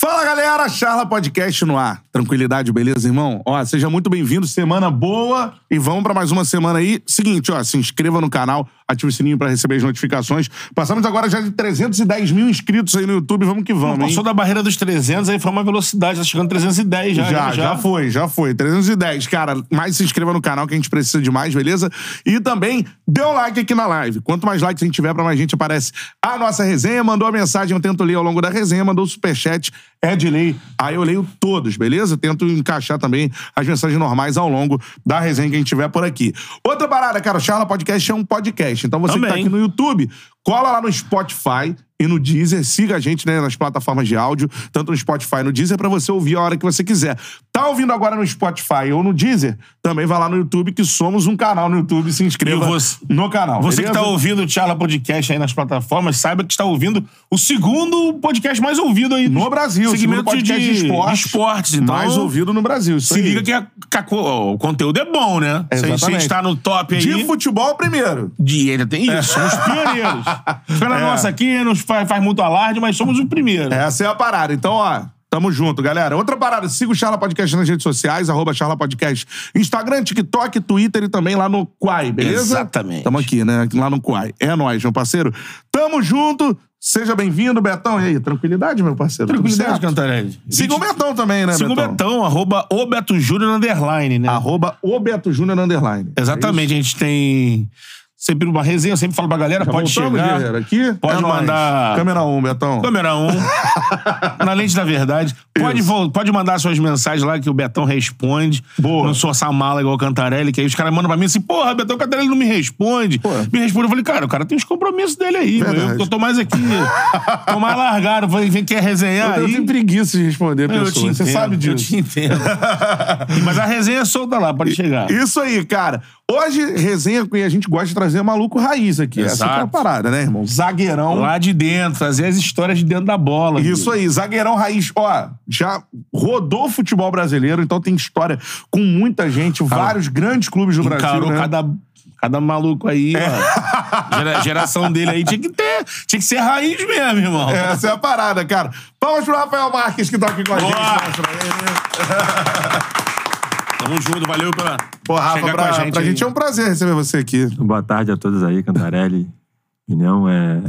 Fala galera, Charla Podcast no ar. Tranquilidade, beleza, irmão? Ó, seja muito bem-vindo, semana boa e vamos pra mais uma semana aí. Seguinte, ó, se inscreva no canal, ative o sininho pra receber as notificações. Passamos agora já de 310 mil inscritos aí no YouTube, vamos que vamos, hein? Passou da barreira dos 300, aí foi uma velocidade, tá chegando a 310 já. Já, já, foi, já foi. 310. Cara, mais se inscreva no canal que a gente precisa de mais, beleza? E também dê um like aqui na live. Quanto mais likes a gente tiver, pra mais gente aparece a nossa resenha. Mandou a mensagem, eu tento ler ao longo da resenha. Mandou o superchat, é de lei. Aí eu leio todos, beleza? Tento encaixar também as mensagens normais ao longo da resenha que a gente tiver por aqui. Outra parada, cara, o Charla Podcast é um podcast. Então você que tá Também. aqui no YouTube, cola lá no Spotify e no Deezer. Siga a gente né, nas plataformas de áudio, tanto no Spotify e no Deezer, pra você ouvir a hora que você quiser. Tá ouvindo agora no Spotify ou no Deezer? Também vai lá no YouTube, que somos um canal no YouTube. Se inscreva você- no canal. Você que beleza? tá ouvindo o Charla Podcast aí nas plataformas, saiba que está ouvindo o segundo podcast mais ouvido aí. No Brasil, segmento podcast de, de esportes, esportes. Então, mais ouvido no Brasil. Se aí. liga que, a- que o conteúdo é bom, né? Se a gente- Se a Exatamente. gente tá no top aí. De futebol primeiro. De ainda tem isso, somos pioneiros. Pela É. nossa aqui, nos faz, faz muito alarde, mas somos o primeiro. Essa é a parada. Então, ó, tamo junto, galera. Outra parada, siga o Charla Podcast nas redes sociais, arroba Charla Podcast, Instagram, TikTok, Twitter e também lá no Quai, beleza? Exatamente. Tamo aqui, né? Lá no Quai. É nóis, meu parceiro. Tamo junto. Seja bem-vindo, Betão. E aí, tranquilidade, meu parceiro? Tranquilidade? Cantarelli. Siga o Betão também, né, Siga o Betão? Betão, arroba o Beto Júnior underline, né? Arroba o Beto Júnior Underline. Exatamente, a gente tem sempre uma resenha, eu sempre falo pra galera, Já pode voltamos, chegar. guerreiro, aqui? Pode É nóis. mandar- Câmera 1, Betão. Câmera 1, na lente da verdade. Pode, pode mandar suas mensagens lá que o Betão responde. Boa. Não sou essa mala igual o Cantarelli, que aí os caras mandam pra mim assim, porra, Betão o Cantarelli não me responde. Pô. Me responde. Eu falei, cara, o cara tem os compromissos dele aí. Eu, eu tô mais aqui, tô mais largado. Eu falei, vem, quer resenhar Eu aí? tenho preguiça de responder Eu pessoas. te Você entendo, sabe Eu disso. te entendo. Mas a resenha é solta lá, pode chegar. Isso aí, cara. Hoje, resenha que a gente gosta de trazer maluco raiz aqui. Essa Exato. que é a parada, né, irmão? Zagueirão. Lá de dentro, trazer as histórias de dentro da bola. Isso aí, zagueirão raiz. Ó, já rodou o futebol brasileiro, então tem história com muita gente, vários grandes clubes do Brasil. Né? É. cada, cada maluco aí, ó. Gera- geração dele aí tinha que ter. Tinha que ser raiz mesmo, irmão. Essa é a parada, cara. Vamos pro Rafael Marques, que tá aqui com a Boa. gente. Tamo junto, valeu pela. Pô, Rafa, chegar pra, com a gente pra gente é um prazer receber você aqui. Boa tarde a todos aí, Cantarelli, União. É...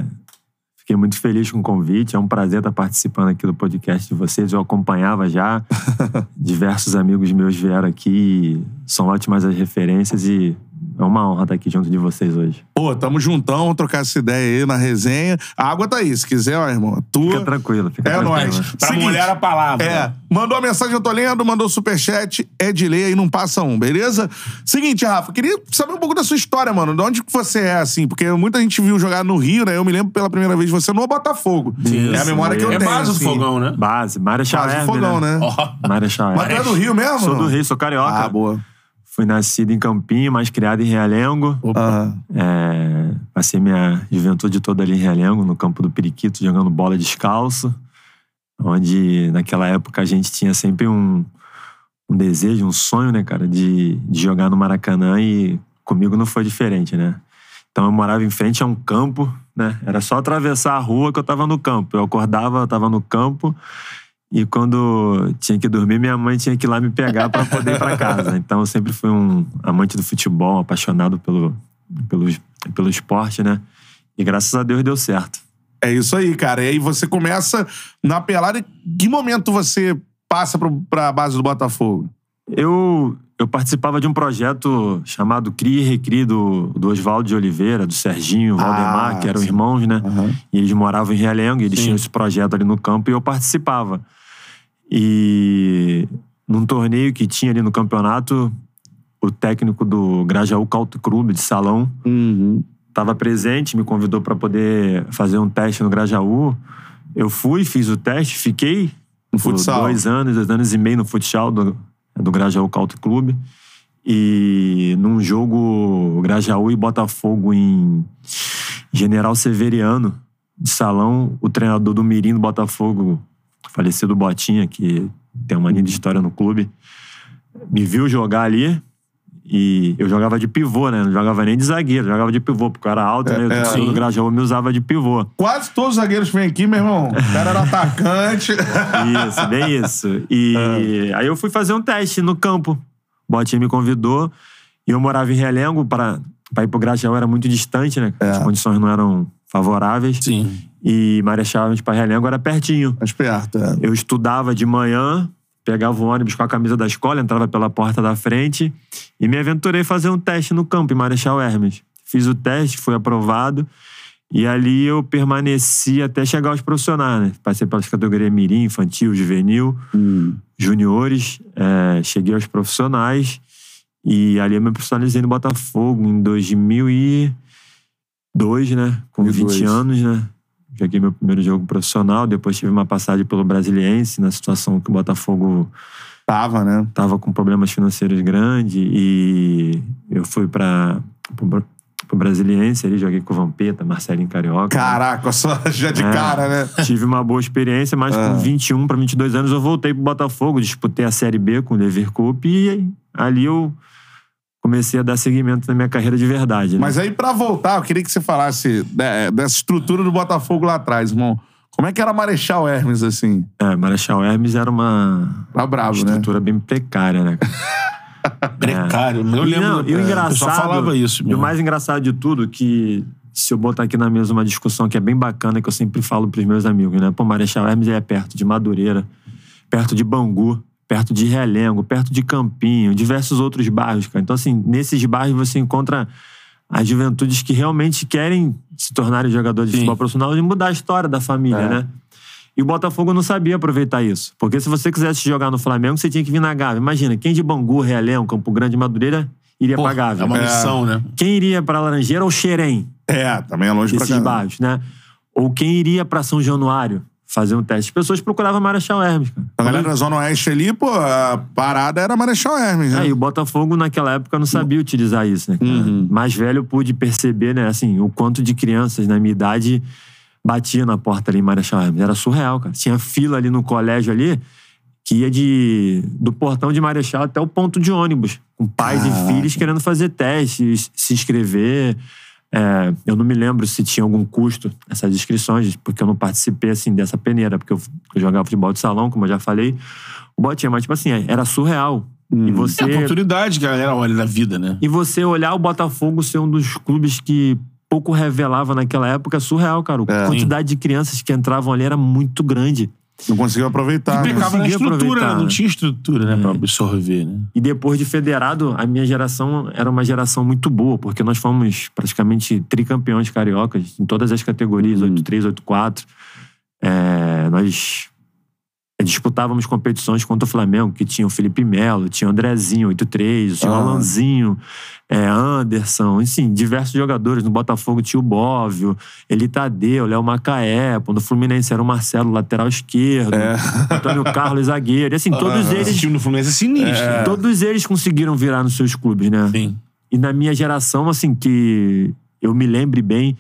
Fiquei muito feliz com o convite. É um prazer estar participando aqui do podcast de vocês. Eu acompanhava já. Diversos amigos meus vieram aqui. São ótimas as referências e é uma honra estar aqui junto de vocês hoje. Pô, tamo juntão, vamos trocar essa ideia aí na resenha. A água tá aí, se quiser, ó, irmão. Tua. Fica tranquilo, fica É tranquilo. nóis. Pra Seguinte, mulher a palavra. É, mandou a mensagem, eu tô lendo, mandou superchat, é de ler aí, não passa um, beleza? Seguinte, Rafa, queria saber um pouco da sua história, mano. De onde que você é, assim? Porque muita gente viu jogar no Rio, né? Eu me lembro pela primeira vez você no Botafogo. Isso. É a memória que eu É tenho. base do assim. fogão, né? Base, Marechal Quase Hermes, fogão, né? Ó. Marechal Mas tu é do Rio mesmo? Sou não? do Rio, sou carioca. Ah, boa. Fui nascido em Campinho, mas criado em Realengo. Aham. É, passei minha juventude toda ali em Realengo, no campo do Periquito, jogando bola descalço. Onde, naquela época, a gente tinha sempre um, um desejo, um sonho, né, cara, de, de jogar no Maracanã e comigo não foi diferente, né? Então eu morava em frente a um campo, né? Era só atravessar a rua que eu tava no campo. Eu acordava, eu tava no campo e quando tinha que dormir, minha mãe tinha que ir lá me pegar para poder ir para casa. Então eu sempre fui um amante do futebol, apaixonado pelo, pelo, pelo esporte, né? E graças a Deus deu certo. É isso aí, cara. E aí você começa na pelada. Que momento você passa pro, pra base do Botafogo? Eu, eu participava de um projeto chamado Cria e Recri do, do Oswaldo de Oliveira, do Serginho, Valdemar, Ah, que eram sim. irmãos, né? Aham. E eles moravam em Realengo, e eles Sim. tinham esse projeto ali no campo e eu participava. E num torneio que tinha ali no campeonato, o técnico do Grajaú Country Clube de Salão Uhum. estava presente, me convidou para poder fazer um teste no Grajaú. Eu fui, fiz o teste, fiquei No futsal. dois anos, dois anos e meio no futsal do, do Grajaú Country Clube. E num jogo Grajaú e Botafogo em General Severiano, de salão, o treinador do Mirim do Botafogo, falecido Botinha, que tem uma linda história no clube, me viu jogar ali E eu jogava de pivô, né? Não jogava nem de zagueiro, jogava de pivô, porque eu era alto, né? O é, do Grajaú me usava de pivô. Quase todos os zagueiros que vêm aqui, meu irmão. O cara era atacante. Isso, bem isso. E aí eu fui fazer um teste no campo. O Botinha me convidou e eu morava em Realengo para para ir pro Grajaú era muito distante, né? As condições não eram favoráveis. Sim. E Marechal Hermes para Realengo era pertinho. Mais perto, é. Eu estudava de manhã, pegava o ônibus com a camisa da escola, entrava pela porta da frente e me aventurei a fazer um teste no campo em Marechal Hermes. Fiz o teste, fui aprovado e ali eu permaneci até chegar aos profissionais, né? Passei pelas categorias mirim, infantil, juvenil, juniores, é, cheguei aos profissionais e ali eu me profissionalizei no Botafogo em 2002, né? Com 2002. 20 anos, né? Joguei meu primeiro jogo profissional, depois tive uma passagem pelo Brasiliense, na situação que o Botafogo Tava, né? tava com problemas financeiros grandes e eu fui para o Brasiliense ali, joguei com o Vampeta, Marcelinho Carioca. Caraca, só já de É. cara, né? Tive uma boa experiência, mas Ah. com 21 para 22 anos eu voltei pro Botafogo, disputei a Série B com o Lever Cup e ali eu comecei a dar seguimento na minha carreira de verdade. Né? Mas aí, pra voltar, eu queria que você falasse né, dessa estrutura do Botafogo lá atrás, irmão. Como é que era Marechal Hermes, assim? É, Marechal Hermes era uma Tá bravo, né? estrutura bem precária, né? Precário. Eu E lembro. não, e o é, engraçado, Eu só falava isso, E o mais engraçado de tudo, que se eu botar aqui na mesa uma discussão que é bem bacana, que eu sempre falo pros meus amigos, né? Pô, Marechal Hermes é perto de Madureira, perto de Bangu, perto de Realengo, perto de Campinho, diversos outros bairros, cara. Então, assim, nesses bairros você encontra as juventudes que realmente querem se tornarem jogadores de Sim. futebol profissional e mudar a história da família, É. né? E o Botafogo não sabia aproveitar isso. Porque se você quisesse jogar no Flamengo, você tinha que vir na Gávea. Imagina, quem de Bangu, Realengo, Campo Grande, Madureira iria Pô, pra Gávea. é uma É. missão, né? Quem iria pra Laranjeira ou Xerém, É, também é longe pra desses caramba. bairros, né? Ou quem iria pra São Januário fazer um teste. As pessoas procuravam Marechal Hermes, cara. A galera da Zona Oeste ali, pô, a parada era Marechal Hermes, né? É, e o Botafogo naquela época não sabia utilizar isso, né? cara? Uhum. Mais velho eu pude perceber, né, assim, o quanto de crianças na minha idade batia na porta ali em Marechal Hermes. Era surreal, cara. Tinha fila ali no colégio ali que ia de do portão de Marechal até o ponto de ônibus, com pais e filhos querendo fazer testes, se inscrever. É, eu não me lembro se tinha algum custo essas inscrições, porque eu não participei assim dessa peneira, porque eu, eu jogava futebol de salão, como eu já falei. O Botinha, mas tipo assim, era surreal. E você É a oportunidade que a galera olha na vida, né? e você olhar o Botafogo ser um dos clubes que pouco revelava naquela época é surreal, cara. A É. quantidade de crianças que entravam ali era muito grande. Não conseguiu aproveitar. né? Pecava na conseguia estrutura, aproveitar, né? Não né? tinha estrutura, né? Pra absorver, né? E depois de federado, a minha geração era uma geração muito boa, porque nós fomos praticamente tricampeões cariocas em todas as categorias, 8-3, 8-4. É, nós disputávamos competições contra o Flamengo, que tinha o Felipe Melo, tinha o Andrezinho, 8-3, tinha o Ah. Alanzinho, é, Anderson, enfim, diversos jogadores. No Botafogo tinha o Bóvio, Eli Tadeu, Léo Macaé, pô, no Fluminense era o Marcelo, lateral esquerdo, Antônio Carlos, zagueiro. E assim, todos Esse eles time do Fluminense é sinistro. né? Todos eles conseguiram virar nos seus clubes, né? Sim. E na minha geração, assim, que eu me lembre bem,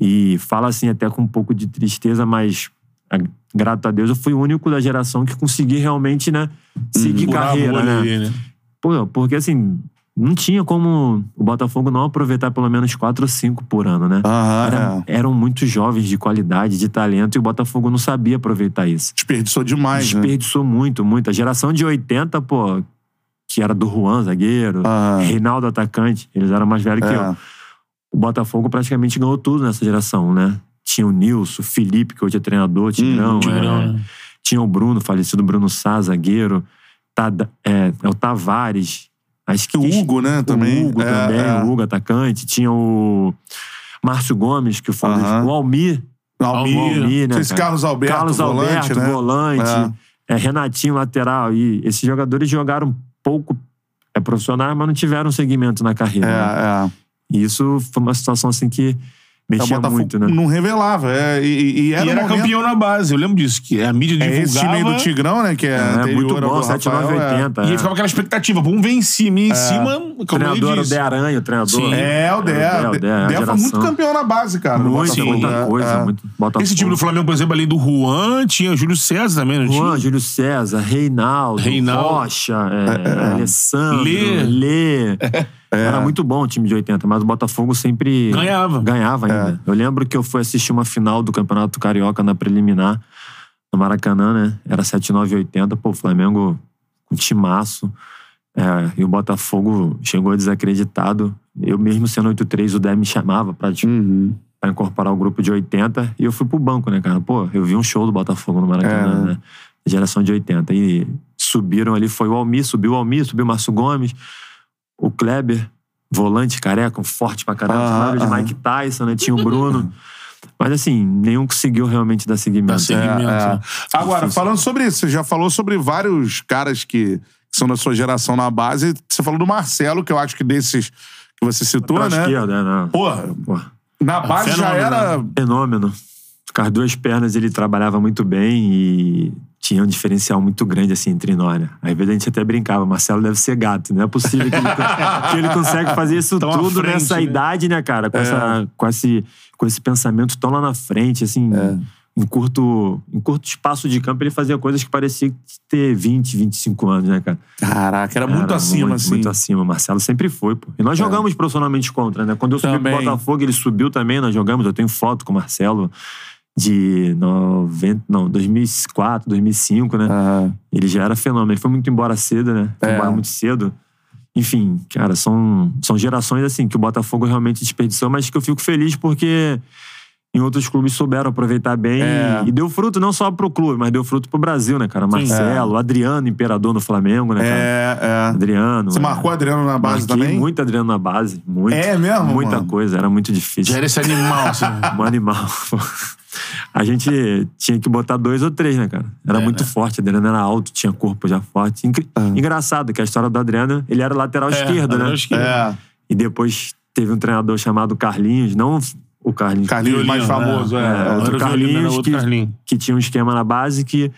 e falo assim até com um pouco de tristeza, mas grato a Deus, eu fui o único da geração que consegui realmente, né, seguir a carreira, né? ali, né? Pô, porque assim, não tinha como o Botafogo não aproveitar pelo menos quatro ou cinco por ano, né? Aham, Era- é. Eram muitos jovens de qualidade, de talento, e o Botafogo não sabia aproveitar isso. Desperdiçou demais, né? Desperdiçou muito, muito. A geração de 80, pô, que era do Juan, zagueiro, Ah. Reinaldo, atacante, eles eram mais velhos que É. eu. O Botafogo praticamente ganhou tudo nessa geração, né? Tinha o Nilson, o Felipe, que hoje é treinador, Tigrão, Tigrão, é, né? tinha o Bruno, falecido Bruno Sá, zagueiro, Tada- é, é o Tavares. Acho que O Hugo, né, também. O Hugo É, também, é. o Hugo, atacante. Tinha o Márcio Gomes, que foi um Aham. o Almir, Almir. Almir, né, cara? Carlos Alberto, Carlos volante, Alberto, né? volante. É, Renatinho, lateral. E esses jogadores jogaram pouco é, profissionais, mas não tiveram segmento na carreira. né? É, é. E isso foi uma situação assim que Mexia Botafogo muito, né? não revelava. é, e, e era, E um era momento- campeão na base, eu lembro disso, que a mídia É divulgava. esse time aí do Tigrão, né? Que é, É, muito bom, do 79 Rafael, é. 80. E é. ficava aquela expectativa, vamos ver em cima, e em cima, O como treinador o. De Aranha, o treinador. Sim. É, o Dé. É, O Dé Dé foi muito campeão na base, cara. Muito, Botafogo, muita é, coisa. é. Muito, Botafogo. Esse time do Flamengo, por exemplo, além do Juan, tinha Júlio César também, não Juan, tinha? Júlio César, Reinaldo, Reinaldo. Rocha, é, Alessandro, Lê. Lê. Era muito bom o time de 80, mas o Botafogo sempre Ganhava. ganhava ainda. Eu lembro que eu fui assistir uma final do Campeonato Carioca na preliminar, no Maracanã, né? Era 79 e 80, pô, o Flamengo com timaço. É, e o Botafogo chegou desacreditado. Eu mesmo sendo 8-3, o Dé me chamava pra, tipo, Uhum. pra incorporar o grupo de 80 e eu fui pro banco, né, cara? Pô, eu vi um show do Botafogo no Maracanã, É. né? Geração de 80. E subiram ali, foi o Almir, subiu o Almir, subiu o Márcio Gomes, o Kleber, volante careca, um forte pra caramba, chamava de aham. Mike Tyson, né? Tinha o Bruno. Mas assim, nenhum conseguiu realmente dar seguimento. Dar seguimento. É, é. Agora, Difícil. falando sobre isso, você já falou sobre vários caras que, que são da sua geração na base. Você falou do Marcelo, que eu acho que desses que você citou, Pra né? esquerda, né? Porra, Porra. na base já fenômeno, era. Fenômeno. Com as duas pernas ele trabalhava muito bem e tinha um diferencial muito grande assim entre nós, né? Às vezes a gente até brincava, Marcelo deve ser gato, não é possível que ele, que ele consegue fazer isso Tão tudo frente, nessa né? idade, né, cara? Com, essa, com, esse, com esse pensamento tão lá na frente, assim, em, curto, em curto espaço de campo ele fazia coisas que parecia ter 20, 25 anos, né, cara? Caraca, era muito Cara, acima, muito, assim. Muito acima. Marcelo sempre foi, pô. E nós jogamos profissionalmente contra, né? Quando eu subi Também. pro Botafogo, ele subiu também, nós jogamos. Eu tenho foto com o Marcelo de 90, não, 2004, 2005, né? Aham. Ele já era fenômeno. Ele foi muito embora cedo, né? Foi É. embora muito cedo. Enfim, cara, são, são gerações assim que o Botafogo realmente desperdiçou, mas que eu fico feliz porque em outros clubes souberam aproveitar bem É. e, e deu fruto não só pro clube, mas deu fruto pro Brasil, né, cara? Marcelo, Adriano, imperador no Flamengo, né, cara? É, é. Adriano. Você é. marcou Adriano na base Marquei também? muito Adriano na base. Muito. É mesmo, Muita mano? coisa, era muito difícil. Já era esse animal, assim. Um animal. A gente tinha que botar dois ou três, né, cara? Era É, muito né? forte. Adriano era alto, tinha corpo já forte. Incri- Ah. Engraçado que a história do Adriano, ele era lateral esquerdo, lateral né? esquerdo. É. E depois teve um treinador chamado Carlinhos, não o Carlinhos. Carlinhos mais famoso, é. É, Era outro Violino, Carlinhos outro que, Carlinho. que tinha um esquema na base que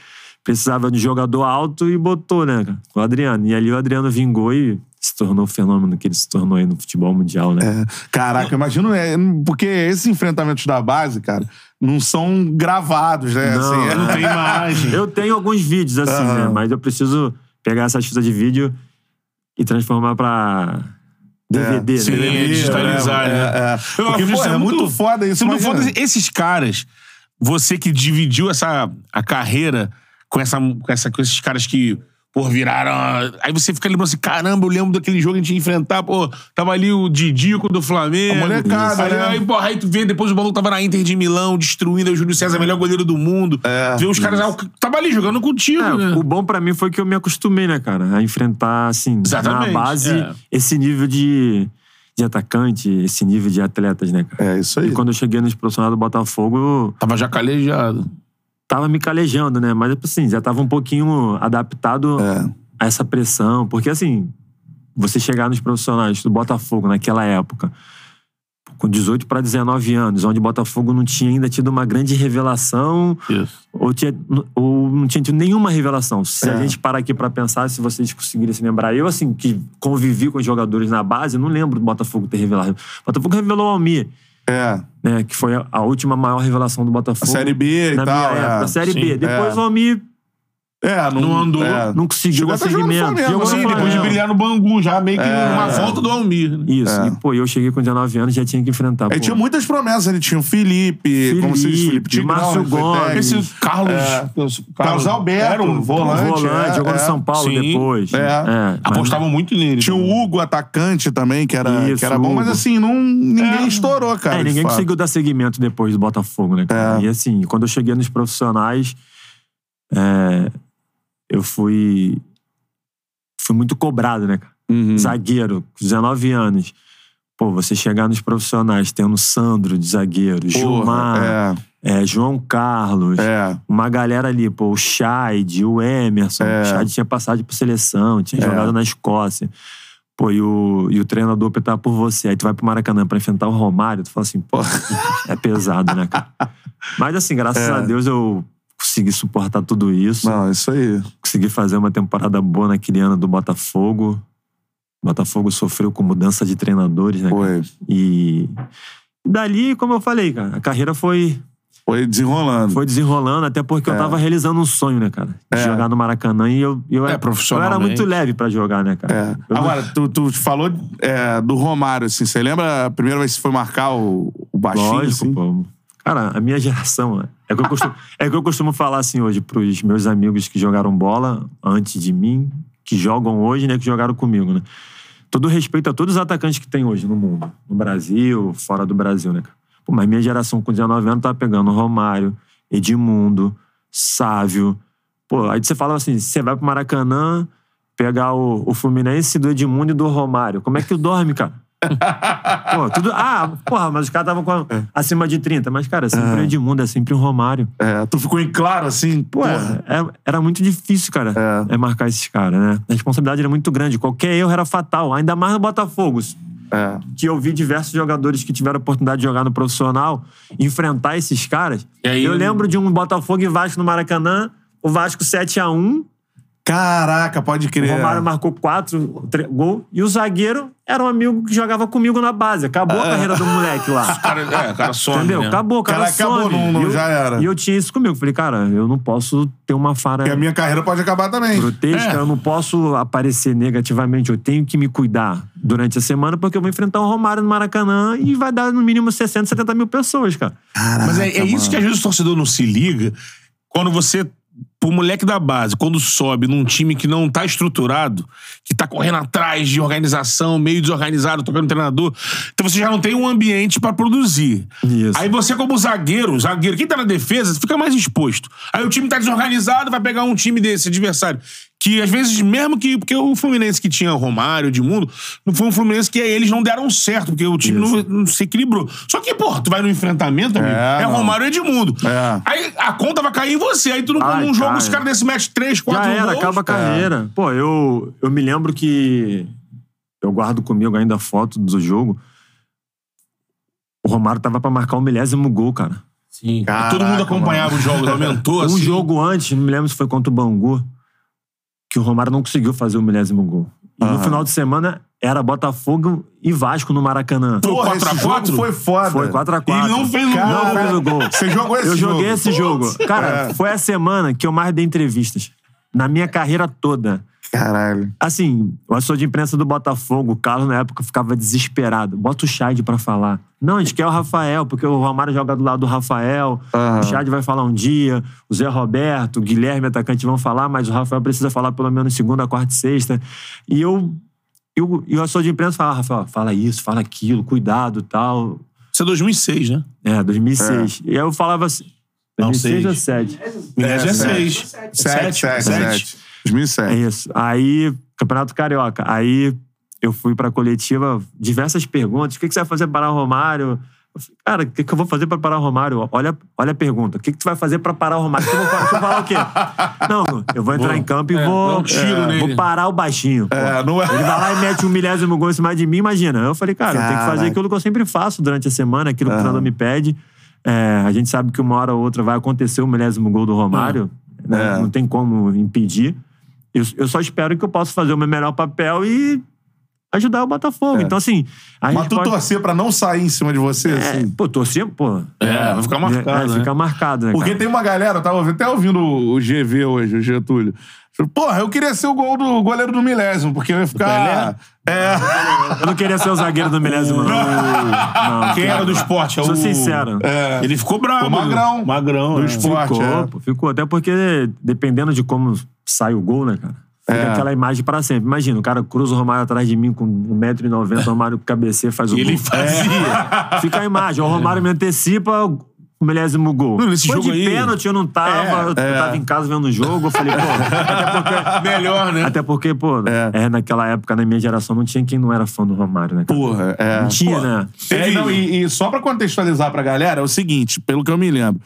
precisava de jogador alto e botou, né, cara? O Adriano. E ali o Adriano vingou e se tornou o fenômeno que ele se tornou aí no futebol mundial, né? É. Caraca, imagino, é, porque esses enfrentamentos da base, cara, não são gravados, né? Não, Assim, é- Não tem imagem. Eu tenho alguns vídeos assim, Aham. né? Mas eu preciso pegar essas fitas de vídeo e transformar pra DVD, sim, né? é digitalizar, é, né? é, é. Eu Porque, acho pô, isso é muito foda isso, é muito foda esses caras, você que dividiu essa a carreira com, essa, com, essa, com esses caras que, pô, viraram. Aí você fica lembrando assim: caramba, eu lembro daquele jogo que a gente ia enfrentar, pô, tava ali o Didico do Flamengo. A molecada, aí, né? aí, porra, aí tu vê, depois o maluco tava na Inter de Milão, destruindo aí o Júlio César, melhor goleiro do mundo. É, vê os caras, ah, o- tava ali jogando contigo, É, né? o bom pra mim foi que eu me acostumei, né, cara? A enfrentar, assim, Exatamente, na base, é. esse nível de, de atacante, esse nível de atletas, né, cara? É isso aí. E quando eu cheguei nos profissionais do Botafogo, eu Tava já calejado. Tava me calejando, né? Mas, assim, já tava um pouquinho adaptado É. a essa pressão. Porque, assim, você chegar nos profissionais do Botafogo naquela época, com 18 para 19 anos, onde o Botafogo não tinha ainda tido uma grande revelação, Isso. ou, tinha, ou não tinha tido nenhuma revelação. Se É. a gente parar aqui pra pensar, se vocês conseguirem se lembrar, eu, assim, que convivi com os jogadores na base, não lembro do Botafogo ter revelado. O Botafogo revelou o Almir, É. né, que foi a, a última maior revelação do A Botafogo. Série B e na tal. minha é. época, a Série Sim. B. Depois É. o Almir É, não, Não andou. é. não conseguiu Chegou dar seguimento. No sim, Sim, depois de brilhar no Bangu, já meio que É. uma volta do Almir. né? Isso. É. E, pô, eu cheguei com 19 anos já tinha que enfrentar. Pô. tinha muitas promessas. Ele tinha o Felipe, como se diz, Felipe Felipe, Tigrão, Márcio ele Gomes. Esse Carlos. É. Carlos, Carlos Alberto, era um volante. volante, é, jogou no é. São Paulo Sim. depois. É. mas- Apostavam muito nele. Tinha o Hugo, atacante também, que era, Isso, que era bom, mas Hugo. assim, não, ninguém É. estourou, cara. É, ninguém conseguiu dar seguimento depois do Botafogo, né, cara? É. E assim, quando eu cheguei nos profissionais, é, eu fui. Fui muito cobrado, né, cara? Uhum. Zagueiro, com 19 anos. Pô, você chegar nos profissionais tendo Sandro de zagueiro, Gilmar, Porra, é, João Carlos, É, é. uma galera ali, pô, o Scheid, o Emerson. É. O Scheid tinha passado por seleção, tinha É. jogado na Escócia. Pô, e o, e o treinador optar por você. Aí tu vai pro Maracanã pra enfrentar o Romário, tu fala assim, pô, é pesado, né, cara? Mas assim, graças É. a Deus eu consegui suportar tudo isso. Não, isso aí. Consegui fazer uma temporada boa naquele ano do Botafogo. O Botafogo sofreu com mudança de treinadores, né? Foi. E e dali, como eu falei, cara, a carreira foi, Foi desenrolando. foi desenrolando, até porque eu É. tava realizando um sonho, né, cara? De É. jogar no Maracanã e eu, eu, É, era, eu era muito leve pra jogar, né, cara? É. Eu- Agora, tu, tu falou é, do Romário, assim. Você lembra a primeira vez que foi marcar o, o baixinho? Lógico, assim? pô. Cara, a minha geração é que eu costumo, é que eu costumo falar assim hoje pros meus amigos que jogaram bola antes de mim, que jogam hoje, né, que jogaram comigo, né? Todo respeito a todos os atacantes que tem hoje no mundo, no Brasil, fora do Brasil, né? Pô, mas minha geração com 19 anos tava pegando Romário, Edmundo, Sávio. Pô, aí você fala assim, você vai pro Maracanã pegar o, o Fluminense do Edmundo e do Romário. Como é que dorme, cara? Pô, tudo. Ah, porra, mas os caras estavam com acima de 30. Mas, cara, é sempre o Edmundo, é sempre o Romário. É, tu ficou em claro, assim, Pô, porra. é- era muito difícil, cara, É. é. marcar esses caras, né? A responsabilidade era muito grande. Qualquer erro era fatal. Ainda mais no Botafogo. É. Que eu vi diversos jogadores que tiveram a oportunidade de jogar no profissional enfrentar esses caras. E aí- eu lembro de um Botafogo e Vasco no Maracanã, o Vasco 7x1, Caraca, pode o crer. Romário marcou quatro tre- gol e o zagueiro era um amigo que jogava comigo na base. Acabou a carreira do moleque lá. Cara, é, o cara some, Entendeu? né? Acabou, o cara, Cara, acabou, some. não- não- E eu- já era. E eu tinha isso comigo. Falei, cara, eu não posso ter uma fara E a minha carreira pode acabar também. grotesca, É. eu não posso aparecer negativamente. Eu tenho que me cuidar durante a semana porque eu vou enfrentar o Romário no Maracanã e vai dar no mínimo 60, 70 mil pessoas, cara. Mas é, é isso que às vezes o torcedor não se liga. Quando você, pro moleque da base, quando sobe num time que não tá estruturado, que tá correndo atrás de organização, meio desorganizado, tocando treinador, então você já não tem um ambiente pra produzir. Isso. Aí você, como zagueiro, zagueiro, quem tá na defesa, fica mais exposto. Aí o time tá desorganizado, vai pegar um time desse adversário. Que às vezes, mesmo que. Porque o Fluminense que tinha Romário, Edmundo, não foi um Fluminense que eles não deram certo, porque o time não, não se equilibrou. Só que, porra, tu vai no enfrentamento, amigo, É, é. Romário e Edmundo. É. Aí a conta vai cair em você. Aí tu não Ai, num jogo, cara. os caras desse mete três, quatro Já era, gols. acaba a carreira. Pô, eu, eu me lembro que. Eu guardo comigo ainda a foto do jogo. O Romário tava pra marcar o milésimo gol, cara. Sim. Caraca, Todo mundo acompanhava os jogos, aumentou Um assim. jogo antes, não me lembro se foi contra o Bangu, que o Romário não conseguiu fazer o milésimo gol. E no Aham. final de semana era Botafogo e Vasco no Maracanã. Porra, 4 a esse 4? jogo foi foda. Foi 4x4. E não fez o Cara, Não fez o gol. Você jogou esse Eu jogo? joguei esse jogo. Cara, É. foi a semana que eu mais dei entrevistas. Na minha carreira toda. Caralho. Assim, o assessor de imprensa do Botafogo, o Carlos, na época, ficava desesperado. Bota o Chad pra falar. Não, a gente quer o Rafael, porque o Romário joga do lado do Rafael. Aham. O Chad vai falar um dia. O Zé Roberto, o Guilherme, atacante, vão falar, mas o Rafael precisa falar pelo menos segunda, quarta e sexta. E eu. eu e o assessor de imprensa fala, Rafael, fala isso, fala aquilo, cuidado tal. Isso é 2006, né? É, 2006. E aí eu falava assim. Não, 2006 seis. ou 7? Milésimo é sete. 6. Sete, sete, sete. 2007. É isso. Aí, Campeonato Carioca. Aí eu fui pra coletiva, diversas perguntas. O que, que você vai fazer para parar o Romário? Eu falei, Cara, o que, que eu vou fazer pra parar o Romário? Olha, olha a pergunta. O que, que tu vai fazer pra parar o Romário? Eu vou, falar- o quê? Não, eu vou entrar Vou- em campo e é, vou, dá um tiro é, nele. vou parar o baixinho. pô. É, não é- Ele vai lá e mete um milésimo gol em cima de mim, imagina. Eu falei, cara, eu tenho que fazer Caraca. aquilo que eu sempre faço durante a semana, aquilo que o treinador me pede. É, a gente sabe que uma hora ou outra vai acontecer o milésimo gol do Romário. né? É. Não tem como impedir. Eu, só espero que eu possa fazer o meu melhor papel e ajudar o Botafogo. Então, assim. A Mas tu pode... torcer pra não sair em cima de você, É, assim? pô, torcer, pô. É, vai ficar marcado, É, né? fica marcado, né? Porque cara? tem uma galera, eu tava até ouvindo o GV hoje, o Getúlio. Porra, eu queria ser o gol do goleiro do milésimo, porque eu ia ficar. É. Eu não queria ser o zagueiro do milésimo, não. não Quem era do esporte? É Sou o- sincero. Ele ficou bravo. O Magrão. Magrão. Do é. esporte. Ficou, é. pô, ficou. Até porque, dependendo de como sai o gol, né, cara? Fica É. aquela imagem pra sempre. Imagina, o cara cruza o Romário atrás de mim com 1,90m, o Romário cabeceia faz o E gol. ele fazia. Fica a imagem. O Romário me antecipa o milésimo gol. Não, nesse Foi jogo de aí- pênalti, eu não tava. eu tava em casa vendo o jogo. Eu falei, pô. Até porque, Melhor, né? até porque pô, é. naquela época, na minha geração, não tinha quem não era fã do Romário, né? cara? Porra, é. Não tinha, Pô, né? É, não, e, e só pra contextualizar pra galera, é o seguinte, pelo que eu me lembro.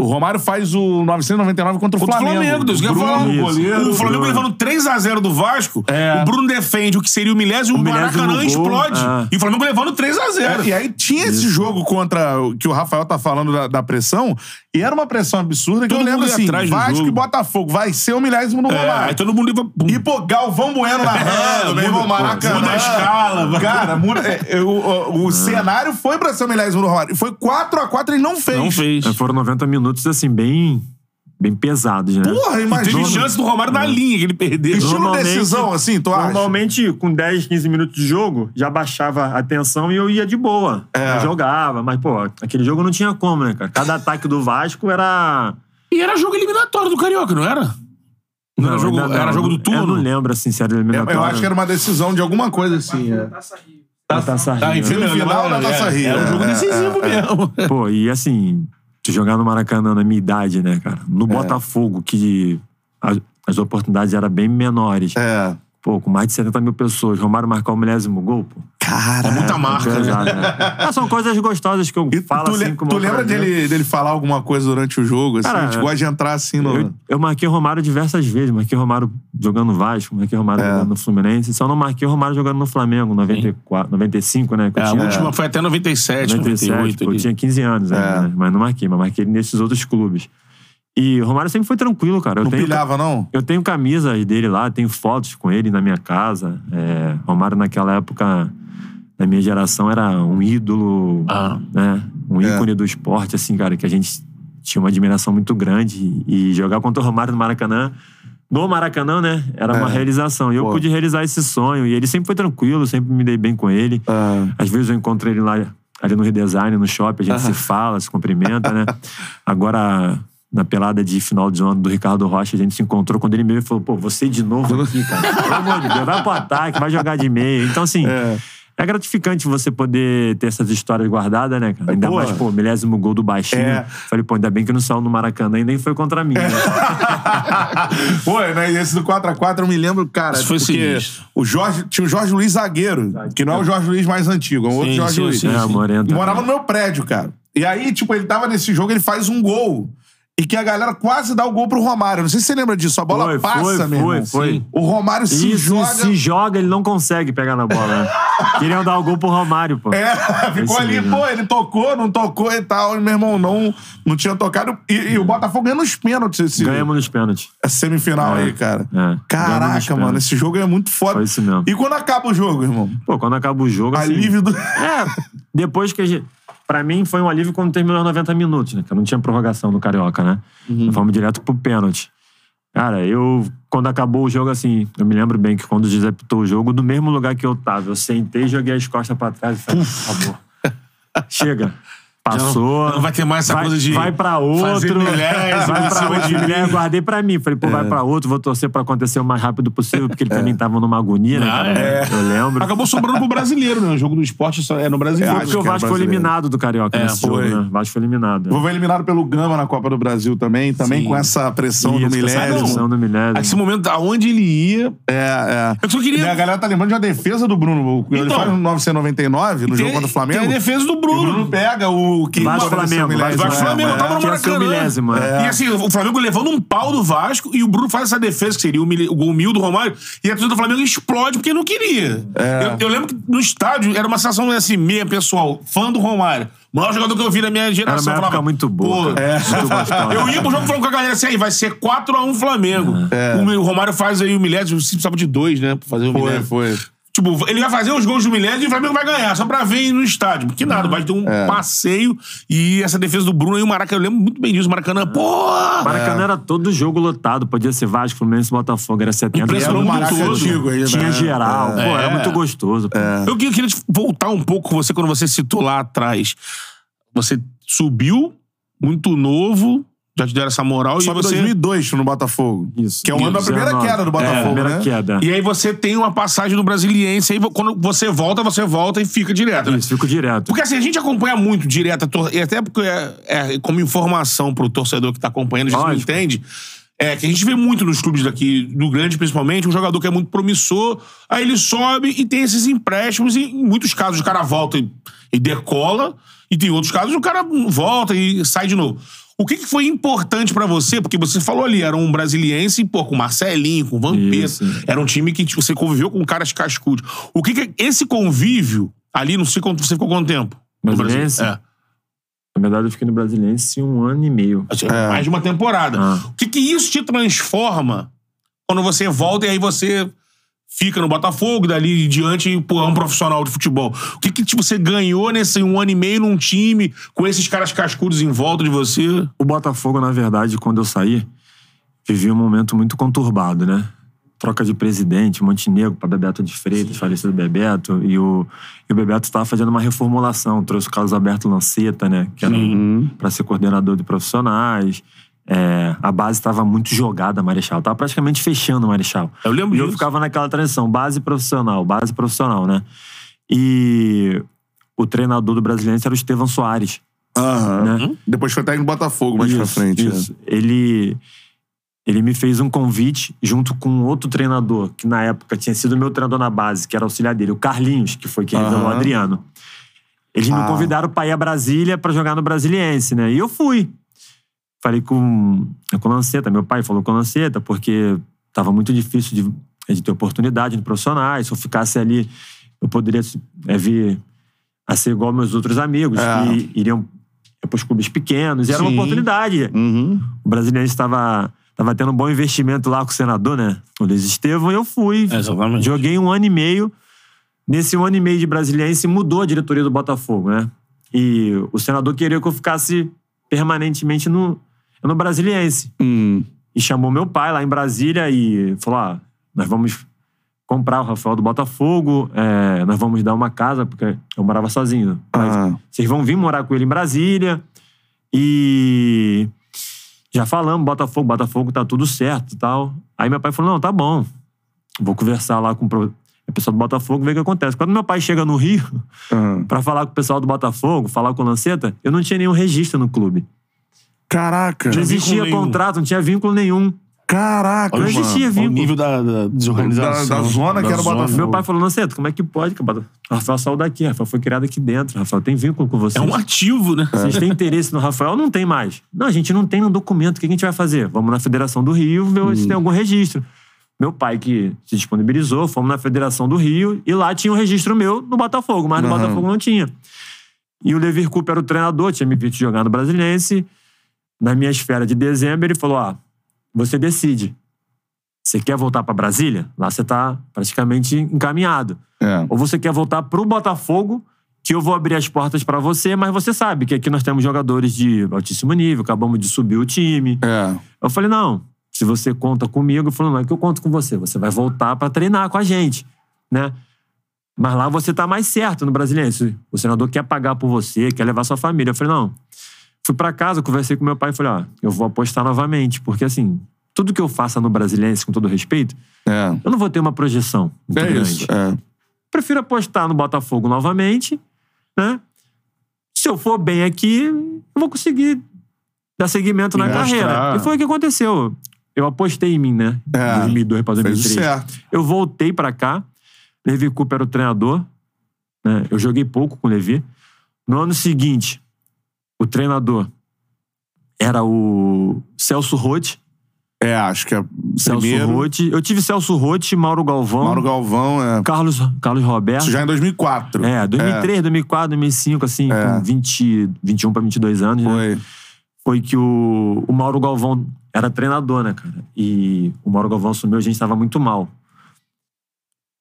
O Romário faz o 999 contra o Contra o Flamengo. Flamengo, Deus, o que eu ia Bruno, falar. o goleiro. o Flamengo Bruno. levando 3x0 do Vasco, É. o Bruno defende o que seria o milésimo, o, O milésimo Maracanã gol, explode. é. E o Flamengo levando 3x0. É, e aí tinha esse jogo contra o que o Rafael tá falando da, da pressão, e era uma pressão absurda que Todo eu lembro assim, atrás do Vasco jogo. e Botafogo, vai ser o milésimo no É, Romário. aí todo mundo ia... Pum. E, pô, Galvão Bueno narrando, É, meu irmão, Maracanã. muda a escala. Cara, muda, é, é, o, o- o Ah. cenário foi pra ser o milésimo do Romário. Foi 4x4, ele não fez. Não fez. É, Foram 90 minutos, assim, bem, bem pesados, né? Porra, Teve imagina. chance do Romário na linha que ele perdeu. Estilo Normalmente- decisão, assim, tu acha? Normalmente, com 10, 15 minutos de jogo, já baixava a tensão e eu ia de boa. É. Eu jogava, mas, pô, aquele jogo não tinha como, né, cara? Cada ataque do Vasco era. E era jogo eliminatório do Carioca, não era? Não, era jogo, ainda era jogo do turno? Eu não lembro, assim, se era Eu, eliminatório. eu acho que era uma decisão de alguma coisa assim. É. Da Taça Tá, Rio, enfim, né? Semifinal da Taça Rio. Era um jogo É, decisivo é, é. mesmo. Pô, e assim, tu jogar no Maracanã na minha idade, né, cara? No Botafogo, que as, as oportunidades eram bem menores. É. Pô, com mais de 70 mil pessoas, Romário marcar o milésimo gol, pô. Cara, É muita marca, né? pesado, né? Ah, são coisas gostosas que eu E falo tu, assim tu lembra dele, dele falar alguma coisa durante o jogo? Assim, Cara, a gente gosta de entrar assim no. Eu, eu marquei o Romário diversas vezes. Marquei o Romário jogando no Vasco, marquei o Romário É. jogando no Fluminense. Só não marquei o Romário jogando no Flamengo, 94, 95, né? Que eu É, a tinha, última foi até 97, 97, 98. eu tinha 15 anos ainda, É. né? Mas não marquei, mas marquei nesses outros clubes. E o Romário sempre foi tranquilo, cara. Eu não tenho, pilhava, não? eu tenho camisas dele lá, tenho fotos com ele na minha casa. É, Romário, naquela época, na minha geração, era um ídolo, Ah. né? Um É. ícone do esporte, assim, cara, que a gente tinha uma admiração muito grande. E jogar contra o Romário no Maracanã, no Maracanã, né? Era uma É. realização. E eu Pô. pude realizar esse sonho. E ele sempre foi tranquilo, sempre me dei bem com ele. Ah. Às vezes eu encontro ele lá ali no Redesign, no shopping, a gente se fala, se cumprimenta, né? Agora, na pelada de final de ano do Ricardo Rocha, a gente se encontrou quando ele meio falou: pô, você de novo aqui, cara. Pelo amor de Deus, vai pro ataque, vai jogar de meio. Então, assim. É. É. gratificante você poder ter essas histórias guardadas, né, cara? Ainda Pô. mais, pô, milésimo gol do baixinho. É. Falei, pô, ainda bem que não saiu no Maracanã e nem foi contra mim, né? Pô, né? Esse do 4x4 eu me lembro, cara. Isso foi porque sinistro. o Jorge, tinha o Jorge Luiz Zagueiro, que não é o Jorge Luiz mais antigo, é um outro Sim, Jorge sim, Luiz. sim, é, a Morena. E morava no meu prédio, cara. E aí, tipo, ele tava nesse jogo, ele faz um gol. E que a galera quase dá o gol pro Romário. Não sei se você lembra disso. A bola Foi, passa, foi, meu foi, foi. O Romário se Isso, joga. se joga, ele não consegue pegar na bola, né? Queriam dar o gol pro Romário, pô. É, ficou Esse ali, mesmo. pô, ele tocou, não tocou e tal. E meu irmão não, não tinha tocado. E, e o Botafogo ganhou nos pênaltis esse, Ganhamos nos pênaltis. essa semifinal É, aí, cara. é. Caraca, mano, esse jogo é muito foda. Foi isso mesmo. E quando acaba o jogo, irmão? Pô, quando acaba o jogo, assim... Alívio do. É, depois que a gente... Pra mim, foi um alívio quando terminou os 90 minutos, né? Que não tinha prorrogação no Carioca, né? Uhum. Fomos direto pro pênalti. Cara, eu... Quando acabou o jogo, assim... Eu me lembro bem que quando o José pitou o jogo, do mesmo lugar que eu tava, eu sentei, joguei as costas pra trás e falei, acabou. Chega. Passou. não vai ter mais essa vai, coisa de Vai pra outro. milésimo vai pra outro. de milésimo. Guardei pra mim. Falei, pô, É. vai pra outro, vou torcer pra acontecer o mais rápido possível, porque ele também tava numa agonia, né, Ah, cara? é. Eu lembro. Acabou sobrando pro brasileiro, né? O jogo do esporte só é no brasileiro. É, Porque o era Vasco foi eliminado do Carioca É, nesse jogo, foi. né? O Vasco foi eliminado. Vou eliminado pelo Gama na Copa do Brasil também, também Sim. com essa pressão Isso, do essa milésimo. pressão do milésimo. Esse momento, aonde ele ia. É, é. Eu só queria- a galera tá lembrando de uma defesa do Bruno. Ele Então. faz no 999, no Tem- jogo contra o Flamengo. Tem a defesa do E o Bruno Bruno. pega o que Vasco poderia ser o Flamengo, milésimo. Vasco É, Flamengo, é. tava no Maracanã. milésimo, é. E assim, o Flamengo levando um pau do Vasco e o Bruno faz essa defesa, que seria o, mil- o gol mil do Romário, e a torcida do Flamengo explode porque não queria. É. Eu, eu lembro que no estádio era uma sensação assim, meia pessoal, fã do Romário. O maior jogador que eu vi na minha Era geração. uma época Falava, muito boa. "Pô, cara. É. Muito. Eu ia pro jogo falando com a galera assim, aí vai ser 4x1 Flamengo. É. O, Romário faz aí o milésimo, precisava de dois, né? Pra fazer o Foi, milésimo. foi. Tipo, ele vai fazer os gols do milésimo e o Flamengo vai ganhar, só pra ver no estádio. Porque nada, vai ter um É. passeio e essa defesa do Bruno aí, o Maracanã, eu lembro muito bem disso. O Maracanã, pô! Maracanã era todo jogo lotado. Podia ser Vasco, Fluminense, Botafogo. Era 70 Era Impressionou um muito antigo aí, né? Tinha geral. Pô, era É. muito gostoso. Pô. Eu queria, queria te voltar um pouco com você quando você citou lá atrás. Você subiu, muito novo, já te deram essa moral Sobe e você. 2002 no Botafogo. Isso. Que é o ano da primeira 19. queda do Botafogo, É, primeira né? queda. E aí você tem uma passagem no Brasiliense, aí quando você volta, você volta e fica direto. né? Isso, fico direto. Porque assim, a gente acompanha muito direto, e até porque é, é como informação pro torcedor que tá acompanhando, a gente não Lógico. entende. É que a gente vê muito nos clubes daqui, do grande principalmente, um jogador que é muito promissor, aí ele sobe e tem esses empréstimos, e em muitos casos o cara volta e, e decola, e tem outros casos o cara volta e sai de novo. O que, que foi importante pra você? Porque você falou ali, era um brasiliense, pô, com Marcelinho, com Vampeta. Era um time que tipo, você conviveu com caras cascudos. O que, que esse convívio ali, não sei quanto você ficou quanto tempo? no Brasil? Brasiliense? É. Na verdade, eu fiquei no Brasiliense um ano e meio. Assim, Mais de uma temporada. Ah. O que, que isso te transforma quando você volta e aí você fica no Botafogo, dali em diante, pô, é um profissional de futebol? O que, que tipo, você ganhou nesse um ano e meio num time com esses caras cascudos em volta de você? O Botafogo, na verdade, quando eu saí, vivia um momento muito conturbado, né? Troca de presidente, Montenegro para Bebeto de Freitas, falecido Bebeto, e o, e o Bebeto estava fazendo uma reformulação, trouxe o Carlos Alberto Lanceta, né? Que era para ser coordenador de profissionais. É, a base estava muito jogada, Marechal. Tava praticamente fechando o Marechal. Eu lembro E eu disso. ficava naquela transição, base profissional, base profissional, né? E o treinador do brasileiro era o Estevão Soares. Aham. Né? Depois foi técnico do Botafogo mais pra Isso, frente. isso. Ele, ele me fez um convite junto com outro treinador, que na época tinha sido meu treinador na base, que era auxiliar dele, o Carlinhos, que foi quem Aham. revelou o Adriano. Eles Ah. me convidaram pra ir a Brasília pra jogar no Brasiliense, né? E eu fui. Falei com, com o Lanceta, meu pai falou com o Lanceta, porque tava muito difícil de, de ter oportunidade de profissionais. Se eu ficasse ali, eu poderia é, vir a ser igual meus outros amigos, É. que iriam para os clubes pequenos. E era Sim. uma oportunidade. Uhum. O brasileiro estava tava tendo um bom investimento lá com o senador, né? O Luiz Estevam, e eu fui. Exatamente. Joguei um ano e meio. Nesse um ano e meio de Brasiliense, mudou a diretoria do Botafogo, né? E o senador queria que eu ficasse permanentemente no, no Brasiliense. Hum. E chamou meu pai lá em Brasília e falou: ah, nós vamos comprar o Rafael do Botafogo, é, nós vamos dar uma casa, porque eu morava sozinho. Mas Ah. vocês vão vir morar com ele em Brasília. E já falamos, Botafogo, Botafogo tá tudo certo e tal. Aí meu pai falou: não, tá bom. Vou conversar lá com o pessoal do Botafogo, ver o que acontece. Quando meu pai chega no Rio Ah. pra falar com o pessoal do Botafogo, falar com o Lanceta, eu não tinha nenhum registro no clube. Caraca. Não existia contrato, não tinha vínculo nenhum. Caraca, Não mano. existia Olha o vínculo. nível da, da desorganização. Da- da zona que era o. Botafogo. Meu pai falou, Lanceta, como é que pode? cara? O Rafael saiu daqui, o Rafael foi criado aqui dentro. Rafael tem vínculo com É vocês. um ativo, né? Vocês têm interesse no Rafael? Não tem mais. Não, a gente não tem no documento. O que a gente vai fazer? Vamos na Federação do Rio ver se tem algum registro. Meu pai que se disponibilizou, fomos na Federação do Rio e lá tinha um registro meu no Botafogo, mas no. Botafogo não tinha. E o Levir Cooper era o treinador, tinha me visto jogar no Brasiliense. Na minha esfera de dezembro, ele falou: ah, você decide. Você quer voltar pra Brasília? Lá você tá praticamente encaminhado. É. Ou você quer voltar pro Botafogo, que eu vou abrir as portas pra você, mas você sabe que aqui nós temos jogadores de altíssimo nível, acabamos de subir o time. É. Eu falei, não, se você conta comigo, eu falei, não, é que eu conto com você. Você vai voltar pra treinar com a gente, né? Mas lá você tá mais certo no Brasiliense. O senador quer pagar por você, quer levar sua família. Eu falei, não. Fui pra casa, conversei com meu pai e falei, ó, eu vou apostar novamente, porque assim, tudo que eu faça no Brasiliense, com todo respeito, É. eu não vou ter uma projeção muito É grande isso. É. prefiro apostar no Botafogo novamente, né? Se eu for bem aqui, eu vou conseguir dar seguimento na mostrar. carreira. E foi o que aconteceu. Eu apostei em mim, né? É, 2002 para Fez 2003. certo. Eu voltei pra cá. Levi Cooper era o treinador. né? Eu joguei pouco com o Levi. No ano seguinte, o treinador era o Celso Rotti. É, acho que é Celso primeiro. Rotti. Eu tive Celso Rotti, Mauro Galvão, Mauro Galvão, é. Carlos, Carlos Roberto. Isso já em 2004. É, 2003, 2004, 2005, assim, É. com 20, 21 para 22 anos, né? Foi. Foi que o, o Mauro Galvão era treinador, né, cara? E o Mauro Galvão assumiu, a gente tava muito mal.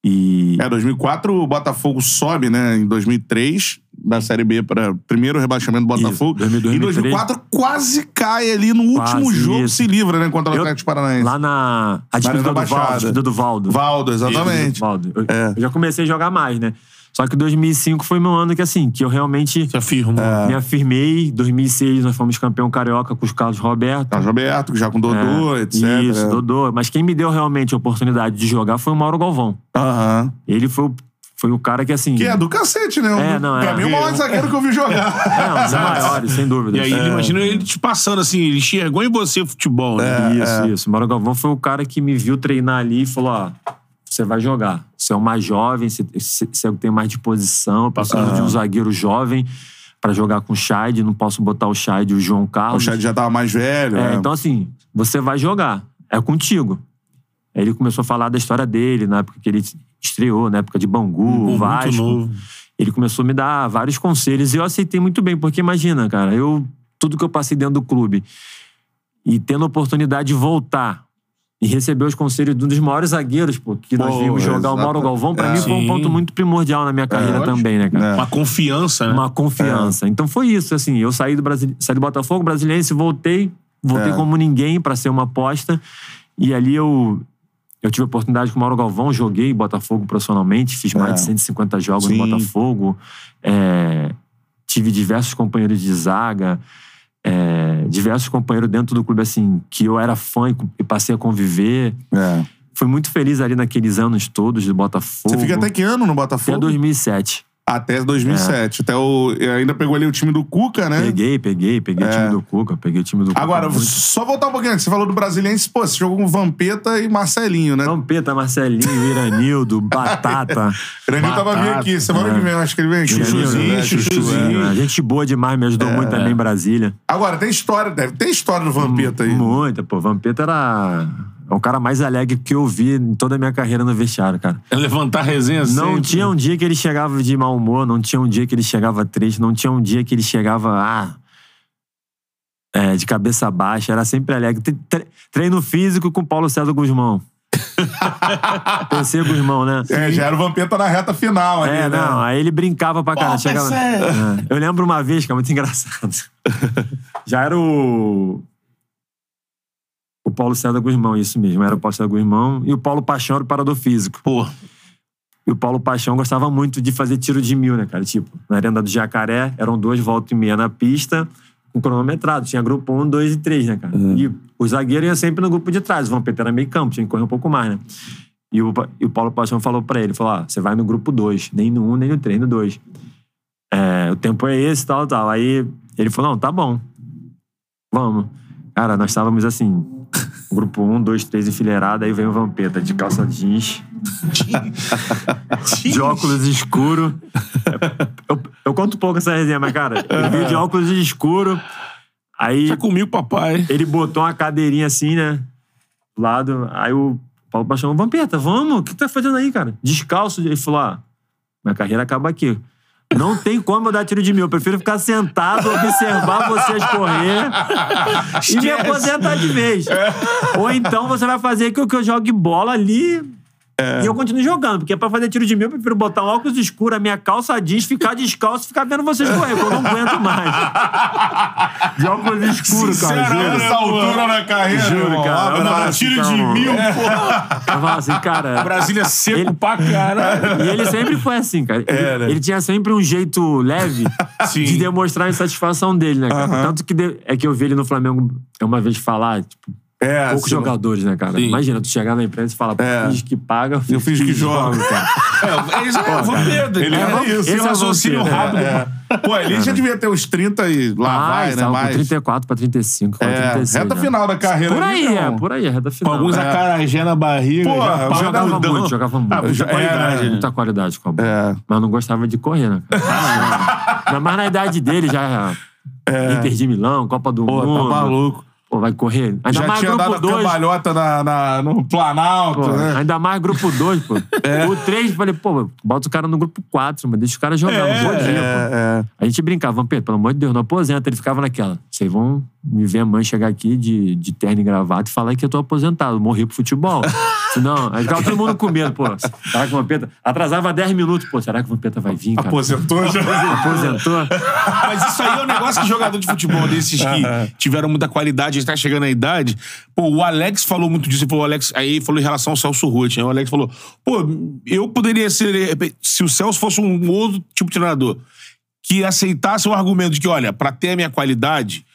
E. É, 2004 o Botafogo sobe, né? Em 2003, da Série B para primeiro rebaixamento do Botafogo. Isso, 2002, em 2004 quase cai ali no último Quase jogo, isso. se livra, né? Contra o Eu- Atlético Paranaense. Lá na. A despedida do Valdo, despedida do Valdo. Valdo, exatamente. Valdo. Eu, É. eu já comecei a jogar mais, né? Só que 2005 foi meu ano que, assim, que eu realmente Se afirma. É. me afirmei. 2006 nós fomos campeão carioca com os Carlos Roberto. Carlos Roberto, já com Dodô, É, etc. Isso, Dodô. Mas quem me deu realmente a oportunidade de jogar foi o Mauro Galvão. Aham. Ele foi, o- foi o cara que, assim. Que é do cacete, né? É, não, é. pra mim, o maior zagueiro que eu vi jogar. É, um dos maiores, sem dúvida. E aí, ele, imagina ele te passando assim, ele enxergou em você futebol, né? Isso, isso. O Mauro Galvão foi o cara que me viu treinar ali e falou: ó, você vai jogar. Você é o mais jovem, você, você- tem mais disposição, eu preciso de um zagueiro jovem. pra jogar com o Scheid, não posso botar o Scheid e o João O Carlos. Chad já tava mais velho. É, né? então assim, você vai jogar, é contigo. Aí ele começou a falar da história dele, na época que ele estreou, na época de Bangu, muito Vasco. novo. Ele começou a me dar vários conselhos e eu aceitei muito bem, porque imagina, cara, eu tudo que eu passei dentro do clube e tendo a oportunidade de voltar e receber os conselhos de um dos maiores zagueiros, pô, que nós Pô, vimos jogar o Mauro. Galvão, pra É. mim foi um ponto muito primordial na minha carreira lógico. também, né, cara? É. Uma confiança, né? Uma confiança. Então foi isso, assim, eu saí do Brasil, saí do Botafogo, brasiliense, voltei, voltei É. como ninguém pra ser uma aposta. E ali eu eu tive a oportunidade com o Mauro Galvão, joguei Botafogo profissionalmente, fiz mais É. de 150 jogos Sim. no Botafogo. É, tive diversos companheiros de zaga, é, diversos companheiros dentro do clube, assim, que eu era fã e, e passei a conviver. É. Fui muito feliz ali naqueles anos todos do Botafogo. Você fica até que ano no Botafogo? Até 2007. Até 2007. Até o... Ainda pegou ali o time do Cuca, né? Peguei, peguei, peguei o time do Cuca, peguei o time do Cuca. Agora, só voltar um pouquinho. Você falou do Brasiliense, pô, você jogou com Vampeta e Marcelinho, né? Vampeta, Marcelinho, Iranildo, Batata. O Iranil tava vindo aqui. Semana que vem, acho que ele vem aqui. Chuchuzinho, né? chuchuzinho. É, gente boa demais, me ajudou muito também em Brasília. Agora, tem história, deve ter história do Vampeta aí. Muita, pô. Vampeta era é o cara mais alegre que eu vi em toda a minha carreira no vestiário, cara. É levantar resenha Não sempre. tinha um dia que ele chegava de mau humor, não tinha um dia que ele chegava triste, não tinha um dia que ele chegava ah, é, de cabeça baixa, era sempre alegre. Tre- tre- Treino físico com Paulo César Guzmão. PC Guzmão, né? É, já era o Vampeta na reta final ali, É, né? não, aí ele brincava pra. Pô, chegava- PC! É. Eu lembro uma vez, que é muito engraçado. Já era o. O Paulo César Guzmão, isso mesmo. Era o Paulo César Guzmão. E o Paulo Paixão era o parador físico. Pô, E o Paulo Paixão gostava muito de fazer tiro de mil, né, cara? Tipo, na Arena do Jacaré, eram duas voltas e meia na pista, com cronometrado. Tinha grupo 1, 2 e 3, né, cara? E o zagueiro ia sempre no grupo de trás. O Vampeta era meio campo, tinha que correr um pouco mais, né? E o, e o Paulo Paixão falou pra ele, falou, ó, você vai no grupo 2, nem no 1, nem no 3, no 2. É, o tempo é esse, tal, tal. Aí ele falou, não, tá bom. Vamos. Cara, nós estávamos assim, grupo 1, 2, 3 enfileirado, aí vem o Vampeta de calça jeans, de óculos escuro. Eu, eu conto um pouco essa resenha, mas, cara, ele veio de óculos escuro. Aí já comigo, papai. ele botou uma cadeirinha assim, né? Do lado. Aí o Paulo Paixão, Vampeta, vamos, o que tu tá fazendo aí, cara? Descalço. Ele falou: ah, minha carreira acaba aqui. Não tem como eu dar tiro de mil. Eu prefiro ficar sentado, observar vocês correr e me aposentar de vez. Ou então você vai fazer que eu, que eu jogue bola ali e eu continuo jogando. Porque pra fazer tiro de mil, eu prefiro botar um óculos escuro, a minha calça jeans, ficar descalço e ficar vendo vocês correr, porque eu não aguento mais. De óculos escuro, cara. Sincero, Juro. Essa altura na carreira, Juro, cara. Um Eu abraço. Tiro de Calma. mil, porra. Eu falo assim, cara. Brasília seco Ele- pra caralho. E ele sempre foi assim, cara. Ele, É, né? ele tinha sempre um jeito leve Sim. de demonstrar a insatisfação dele, né, cara? Tanto que de- é que eu vi ele no Flamengo uma vez falar, tipo, É, poucos assim, jogadores, né, cara? Sim. Imagina, tu chegar na imprensa e falar, É. fiz que paga, Eu fiz que jogo. cara. É, esse é o Vampeta. Ele é, era isso. Esse é raciocínio Vampeta, rápido. É. Pô, ele já devia ter uns 30 e lá vai, né? Mais. com 34 pra 35, quase É, 36. reta né? final da carreira. Por aí, é, por aí, reta Com final. alguns é. acarajé na barriga. Porra, já pá, Jogava grudão. muito, jogava muito. Ah, muita É, qualidade, né? né? Muita qualidade com a bola. É. Mas não gostava de correr, né? cara? Mais na idade dele, já. Inter de Milão, Copa do É. Pô, Mundo. tá maluco. Pô, vai correr. Ainda Já mais tinha grupo dado 2. cambalhota na, na- no Planalto, Pô, né? Ainda mais grupo 2, pô. O 3, falei, pô, bota o cara no grupo 4, mas deixa os caras jogando. É, bom dia, pô. É, A gente brincava, Vampeta, pelo amor de Deus, não aposenta. Ele ficava naquela. Vocês vão me ver a mãe chegar aqui de, de terno e gravata e falar que eu tô aposentado, morri pro futebol. Não, aí ficava todo mundo com medo, pô. Será que o Vampeta. Atrasava 10 minutos, pô. Será que o Vampeta vai vir, cara? Aposentou já. Aposentou. Mas isso aí é um negócio que jogador de futebol desses que tiveram muita qualidade, está chegando à idade. Pô, o Alex falou muito disso. Ele falou, Alex, aí falou em relação ao Celso Roth. Né? O Alex falou, pô, eu poderia ser, se o Celso fosse um outro tipo de treinador que aceitasse o argumento de que, olha, pra ter a minha qualidade,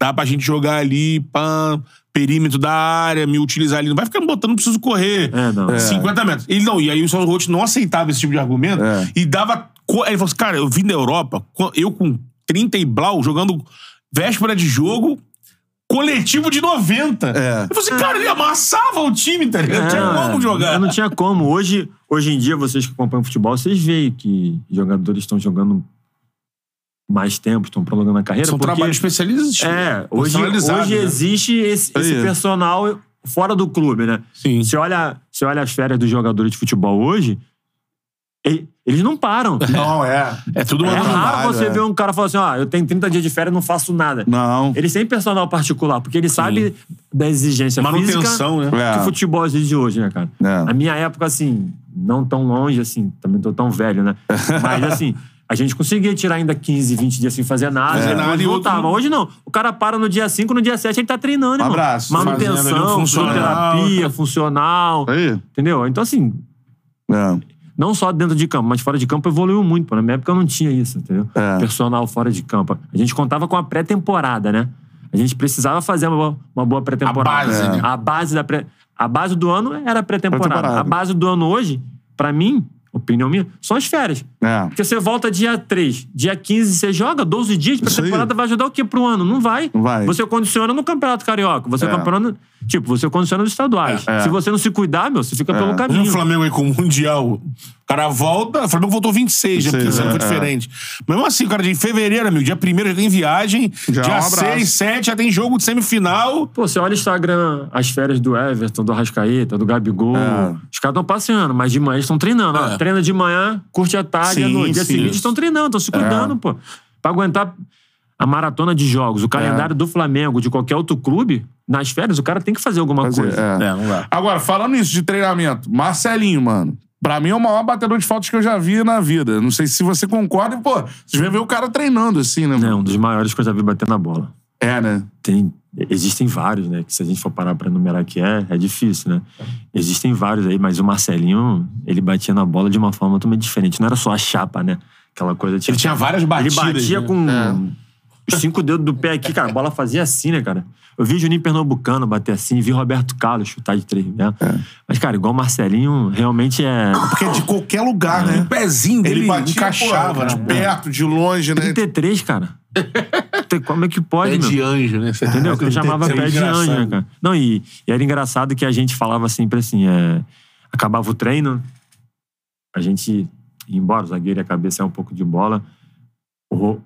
dá pra gente jogar ali, pá, perímetro da área, me utilizar ali. Não vai ficar me botando, não preciso correr É, não. É. 50 metros. Ele não, e aí o Celso Roth não aceitava esse tipo de argumento É. e dava. Ele falou assim, cara, eu vim da Europa, eu com 30 e blau, jogando véspera de jogo, coletivo de 90. É. Eu falei assim, cara, ele amassava o time, tá ligado? Não tinha É, como jogar. Não tinha como. Hoje, hoje em dia, vocês que acompanham futebol, vocês veem que jogadores estão jogando mais tempo, estão prolongando a carreira. São porque, trabalhos especializados. É, hoje, personalizados, hoje né? existe esse, esse Aí. personal fora do clube, né? Sim. Você olha, você olha as férias dos jogadores de futebol hoje, e- eles não param. Não, é. É tudo uma É trabalho, raro você é. ver um cara falar assim, ó, eu tenho 30 dias de férias e não faço nada. Não. Ele tem personal particular, porque ele sabe da exigência Manutenção, física né? É. que o futebol exige hoje, né, cara? É. A minha época, assim, não tão longe, assim, também tô tão velho, né? Mas, assim, a gente conseguia tirar ainda 15, 20 dias sem fazer nada, É. Nada e outro voltava. não. Hoje não. O cara para no dia 5, no dia 7 ele tá treinando, irmão. abraço. Ali um Manutenção, funcional. fisioterapia, funcional. Aí. Entendeu? Então, assim, É. não só dentro de campo, mas fora de campo evoluiu muito. Pô. Na minha época não tinha isso, entendeu? É. Personal fora de campo. A gente contava com a pré-temporada, né? A gente precisava fazer uma boa, uma boa pré-temporada. A base, né? A base da pré... A base do ano era pré-temporada. Pré-temporada. A base do ano hoje, pra mim, opinião minha, são as férias. É. Porque você volta dia 3, dia 15 você joga 12 dias de Isso aí. pré-temporada, vai ajudar o quê pro ano? Não vai. Não vai. Você condiciona no Campeonato Carioca. Você É. condiciona... Tipo, você condiciona nos estaduais. É. Se você não se cuidar, meu, você fica pelo Imagina caminho. o Flamengo aí com o Mundial. O cara volta. O Flamengo voltou 26, já, porque 26, esse ano foi é, diferente. Mas mesmo assim, cara, de fevereiro, amigo, dia 1 já tem viagem. Já é um dia abraço. 6, 7 já tem jogo de semifinal. Pô, você olha o Instagram, as férias do Everton, do Arrascaeta, do Gabigol. É. Os caras estão passeando, mas de manhã eles estão treinando. ó. É. Treina de manhã, curte a tarde, Sim, à noite. Dia sim. seguinte estão treinando, estão se cuidando, pô. Pra aguentar a maratona de jogos, o calendário do Flamengo, de qualquer outro clube, nas férias, o cara tem que fazer alguma Fazer, coisa. é. É, não dá. Agora, falando isso de treinamento, Marcelinho, mano. Pra mim é o maior batedor de faltas que eu já vi na vida. Não sei se você concorda. e, Pô, você ver o cara treinando assim, né? É mano? um dos maiores que eu já vi bater na bola. É, né? Tem, existem vários, né? Que se a gente for parar pra enumerar que é, é difícil, né? Existem vários aí, mas o Marcelinho, ele batia na bola de uma forma totalmente diferente. Não era só a chapa, né? Aquela coisa... Ele tinha várias batidas. Ele batia né? com os cinco dedos do pé aqui, cara. A bola fazia assim, né, cara? Eu vi Juninho Pernambucano bater assim, vi Roberto Carlos chutar de três metros. Mas, cara, igual o Marcelinho, realmente é. Porque é de qualquer lugar, O né? pezinho dele Ele batia, encaixava, pô, de né? perto, de longe, né? 33, cara. Como é que pode, Pé meu? de anjo, né? Você Entendeu? Que eu chamava é pé de anjo, né, cara? Não, e, e era engraçado que a gente falava sempre assim: é, acabava o treino, a gente ia embora, o zagueiro ia cabecear um pouco de bola, o,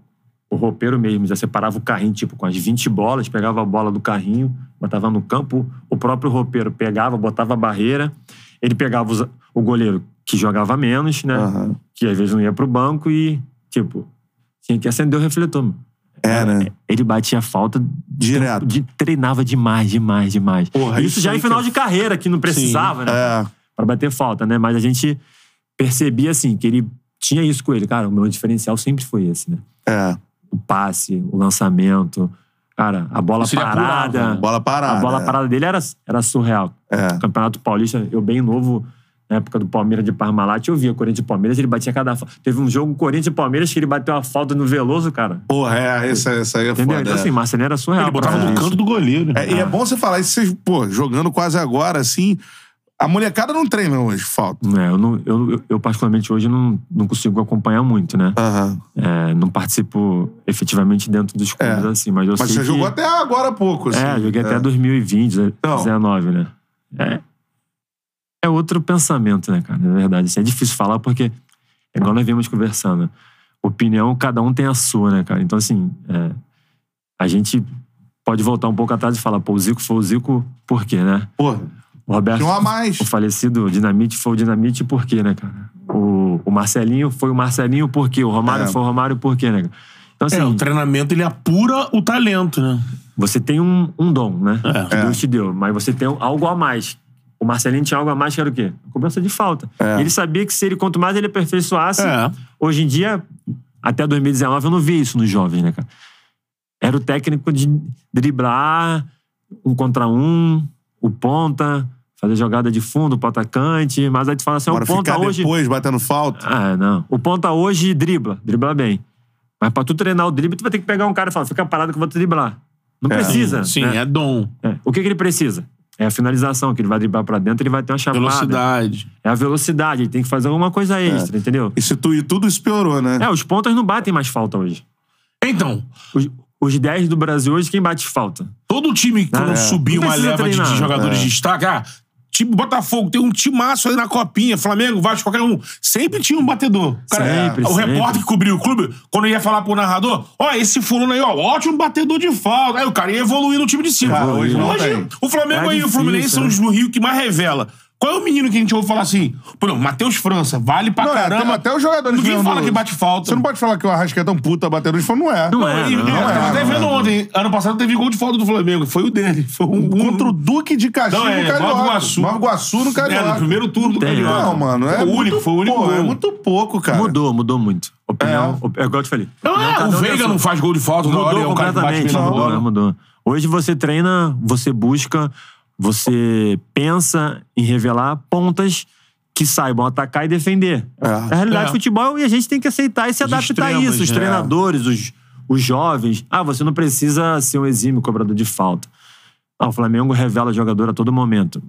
o roupeiro mesmo já separava o carrinho, tipo, com as 20 bolas, pegava a bola do carrinho, botava no campo, o próprio roupeiro pegava, botava a barreira, ele pegava os- o goleiro que jogava menos, né? Aham. Que às vezes não ia pro banco e, tipo, tinha que acender o refletor, meu. É, né? Ele batia falta Direto. de, treinava demais, demais, demais. Porra, isso, isso já em final que- de carreira, que não precisava, né? É. Pra bater falta, né? Mas a gente percebia, assim, que ele tinha isso com ele. Cara, o meu diferencial sempre foi esse, né? É. O passe, o lançamento. Cara, a bola Isso parada. apurava, né? Bola parada. a bola é. parada dele era, era surreal. É. Campeonato Paulista, eu bem novo, na época do Palmeiras de Parmalat, eu via Corinthians e Palmeiras, ele batia cada falta. Teve um jogo Corinthians e Palmeiras que ele bateu a falta no Veloso, cara. Porra, é, essa, essa aí é Entendeu? foda. Então, é. assim, Marcelinho era surreal. Ele botava no canto do goleiro. É, e é bom você falar isso, vocês, pô, jogando quase agora, assim. A molecada não treina hoje, falta. É, eu, não, eu, eu- particularmente, hoje não, não consigo acompanhar muito, né? Aham. É, não participo efetivamente dentro dos clubes, É. assim, mas eu Mas sei você que... jogou até agora há pouco, assim. É, joguei até 2020, Então. 2019, né? É, é outro pensamento, né, cara? Na verdade, assim, é difícil falar porque, é igual nós vimos conversando, opinião, cada um tem a sua, né, cara? Então, assim, é, a gente pode voltar um pouco atrás e falar, pô, o Zico foi o Zico por quê, né? Pô, O Roberto... tinha um a mais. O falecido Dinamite foi o Dinamite por quê, né, cara? O, o Marcelinho foi o Marcelinho por quê? O Romário É. foi o Romário por quê, né? cara? Então, assim, É, o treinamento ele apura o talento, né? você tem um, um dom, né? É. que Deus te deu. Mas você tem algo a mais. O Marcelinho tinha algo a mais que era o quê? A cobrança de falta. É. Ele sabia que se ele, quanto mais ele aperfeiçoasse, É. hoje em dia, até 2019, eu não vi isso nos jovens, né, cara? Era o técnico de driblar um contra um, o ponta, fazer jogada de fundo pro atacante, mas aí tu fala assim, Agora o ponta ficar hoje... depois batendo falta. Ah, não. O ponta hoje dribla, dribla bem. Mas pra tu treinar o drible, tu vai ter que pegar um cara e falar, fica parado que eu vou te driblar. Não É. precisa. Sim, né? é dom. É. O que, que ele precisa? É a finalização, que ele vai driblar pra dentro, ele vai ter uma chapada. Velocidade. É a velocidade, ele tem que fazer alguma coisa extra, entendeu? E se tu e tudo isso piorou, né? É, os pontas não batem mais falta hoje. Então, Os, os 10 do Brasil hoje, quem bate falta? todo time, quando É. subir Não uma leva de, de jogadores É. de destaque, ah, Tipo, Botafogo tem um timaço aí na copinha, Flamengo, Vasco, qualquer um. Sempre tinha um batedor. Cara, Sempre, o sempre. repórter que cobriu o clube, quando ia falar pro narrador, ó, esse fulano aí, ó, ótimo batedor de falta. Aí o cara ia evoluir no time de cima. Cara, hoje tem. o Flamengo É aí e o Fluminense são os do Rio que mais revela. Qual é o menino que a gente ouve falar assim? Por exemplo, Matheus França, vale pra Não, é, caramba. até, até os jogadores Ninguém fala que bate falta. Você não pode falar que o Arrascaeta é um puta batedor de falta, não é. Não é, não, não eu tava é, até vendo ontem. Ano passado teve gol de falta do Flamengo. Foi o dele. Foi um, um Contra o Duque de Caxias Não, é, no Carioca. Nova Iguaçu. Nova Iguaçu no Carioca. É, no primeiro turno do Carioca. Não, mano. É Foi o único, muito, foi o único pô, gol. É muito pouco, cara. Mudou, mudou muito. Opinião, op- é igual eu te falei. Não, é, cada o Veiga não faz gol de falta hora, Mudou é o cara que bate completamente, mudou, mudou. Hoje você treina, você busca, você pensa em revelar pontas que saibam atacar e defender. É. a realidade É. do futebol e a gente tem que aceitar e se Os adaptar a extremos, isso. Os é. treinadores, os, os jovens. Ah, você não precisa ser um exímio cobrador de falta. Ah, o Flamengo revela jogador a todo momento.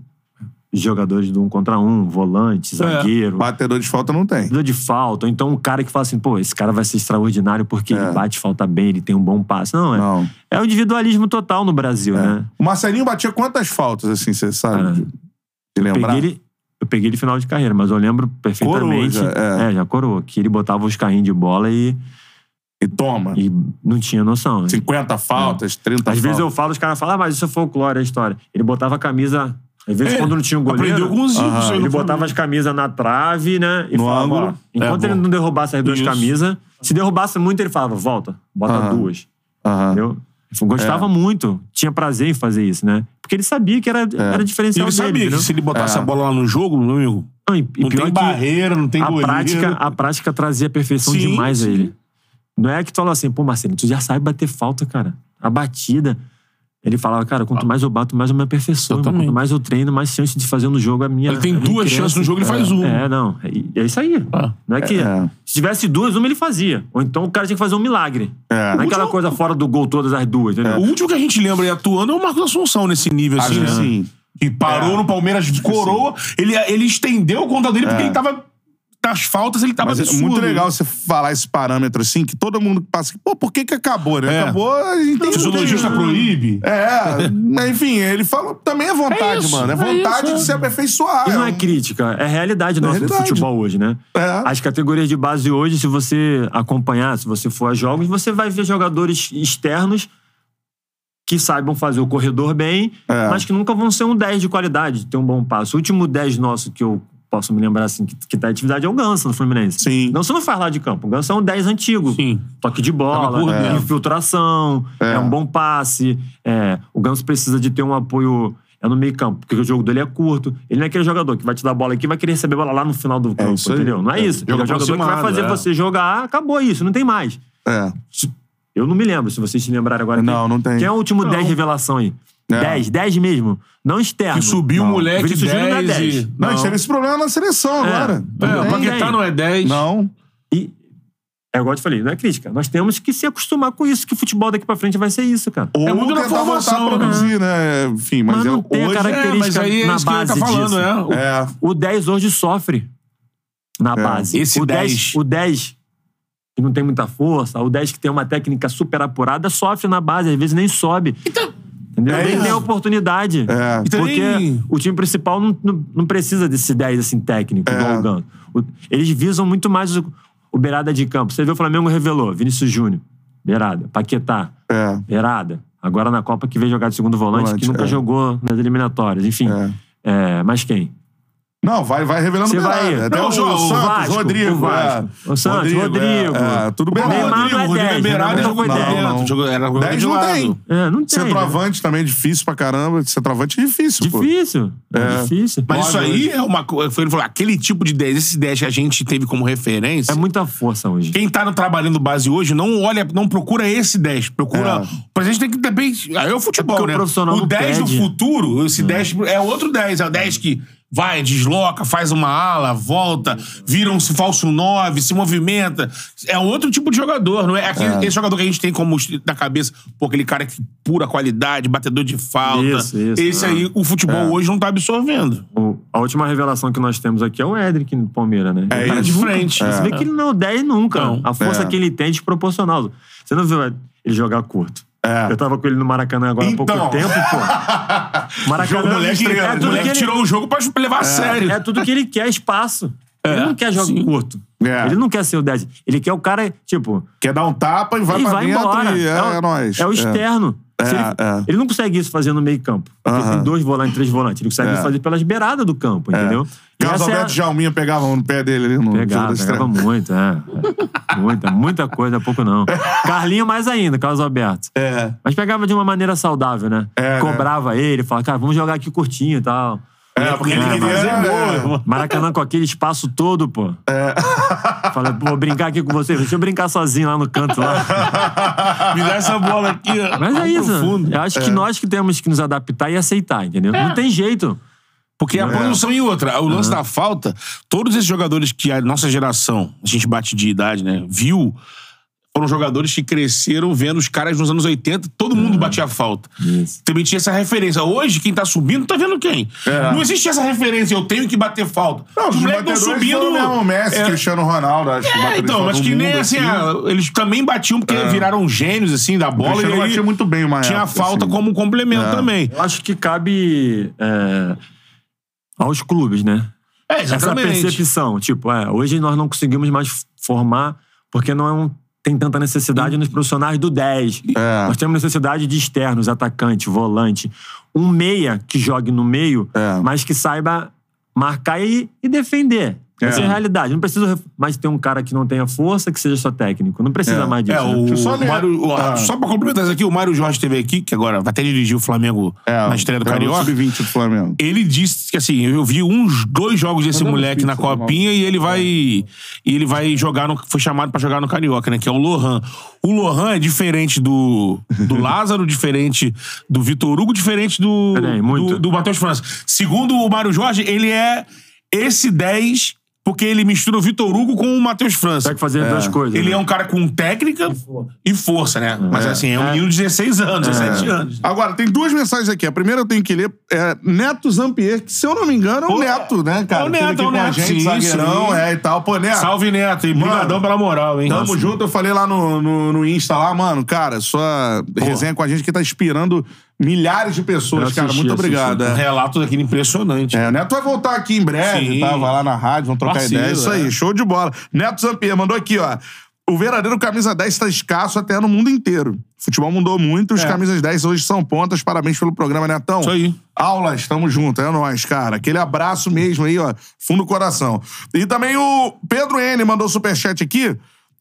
Jogadores de um contra um, volante, zagueiro. Batedor de falta não tem. Batedor de falta, ou então um cara que fala assim, pô, esse cara vai ser extraordinário porque É. ele bate falta bem, ele tem um bom passe. Não, é. Não. É o individualismo total no Brasil, né? O Marcelinho batia quantas faltas, assim, você sabe? Cara, de, de lembrar? Peguei ele, eu peguei ele final de carreira, mas eu lembro perfeitamente. Coroa já, é. já coroou. Que ele botava os carrinhos de bola e, E toma. e não tinha noção. né? 50 faltas, 30 Às vezes eu faltas. falo, os caras falam, ah, mas isso é folclore, é história. Ele botava a camisa. Às vezes, É, quando não tinha um goleiro. Aprendeu com os aí Ele botava as camisas na trave, né? E No falava, ângulo. ó, enquanto É, ele bom. não derrubasse as duas Isso. camisas, se derrubasse muito, ele falava, volta, bota Aham. duas. Aham. Entendeu? Ele gostava É. muito, tinha prazer em fazer isso, né? Porque ele sabia que era, era E diferencial ele dele. sabia que entendeu? se ele botasse É. a bola lá no jogo, meu amigo, Não, e, e não pior tem barreira, não tem a goleiro. prática, a prática trazia perfeição Sim, demais a sim. ele. Não é que tu fala assim, pô, Marcelo, tu já sabe bater falta, cara. A batida. Ele falava, cara, quanto mais eu bato, mais eu me. Totalmente. Quanto mais eu treino, mais chance de fazer no jogo a minha. Ele tem minha duas cresce. chances no jogo, ele faz uma. É, não. É, é isso aí. Ah. Não é que. É. Se tivesse duas, uma ele fazia. Ou então o cara tinha que fazer um milagre. É. Não é aquela coisa fora do gol todas as duas, entendeu? O último que a gente lembra aí atuando é o Marcos Assunção nesse nível, assim. que né? sim. Que parou É. no Palmeiras de coroa. Ele, ele estendeu o conta dele porque É. ele tava. Nas faltas, ele tava Mas é absurdo. muito legal você falar esse parâmetro assim, que todo mundo passa. Pô, por que que acabou, né? É. Acabou, a gente tem Fisiologista tem- proíbe. É, mas enfim, ele falou também é vontade, É isso, mano. É é vontade isso, de é. se aperfeiçoar. E não é um- crítica, é realidade nossa do realidade. futebol hoje, né? É. As categorias de base hoje, se você acompanhar, se você for a jogos, você vai ver jogadores externos que saibam fazer o corredor bem, É. mas que nunca vão ser um 10 de qualidade, ter um bom passo. O último 10 nosso que eu posso me lembrar assim, que, que tá atividade é o Ganso no Fluminense. Sim. Ganso não faz lá de campo. O Ganso é um 10 antigo. Sim. Toque de bola, dentro. infiltração, é. É. um bom passe. é, o Ganso precisa de ter um apoio é no meio campo, porque o jogo dele é curto. Ele não é aquele jogador que vai te dar a bola aqui e vai querer receber a bola lá no final do campo, isso aí. entendeu? Não é, É, isso. Ele é o jogador que vai fazer é. você jogar, acabou isso, não tem mais. É. Eu não me lembro, se vocês se lembrarem agora. Não, quem, não tem. Quem é o último 10 revelação aí? É. 10, 10 mesmo. Não externo. Que subiu o moleque Vinícius Júnior não é 10 10. e... Não, a gente teve esse problema na seleção agora. É, Não o tem. Paquetá não é 10. Não. E é igual eu te falei, não é crítica. Nós temos que se acostumar com isso, que o futebol daqui pra frente vai ser isso, cara. Ou É muito na tentar voltar formação, a produzir, né? Enfim, mas, Mas é, não tem a hoje... característica- É, mas aí é na ele tá base falando, disso. né? O- É. O 10 hoje sofre na É. base. Esse o 10. O 10 que não tem muita força, o 10 que tem uma técnica super apurada, sofre na base, às vezes nem sobe. Entendeu? É nem tem oportunidade. É. Porque o time principal não, não, não precisa desse 10 assim, técnico, É. igual o Ganso. O- Eles visam muito mais o, o beirada de campo. Você vê o Flamengo revelou, Vinícius Júnior, beirada. Paquetá, É. beirada. Agora na Copa que veio jogar de segundo volante, Volante, que nunca é. jogou nas eliminatórias. Enfim, É. é, mas quem? Não, vai, vai revelando Você vai- beirada. Até Não, o, o Santos, Vasco, Rodrigo. o Vasco. é. O Santos, Rodrigo. É, é, tudo O beirado. Neymar Rodrigo, não é o Rodrigo 10, é beirado e né? jogou Não, não. dentro. Jogou- Era jogador 10 de não lado. tem. É, não tem. né? Centroavante também é difícil pra caramba. Centroavante é difícil, pô. Difícil. É, É. difícil. Mas isso aí é uma coisa. Ele falou, aquele tipo de 10, esse 10 que a gente teve como referência. É muita força hoje. Quem tá no trabalhando base hoje não olha, não procura esse 10. Procura. É. Mas a gente tem que também. Aí é o futebol, É o né? profissional o não 10 do futuro, esse 10 é outro 10. É o 10 que vai, desloca, faz uma ala, volta, vira um falso 9, se movimenta. É outro tipo de jogador, não é? Aquele, Esse jogador que a gente tem como da cabeça, pô, aquele cara que pura qualidade, batedor de falta. Isso, isso, Esse é. aí, o futebol hoje não tá absorvendo. O- a última revelação que nós temos aqui é o Edric no Palmeiras, né? É O cara de isso. frente. Você vê que ele não é o 10 nunca. Não. A força É. que ele tem é desproporcional. Você não viu ele jogar curto. É. Eu tava com ele no Maracanã agora há Então. pouco tempo, pô. Maracanã O moleque, é o moleque que ele- tirou o jogo pra levar a sério. É tudo que ele quer, espaço. ele não quer jogo sim. curto. É. Ele não quer ser o 10. Ele quer o cara, tipo, Quer dar um tapa e vai ele pra vai dentro embora. e é, o- é nóis. É o externo. Se É, ele, é. ele não consegue isso fazer no meio campo. Porque Aham. tem dois volantes, três volantes. Ele consegue É. isso fazer pelas beiradas do campo, entendeu? E Carlos é Alberto e Jalminha pegavam no pé dele ali no Pegava, pegava muito, é. É. Muita, muita coisa, pouco não. Carlinho mais ainda, Carlos Alberto. É. Mas pegava de uma maneira saudável, né? É, Cobrava ele, falava, cara, vamos jogar aqui curtinho e tal. É, porque ele queria fazer gol. Maracanã com aquele espaço todo, pô. É. Falei, pô, vou brincar aqui com você. Deixa eu brincar sozinho lá no canto lá. Me dá essa bola aqui, ó. Mas é isso. profundo. Eu acho que nós que temos que nos adaptar e aceitar, entendeu? Não tem jeito. Porque a produção e outra. O lance da falta, todos esses jogadores que a nossa geração, a gente bate de idade, né, viu, foram jogadores que cresceram vendo os caras nos anos 80, todo mundo batia falta. Isso. Também tinha essa referência. Hoje, quem tá subindo, tá vendo quem? Não existe essa referência, eu tenho que bater falta. Não, os moleques batedores foram mesmo o Messi, É. Cristiano Ronaldo, acho. que É, batedores então, de mas que nem mundo, assim, ah, eles também batiam porque viraram gênios, assim, da bola. Cristiano e aí batia muito bem uma tinha a época, falta assim. como complemento É. também. Eu acho que cabe é, aos clubes, né? É, Essa exatamente. percepção. Tipo, é, hoje nós não conseguimos mais formar porque não é um- tem tanta necessidade nos profissionais do 10. É. Nós temos necessidade de externos, atacante, volante. Um meia que jogue no meio, É. mas que saiba marcar e, e defender. Essa é a realidade. Não precisa mais ter um cara que não tenha força, que seja só técnico. Não precisa É. mais disso. É, né? o, só o ler. Mário, o- Ah. Só pra complementar isso aqui, o Mário Jorge esteve aqui, que agora vai até dirigir o Flamengo É, na estreia do no Carioca. Sub-20 do Flamengo. Ele disse que assim, eu vi uns dois jogos desse Mandamos moleque na copinha e ele vai e ele vai jogar no foi chamado pra jogar no Carioca, né, que é o Lohan. O Lohan é diferente do do Lázaro, diferente do Vitor Hugo, diferente do Peraí, muito. do, do Matheus França. Segundo o Mário Jorge, ele é esse 10 porque ele mistura o Vitor Hugo com o Matheus França. Tem que fazer as duas coisas. Ele né? é um cara com técnica e força, né? Mas assim, é um menino de 16 anos, 17 anos. Agora, tem duas mensagens aqui. A primeira eu tenho que ler. É Neto Zampier, que se eu não me engano é o Pô, Neto, né, cara? é o Neto, é o com a Neto, gente, sim, zagueirão, sim. é e tal. Pô, Neto. Salve, Neto. E brigadão pela moral, hein? Tamo junto, eu falei lá no, no, no Insta lá, mano, cara, sua resenha com a gente que tá inspirando milhares de pessoas, Eu cara. assisti, Muito assisti. obrigado. Um É. relato daquele impressionante. É, o Neto vai voltar aqui em breve, Sim. tá? Vai lá na rádio, vamos trocar Parceiro, ideia. Isso aí, é. show de bola. Neto Zampier mandou aqui, ó. O verdadeiro camisa 10 está escasso até no mundo inteiro. O futebol mudou muito, os É. camisas 10 hoje são pontas. Parabéns pelo programa, Netão. Isso aí. Aulas, tamo junto, é nóis, cara. Aquele abraço mesmo aí, ó, fundo do coração. E também o Pedro N mandou superchat aqui.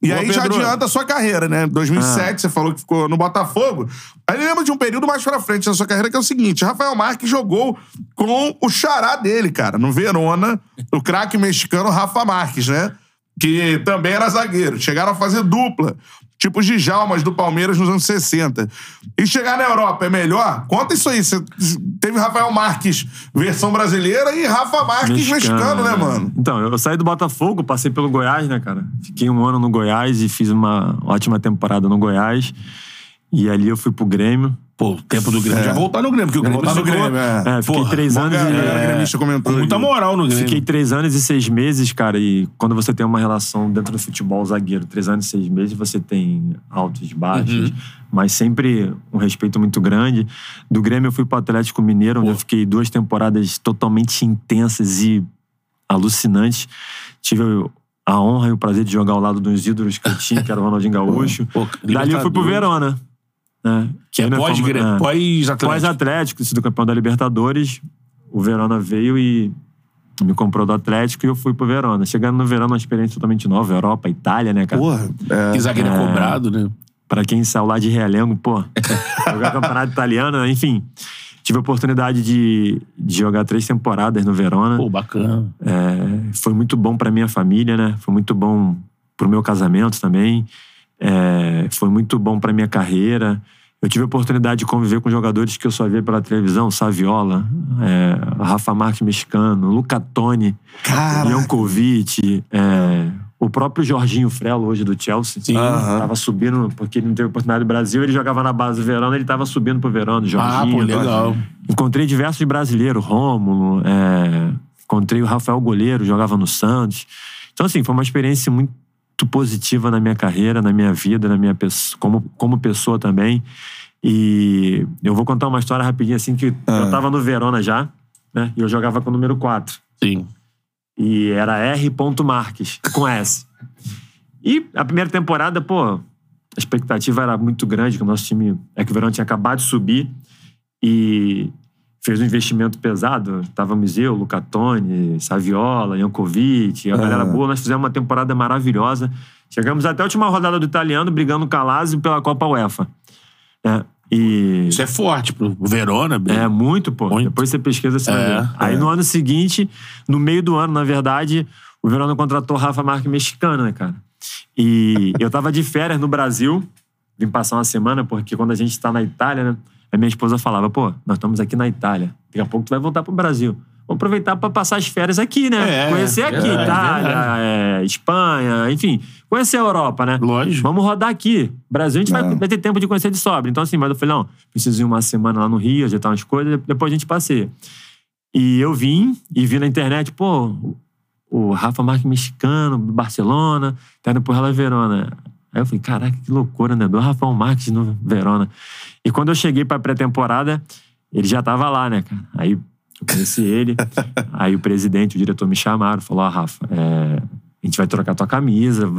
E aí já Pedro. adianta a sua carreira, né? 2007, Ah. você falou que ficou no Botafogo. Aí lembra de um período mais pra frente da sua carreira, que é o seguinte: Rafael Marques jogou com o xará dele, cara, no Verona, o craque mexicano Rafa Marques, né? Que também era zagueiro. Chegaram a fazer dupla. Tipo os Djalmas do Palmeiras nos anos 60. E chegar na Europa é melhor? Conta isso aí. Você teve Rafael Marques, versão brasileira, e Rafa Marques mexicano, né, mano? Então, eu saí do Botafogo, passei pelo Goiás, né, cara? Fiquei um ano no Goiás e fiz uma ótima temporada no Goiás. E ali eu fui pro Grêmio. Pô, o tempo do Grêmio. Já voltar no Grêmio, porque o Grêmio voltar no Grêmio, é. É, fiquei Porra, três anos e... é, comentou. Com muita moral no Grêmio. Fiquei três anos e seis meses, cara, e quando você tem uma relação dentro do futebol zagueiro, três anos e seis meses, você tem altos e baixos, mas sempre um respeito muito grande. Do Grêmio eu fui pro Atlético Mineiro, onde eu fiquei duas temporadas totalmente intensas e alucinantes. Tive a honra e o prazer de jogar ao lado dos ídolos que eu tinha, que era o Ronaldinho Gaúcho. Pô, Dali eu fui pro. Verona. Né? Que é pós-Grêmio, é. pós-Atlético. Pós-Atlético, sido campeão da Libertadores, o Verona veio e me comprou do Atlético e eu fui pro Verona. Chegando no Verona, uma experiência totalmente nova, Europa, Itália, né, cara? Porra. É, zagueiro é cobrado, né? Pra quem saiu lá de Realengo, pô, jogar campeonato italiano, né? enfim. Tive a oportunidade de, de jogar três temporadas no Verona. Pô, bacana. É, foi muito bom pra minha família, né? Foi muito bom pro meu casamento também. É, foi muito bom pra minha carreira. Eu tive a oportunidade de conviver com jogadores que eu só via pela televisão, Saviola, é, Rafa Marques mexicano, Luca Toni. Jankovic, é, o próprio Jorginho Frelo, hoje do Chelsea. Sim. Aham. Tava subindo, porque ele não teve oportunidade no Brasil, ele jogava na base do Verona, ele tava subindo pro Verona, Ah, Jorginho. pô, legal. Encontrei diversos brasileiros, Rômulo, é, encontrei o Rafael Goleiro, jogava no Santos. Então, assim, foi uma experiência muito positiva na minha carreira, na minha vida, na minha como, como pessoa também. E eu vou contar uma história rapidinho, assim, que Ah. eu tava no Verona já, né? E eu jogava com o número 4. Sim. E era R. Marques, com S. E a primeira temporada, pô, a expectativa era muito grande, que o nosso time. É que o Verão tinha acabado de subir e fez um investimento pesado. Estávamos eu, Lucatone, Saviola, Jankovic, a galera boa. Nós fizemos uma temporada maravilhosa. Chegamos até a última rodada do italiano, brigando com a Lazio pela Copa UEFA. né? E. Isso é forte pro Verona, Bia. É, muito, pô. Muito. Depois você pesquisa, você É, ver. Aí no ano seguinte, no meio do ano, na verdade, o Verona contratou Rafa Marques mexicano, né, cara? E eu tava de férias no Brasil, vim passar uma semana, porque quando a gente tá na Itália, né? A minha esposa falava, pô, nós estamos aqui na Itália. Daqui a pouco tu vai voltar pro Brasil. Vamos aproveitar pra passar as férias aqui, né? É, conhecer aqui, verdade, Itália, verdade. é, Espanha, enfim. Conhecer a Europa, né? Lógico. Vamos rodar aqui. Brasil a gente vai, É. vai ter tempo de conhecer de sobra. Então, assim, mas eu falei, não, preciso ir uma semana lá no Rio, ajeitar umas coisas, depois a gente passeia. E eu vim e vi na internet, pô, o- Rafa Marques mexicano, Barcelona, tá indo pro Real Verona. Aí eu falei, caraca, que loucura, né? Do Rafael Marques no Verona. E quando eu cheguei pra pré-temporada, ele já tava lá, né, cara? Aí eu conheci ele, aí o presidente, o diretor me chamaram, falou, ó, Rafa, é, a gente vai trocar tua camisa,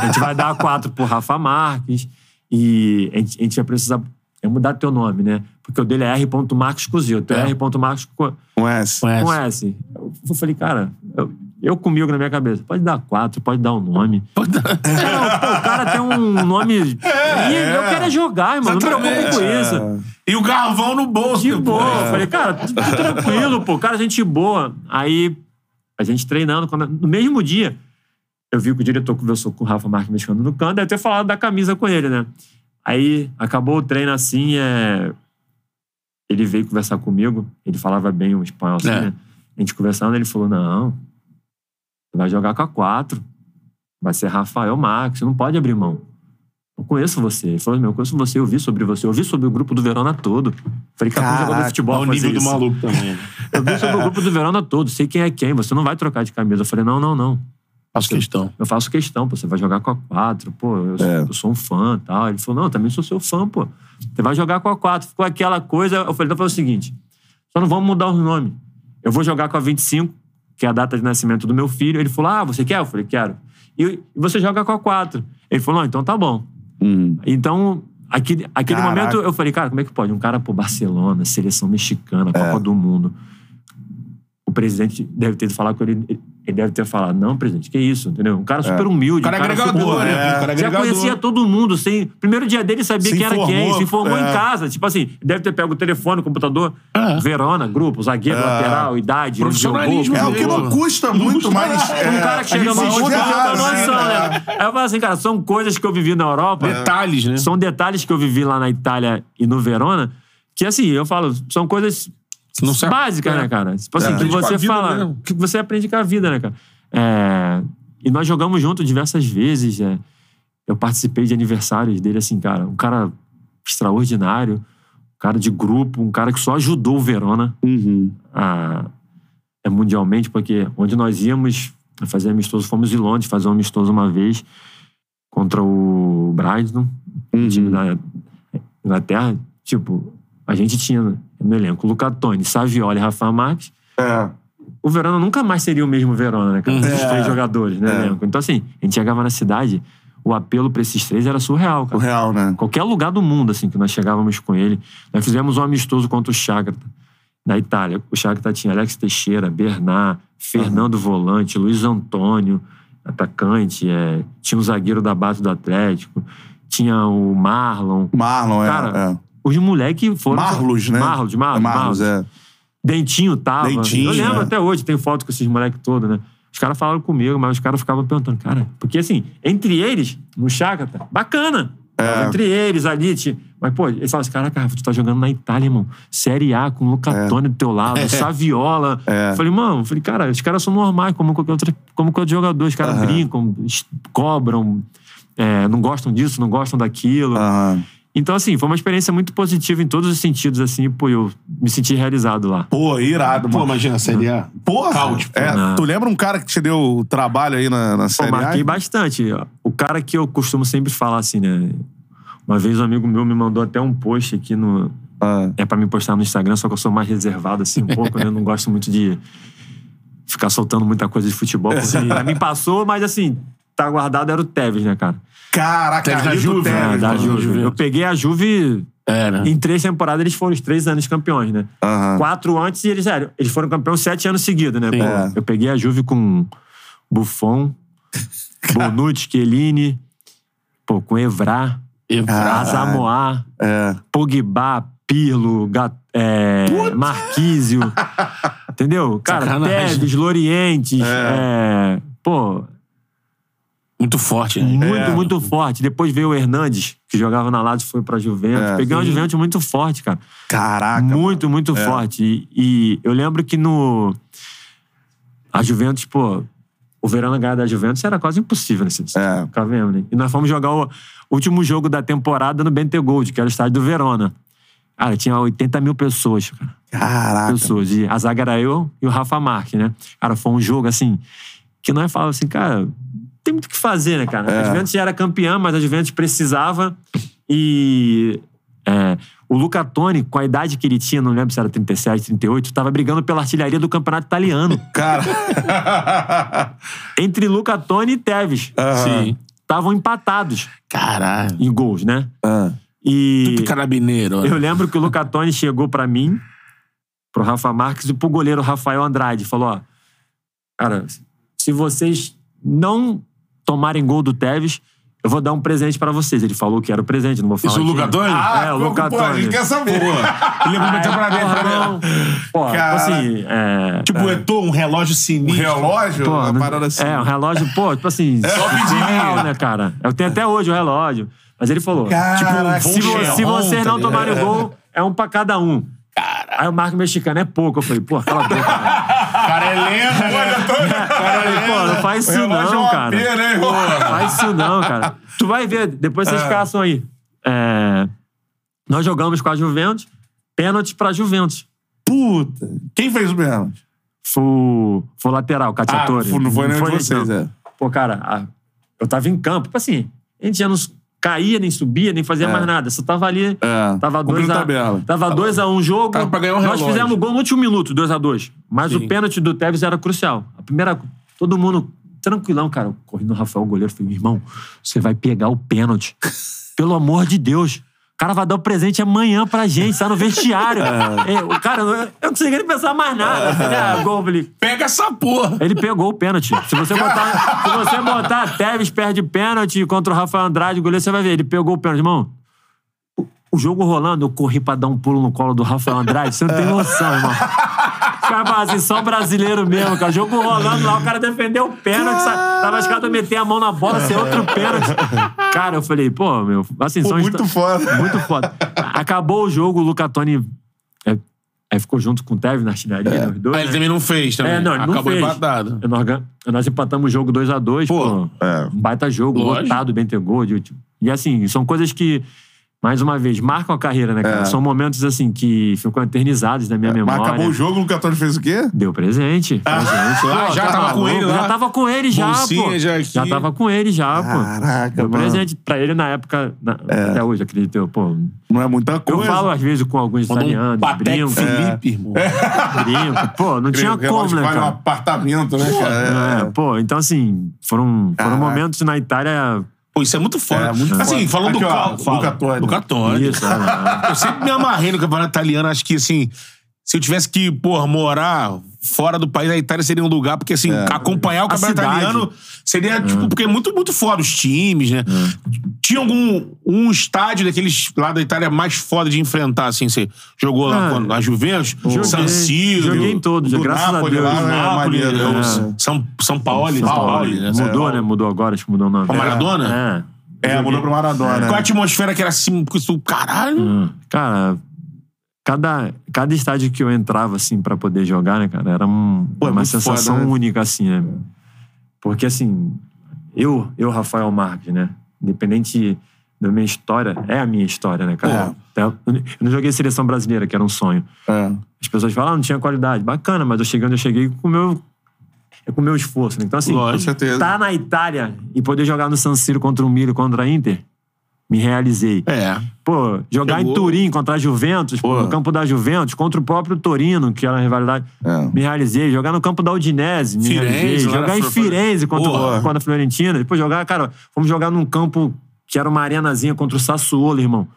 a gente vai dar quatro pro Rafa Marques e a gente, a gente vai precisar é mudar teu nome, né? Porque o dele é R. Marcos Cozil, teu é R. Marcos co- Com S. Com com S. S. Eu falei, cara, eu, eu comigo na minha cabeça, pode dar quatro, pode dar um nome. Pode dar. Não, pô, o cara tem um nome. E eu quero jogar, irmão. Não me preocupe com isso. E o garvão no bolso. De boa. Eu falei, cara, tudo tranquilo, pô. Cara, gente boa. Aí, a gente treinando. quando- no mesmo dia, eu vi que o diretor conversou com o Rafa Marques mexicano no canto, deve ter falado da camisa com ele, né? Aí, acabou o treino assim, é... ele veio conversar comigo. Ele falava bem o espanhol, assim, É. né? A gente conversando, ele falou, não, vai jogar com a quatro. Vai ser Rafael Marques, você não pode abrir mão. Eu conheço você. Ele falou, meu, eu conheço você, eu vi sobre você, eu vi sobre o grupo do Verona todo. Falei, cara, jogador de futebol Olha o fazer nível do isso. maluco também. Eu vi sobre o grupo do Verona todo, sei quem é quem, você não vai trocar de camisa. Eu falei, não, não, não. Faço questão. Eu faço questão, pô, você vai jogar com a 4, pô, eu, sou- É. eu sou um fã e tal. Ele falou, não, eu também sou seu fã, pô. Você vai jogar com a 4. Ficou aquela coisa, eu falei, então foi o seguinte, só não vamos mudar o nome. Eu vou jogar com a 25, que é a data de nascimento do meu filho. Ele falou, ah, você quer? Eu falei, quero. E, você joga com a 4. Ele falou, não, então tá bom. Hum. Então, aquele, aquele Caraca. momento eu falei, cara, como é que pode? Um cara, pô, Barcelona, seleção mexicana, É. Copa do Mundo. O presidente deve ter falado com ele. Ele deve ter falado, não, presidente, que isso, entendeu? Um cara super humilde. O cara é um agregador, super- né? É. O cara é Já agregador. conhecia todo mundo. Sem... Primeiro dia dele sabia Se quem era quem, informou, se informou é. em casa. Tipo assim, deve ter pego o telefone, o computador. É. Verona, grupo, zagueiro, lateral, idade, onde jogou, Profissionalismo. É o que não custa muito, mas. é, um cara que chega tem uma né? noção, né? Aí eu falo assim, cara, são coisas que eu vivi na Europa. Detalhes, né? São detalhes que eu vivi lá na Itália e no Verona, que assim, eu falo, são coisas Não serve- básicas, é. né, cara? Tipo assim, que com a você fala, mesmo. que você aprende com a vida, né, cara? É, e nós jogamos junto diversas vezes. é. eu participei de aniversários dele, assim, cara, um cara extraordinário, um cara de grupo, um cara que só ajudou o Verona Uhum. a, é, mundialmente, porque onde nós íamos fazer amistoso, fomos em Londres fazer um amistoso uma vez contra o Brighton, Uhum. time da Inglaterra. Tipo, a gente tinha no elenco Luca Toni, Saviola e Rafa Marques. É. O Verona nunca mais seria o mesmo Verona, né, cara? Uhum. Os É. três jogadores no É. elenco. Então, assim, a gente chegava na cidade, o apelo pra esses três era surreal, cara. real, né? Qualquer lugar do mundo, assim, que nós chegávamos com ele. Nós fizemos um amistoso contra o Shakhtar, na Itália. O Shakhtar tinha Alex Teixeira, Bernard, Fernando Volante, Luiz Antônio, atacante. é, tinha o zagueiro da base do Atlético. Tinha o Marlon. Marlon, é. Cara, é. Os moleques foram... Marlos, né? Marlos, Marlos. Marlos, é. Dentinho tava. Dentinho, eu lembro é. até hoje, tem foto com esses moleques todos, né? Os caras falaram comigo, mas os caras ficavam perguntando, cara, porque assim, entre eles, no Chácata, bacana. É. Entre eles ali, tinha- mas pô, eles falavam assim, caraca, Rafa, tu tá jogando na Itália, irmão. Série A, com o Lucatone do teu lado, Saviola. É. Eu Falei, mano, eu falei, cara, os caras são normais, como qualquer outro, como qualquer jogador. Os caras Aham. brincam, cobram, é, não gostam disso, não gostam daquilo. Aham. Então, assim, foi uma experiência muito positiva em todos os sentidos, assim, pô, eu me senti realizado lá. Pô, irado, Pô, mano. imagina a Série A. Porra! Pô. é, tu lembra um cara que te deu trabalho aí na, na Pô, Série marquei A? bastante. O cara que eu costumo sempre falar assim, né? Uma vez um amigo meu me mandou até um post aqui no. Ah. É pra me postar no Instagram, só que eu sou mais reservado assim um pouco, né? Eu não gosto muito de ficar soltando muita coisa de futebol. Porque pra mim passou, mas assim, tá guardado era o Tevez, né, cara? Caraca, Teve da Juve, Tevez, É, da. Juve. Eu peguei a Juve. Era. Em três temporadas eles foram os três anos campeões, né? Quatro antes e eles eram. Eles foram campeões sete anos seguidos, né? Sim. Pô, É. Eu peguei a Juve com Buffon, Bonucci, Chiellini, pô, com Evra, Evra. Asamoah, É. Pogba, Pirlo, Ga- é, Marquísio. entendeu? Cara, Sacanagem. Tevez, Lorientes. é, pô, Muito forte, né? muito, É. muito forte. Depois veio o Hernandes, que jogava na Lazio e foi pra Juventus. É, Peguei uma sim. Juventus muito forte, cara. Caraca. Muito, muito forte. E, e eu lembro que no. A Juventus, pô. O Verona ganhar da Juventus era quase impossível nesse É. Ficar vendo, né? E nós fomos jogar o último jogo da temporada no Bentegold, que era o estádio do Verona. Cara, tinha 80 mil pessoas, cara. Caraca. Pessoas. E a zaga era eu e o Rafa Marques, né? Cara, foi um jogo, assim, que nós falávamos assim, cara, tem muito o que fazer, né, cara? É. A Juventus já era campeã, mas a Juventus precisava. E é, o Luca Toni, com a idade que ele tinha, não lembro se era 37, 38, tava brigando pela artilharia do campeonato italiano. Cara. entre Luca Toni e Tevez. Sim. Estavam empatados Caralho. em gols, né? Ah. E Tudo carabineiro. olha. eu lembro que o Luca Toni chegou pra mim, pro Rafa Marques e pro goleiro Rafael Andrade. Falou, ó, cara, se vocês não tomarem gol do Tevez, eu vou dar um presente pra vocês. Ele falou que era o presente, não vou falar Isso o aqui. Luca Toni? É, o Luca pô, a gente Toni. quer saber. Ele ia meter pra dentro, pra Porra, dentro. não. Pô, tipo Cara. assim, é... Tipo, o Eto'o, um relógio Um sinistro. relógio? Pô, uma parada assim. É, um relógio, pô, tipo assim, Só pedir né, cara? Eu tenho até hoje o relógio. Mas ele falou, Caraca, se, vo- Von se vocês Cheron, não tá tomarem o gol, é um pra cada um. Aí o Marco Mexicano é pouco. Eu falei, pô, cala a boca, cara. cara é lento, né? Falei, pô, não faz isso é não, cara. Pô, faz isso não, cara. Tu vai ver, depois vocês caçam aí. É, nós jogamos com a Juventus, pênalti pra Juventus. Puta. Quem fez o pênalti? Foi, o- foi o lateral, Cacciatore. Ah, não foi nem de esse, vocês, não. é. Pô, cara, eu tava em campo. Tipo assim, a gente já não caía, nem subia, nem fazia É. mais nada. Só tava ali. É, Tava cumprindo 2 a, tabela. tava dois a um jogo. Tava pra ganhar um Nós relógio. fizemos gol no último minuto, 2 a 2 Mas Sim. o pênalti do Tevez era crucial. A primeira. Todo mundo tranquilão, cara. Corri no Rafael, o goleiro. Falei, irmão, você vai pegar o pênalti. Pelo amor de Deus. O cara vai dar o presente amanhã pra gente, tá no vestiário. É, o cara, eu eu não consegui nem pensar mais nada. Gol, falei, Pega essa porra. ele pegou o pênalti. Se você botar, se você botar Tevez perde pênalti contra o Rafael Andrade, o goleiro, você vai ver. Ele pegou o pênalti. Irmão, o, o jogo rolando, eu corri pra dar um pulo no colo do Rafael Andrade. Você não tem noção, irmão. Assim, só brasileiro mesmo, cara. O jogo rolando lá, o cara defendeu o pênalti. Tava escado a meter a mão na bola, ser outro pênalti. Cara, eu falei, pô, meu, assim, Pô, são muito histó- foda. Muito foda. Acabou o jogo, o Luca Toni é, é, ficou junto com o Tevez na artilharia, os dois. Ah, ele né? também não fez também. É, não, ele não Acabou fez. empatado. Nós, gan- nós empatamos o jogo 2x2, Pô, pô. é. Um baita jogo, Lógico. lotado, bem ter gol. de- E assim, são coisas que, mais uma vez, marcam a carreira, né, cara? É. São momentos, assim, que ficam eternizados na minha Mas memória. acabou o jogo, o Luca Toni fez o quê? Deu presente pra gente. Ah, Pô, já tá tava com maluco? ele lá? Já tava com ele, já, Bolsinha pô. já aqui. tava com ele, já, pô. Caraca, Deu mano. presente pra ele na época, na- até hoje, acredito eu. Pô, Não é muita eu coisa. falo às vezes com alguns um italianos, Patek brinco, Felipe, irmão. brinco. Pô, não tinha O relógio como, né, vale um cara? apartamento, né, cara? É, pô, então assim, foram, foram Caraca. momentos na Itália. Pô, isso é muito foda. É, muito assim, foda. falando Aqui, do ó, fala. Luca Toni. Luca Toni. Isso, é, Eu sempre me amarrei no campeonato italiano. Acho que, assim, se eu tivesse que, porra, morar fora do país, a Itália seria um lugar, porque, assim, acompanhar o campeonato italiano seria, tipo, porque é muito, muito foda os times, né? Tinha algum um estádio daqueles lá da Itália mais foda de enfrentar, assim? Você jogou lá Ah, quando- na Juventus? joguei. San Siro. Joguei em todos, do graças Napoli a Deus. lá, né? Maneiro, é, é. São, São Paulo, São Paulo, Paulo, né? Mudou, né? Mudou agora, acho que mudou o nome. A Maradona? É. É, mudou pro Maradona. Qual a atmosfera que era assim, caralho? Hum. Cara, cada, cada estádio que eu entrava, assim, pra poder jogar, né, cara, era um- Pô, é uma sensação foda, né? única, assim, né? Porque, assim, eu, eu, Rafael Marques, né? Independente da minha história, é a minha história, né, cara? Até- Eu não joguei seleção brasileira, que era um sonho. É. As pessoas falam, ah, não tinha qualidade. Bacana, mas eu cheguei onde eu cheguei com o meu, é com o meu esforço. Né? Então, assim, Lógico. Tá na Itália e poder jogar no San Siro contra o Milan, contra a Inter, Me realizei. É. Pô, jogar Chegou. em Turim contra a Juventus, pô, no campo da Juventus, contra o próprio Torino, que era uma rivalidade. É. Me realizei. Jogar no campo da Udinese, me Firenze, realizei. Jogar em Firenze contra, o- contra a Fiorentina. Depois jogar, cara, fomos jogar num campo que era uma arenazinha contra o Sassuolo, irmão.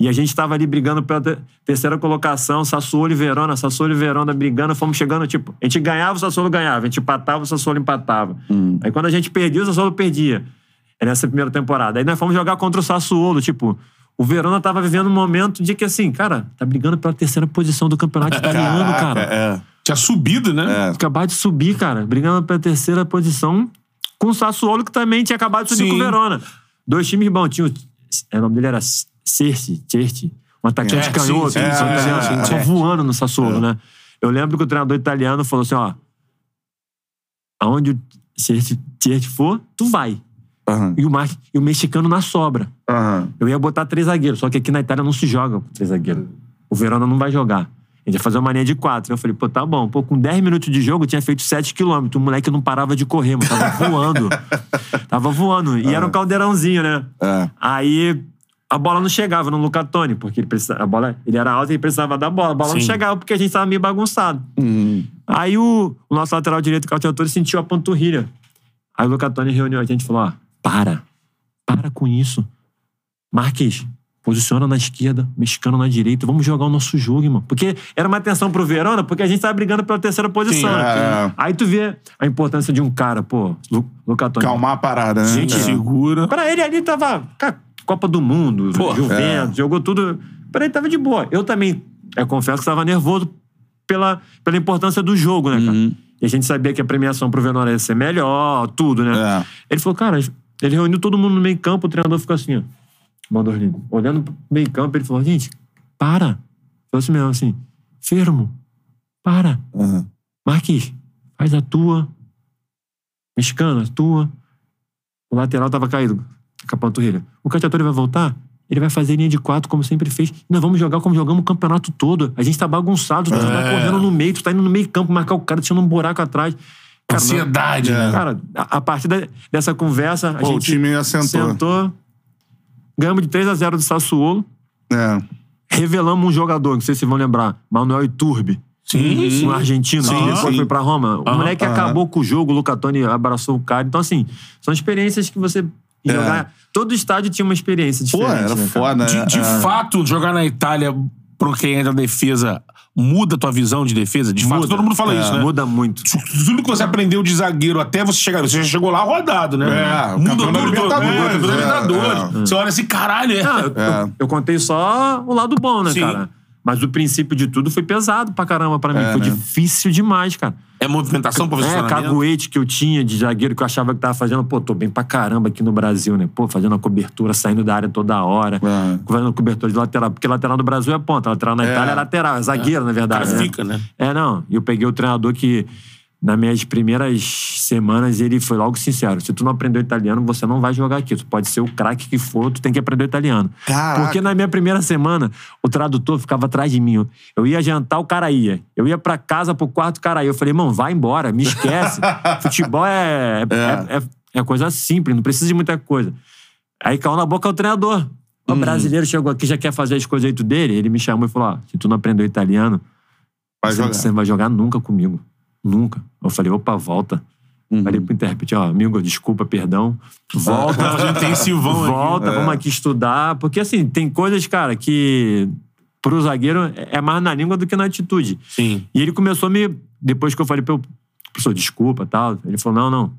E a gente tava ali brigando pela te- terceira colocação, Sassuolo e Verona, Sassuolo e Verona brigando, fomos chegando, tipo, a gente ganhava, o Sassuolo ganhava, a gente empatava, o Sassuolo empatava. Aí quando a gente perdia, o Sassuolo perdia. É nessa primeira temporada. Aí nós fomos jogar contra o Sassuolo, tipo, o Verona tava vivendo um momento de que assim, cara, tá brigando pela terceira posição do campeonato italiano, cara. É. Tinha subido, né? É. Acabar de subir, cara, brigando pela terceira posição com o Sassuolo, que também tinha acabado de subir Sim. com o Verona. Dois times bons. Tinha o, é, o nome dele era Cerci, Cerci, um atacante É, canhoto, sim, sim, só sim, É. voando no Sassuolo, né? Eu lembro que o treinador italiano falou assim, ó, aonde o Cerci for, tu vai. Aham. E o, Mar, e o mexicano na sobra. Aham. Eu ia botar três zagueiros, só que aqui na Itália não se joga com três zagueiros. O Verona não vai jogar. A gente ia fazer uma linha de quatro. Eu falei, pô, tá bom. Pô, com 10 minutos de jogo, eu tinha feito 7 quilômetros. O moleque não parava de correr, mano. Tava voando. Tava voando. E era um caldeirãozinho, né? É. Aí a bola não chegava no Lucatoni, porque ele, precisava, a bola, ele era alto e ele precisava da bola. A bola não Sim. chegava porque a gente tava meio bagunçado. Uhum. Aí o, o nosso lateral direito, o Calciatore, sentiu a panturrilha. Aí o Lucatoni reuniu a gente e falou: ó, para. Para com isso. Marques, posiciona na esquerda, mexicano na direita. Vamos jogar o nosso jogo, irmão. Porque era uma atenção pro Verona, porque a gente tava brigando pela terceira posição. Sim, é. Aí tu vê a importância de um cara, pô, Lu, Lucatoni. Calmar a parada, né? Gente, É. Segura. Pra ele ali tava cara, Copa do Mundo, Pô, Juventus, jogou tudo. Pra ele tava de boa. Eu também, eu confesso que tava nervoso pela, pela importância do jogo, né, cara? Uhum. E a gente sabia que a premiação pro Verona ia ser melhor, tudo, né? É. Ele falou, cara, ele reuniu todo mundo no meio campo, o treinador ficou assim, ó. Mandorlino. Olhando pro meio campo, ele falou, gente, para. Falou assim mesmo, assim, fermo, para. Marquinhos, faz a tua. Mexicano, a tua. O lateral tava caído com a panturrilha. O Catiatori vai voltar? Ele vai fazer linha de quatro, como sempre fez. Nós vamos jogar como jogamos o campeonato todo. A gente tá bagunçado, tu tá É. correndo no meio, tu tá indo no meio campo, marcar o cara, tinha um buraco atrás. Cara, não- Ansiedade, né? Cara, a, a partir da- dessa conversa, a Pô, o gente time assentou. sentou, ganhamos de 3 a 0 do Sassuolo, É. revelamos um jogador, não sei se vocês vão lembrar, Manuel Iturbe. Sim, Um argentino Sim, que depois sim. foi pra Roma. O Aham, moleque aham. acabou com o jogo, o Lucatoni abraçou o cara. Então, assim, são experiências que você É. jogar. Todo estádio tinha uma experiência Pô, diferente. era né, foda. De, de é. fato, jogar na Itália pro quem entra na defesa muda a tua visão de defesa? De fato, Muda. todo mundo fala É, isso, né? Muda muito. Tudo que você aprendeu de zagueiro até você chegar. Você já chegou lá rodado, né? É, o Muda da tudo. Libertadores, É, da é, Libertadores. Você olha assim, caralho, é. Eu, É. eu- eu contei só o lado bom, né, Sim. cara? Mas o princípio de tudo foi pesado pra caramba pra mim. É, foi né? difícil demais, cara. É movimentação, É, posicionamento. caguete que eu tinha de zagueiro que eu achava que tava fazendo. Pô, tô bem pra caramba aqui no Brasil, né? Pô, fazendo a cobertura, saindo da área toda hora. É. Fazendo cobertura de lateral. Porque lateral do Brasil é ponta, lateral na É. Itália é lateral, é zagueiro, na O verdade. cara né? fica, né? É, não. E eu peguei o treinador que, nas minhas primeiras semanas, ele foi logo sincero. Se tu não aprendeu italiano, você não vai jogar aqui. Tu pode ser o craque que for, tu tem que aprender italiano. Caraca. Porque na minha primeira semana, o tradutor ficava atrás de mim. Eu- ia jantar, o cara ia. Eu ia pra casa, pro quarto, o cara ia. Eu falei, irmão, vai embora, me esquece. Futebol é, é, é, é coisa simples, não precisa de muita coisa. Aí caiu na boca o treinador. O Uhum. brasileiro chegou aqui, já quer fazer as coisas do dele. Ele me chamou e falou: ó, se tu não aprendeu italiano, Vai você, você não vai jogar nunca comigo. Nunca. Eu falei, opa, volta. Uhum. Falei pro intérprete, ó, amigo, desculpa, perdão. Volta. Vai fazer um intensivão aqui. Volta, vamos aqui estudar. Porque, assim, tem coisas, cara, que pro zagueiro é mais na língua do que na atitude. Sim. E ele começou a me. Depois que eu falei eu, professor, desculpa tal, ele falou: não, não.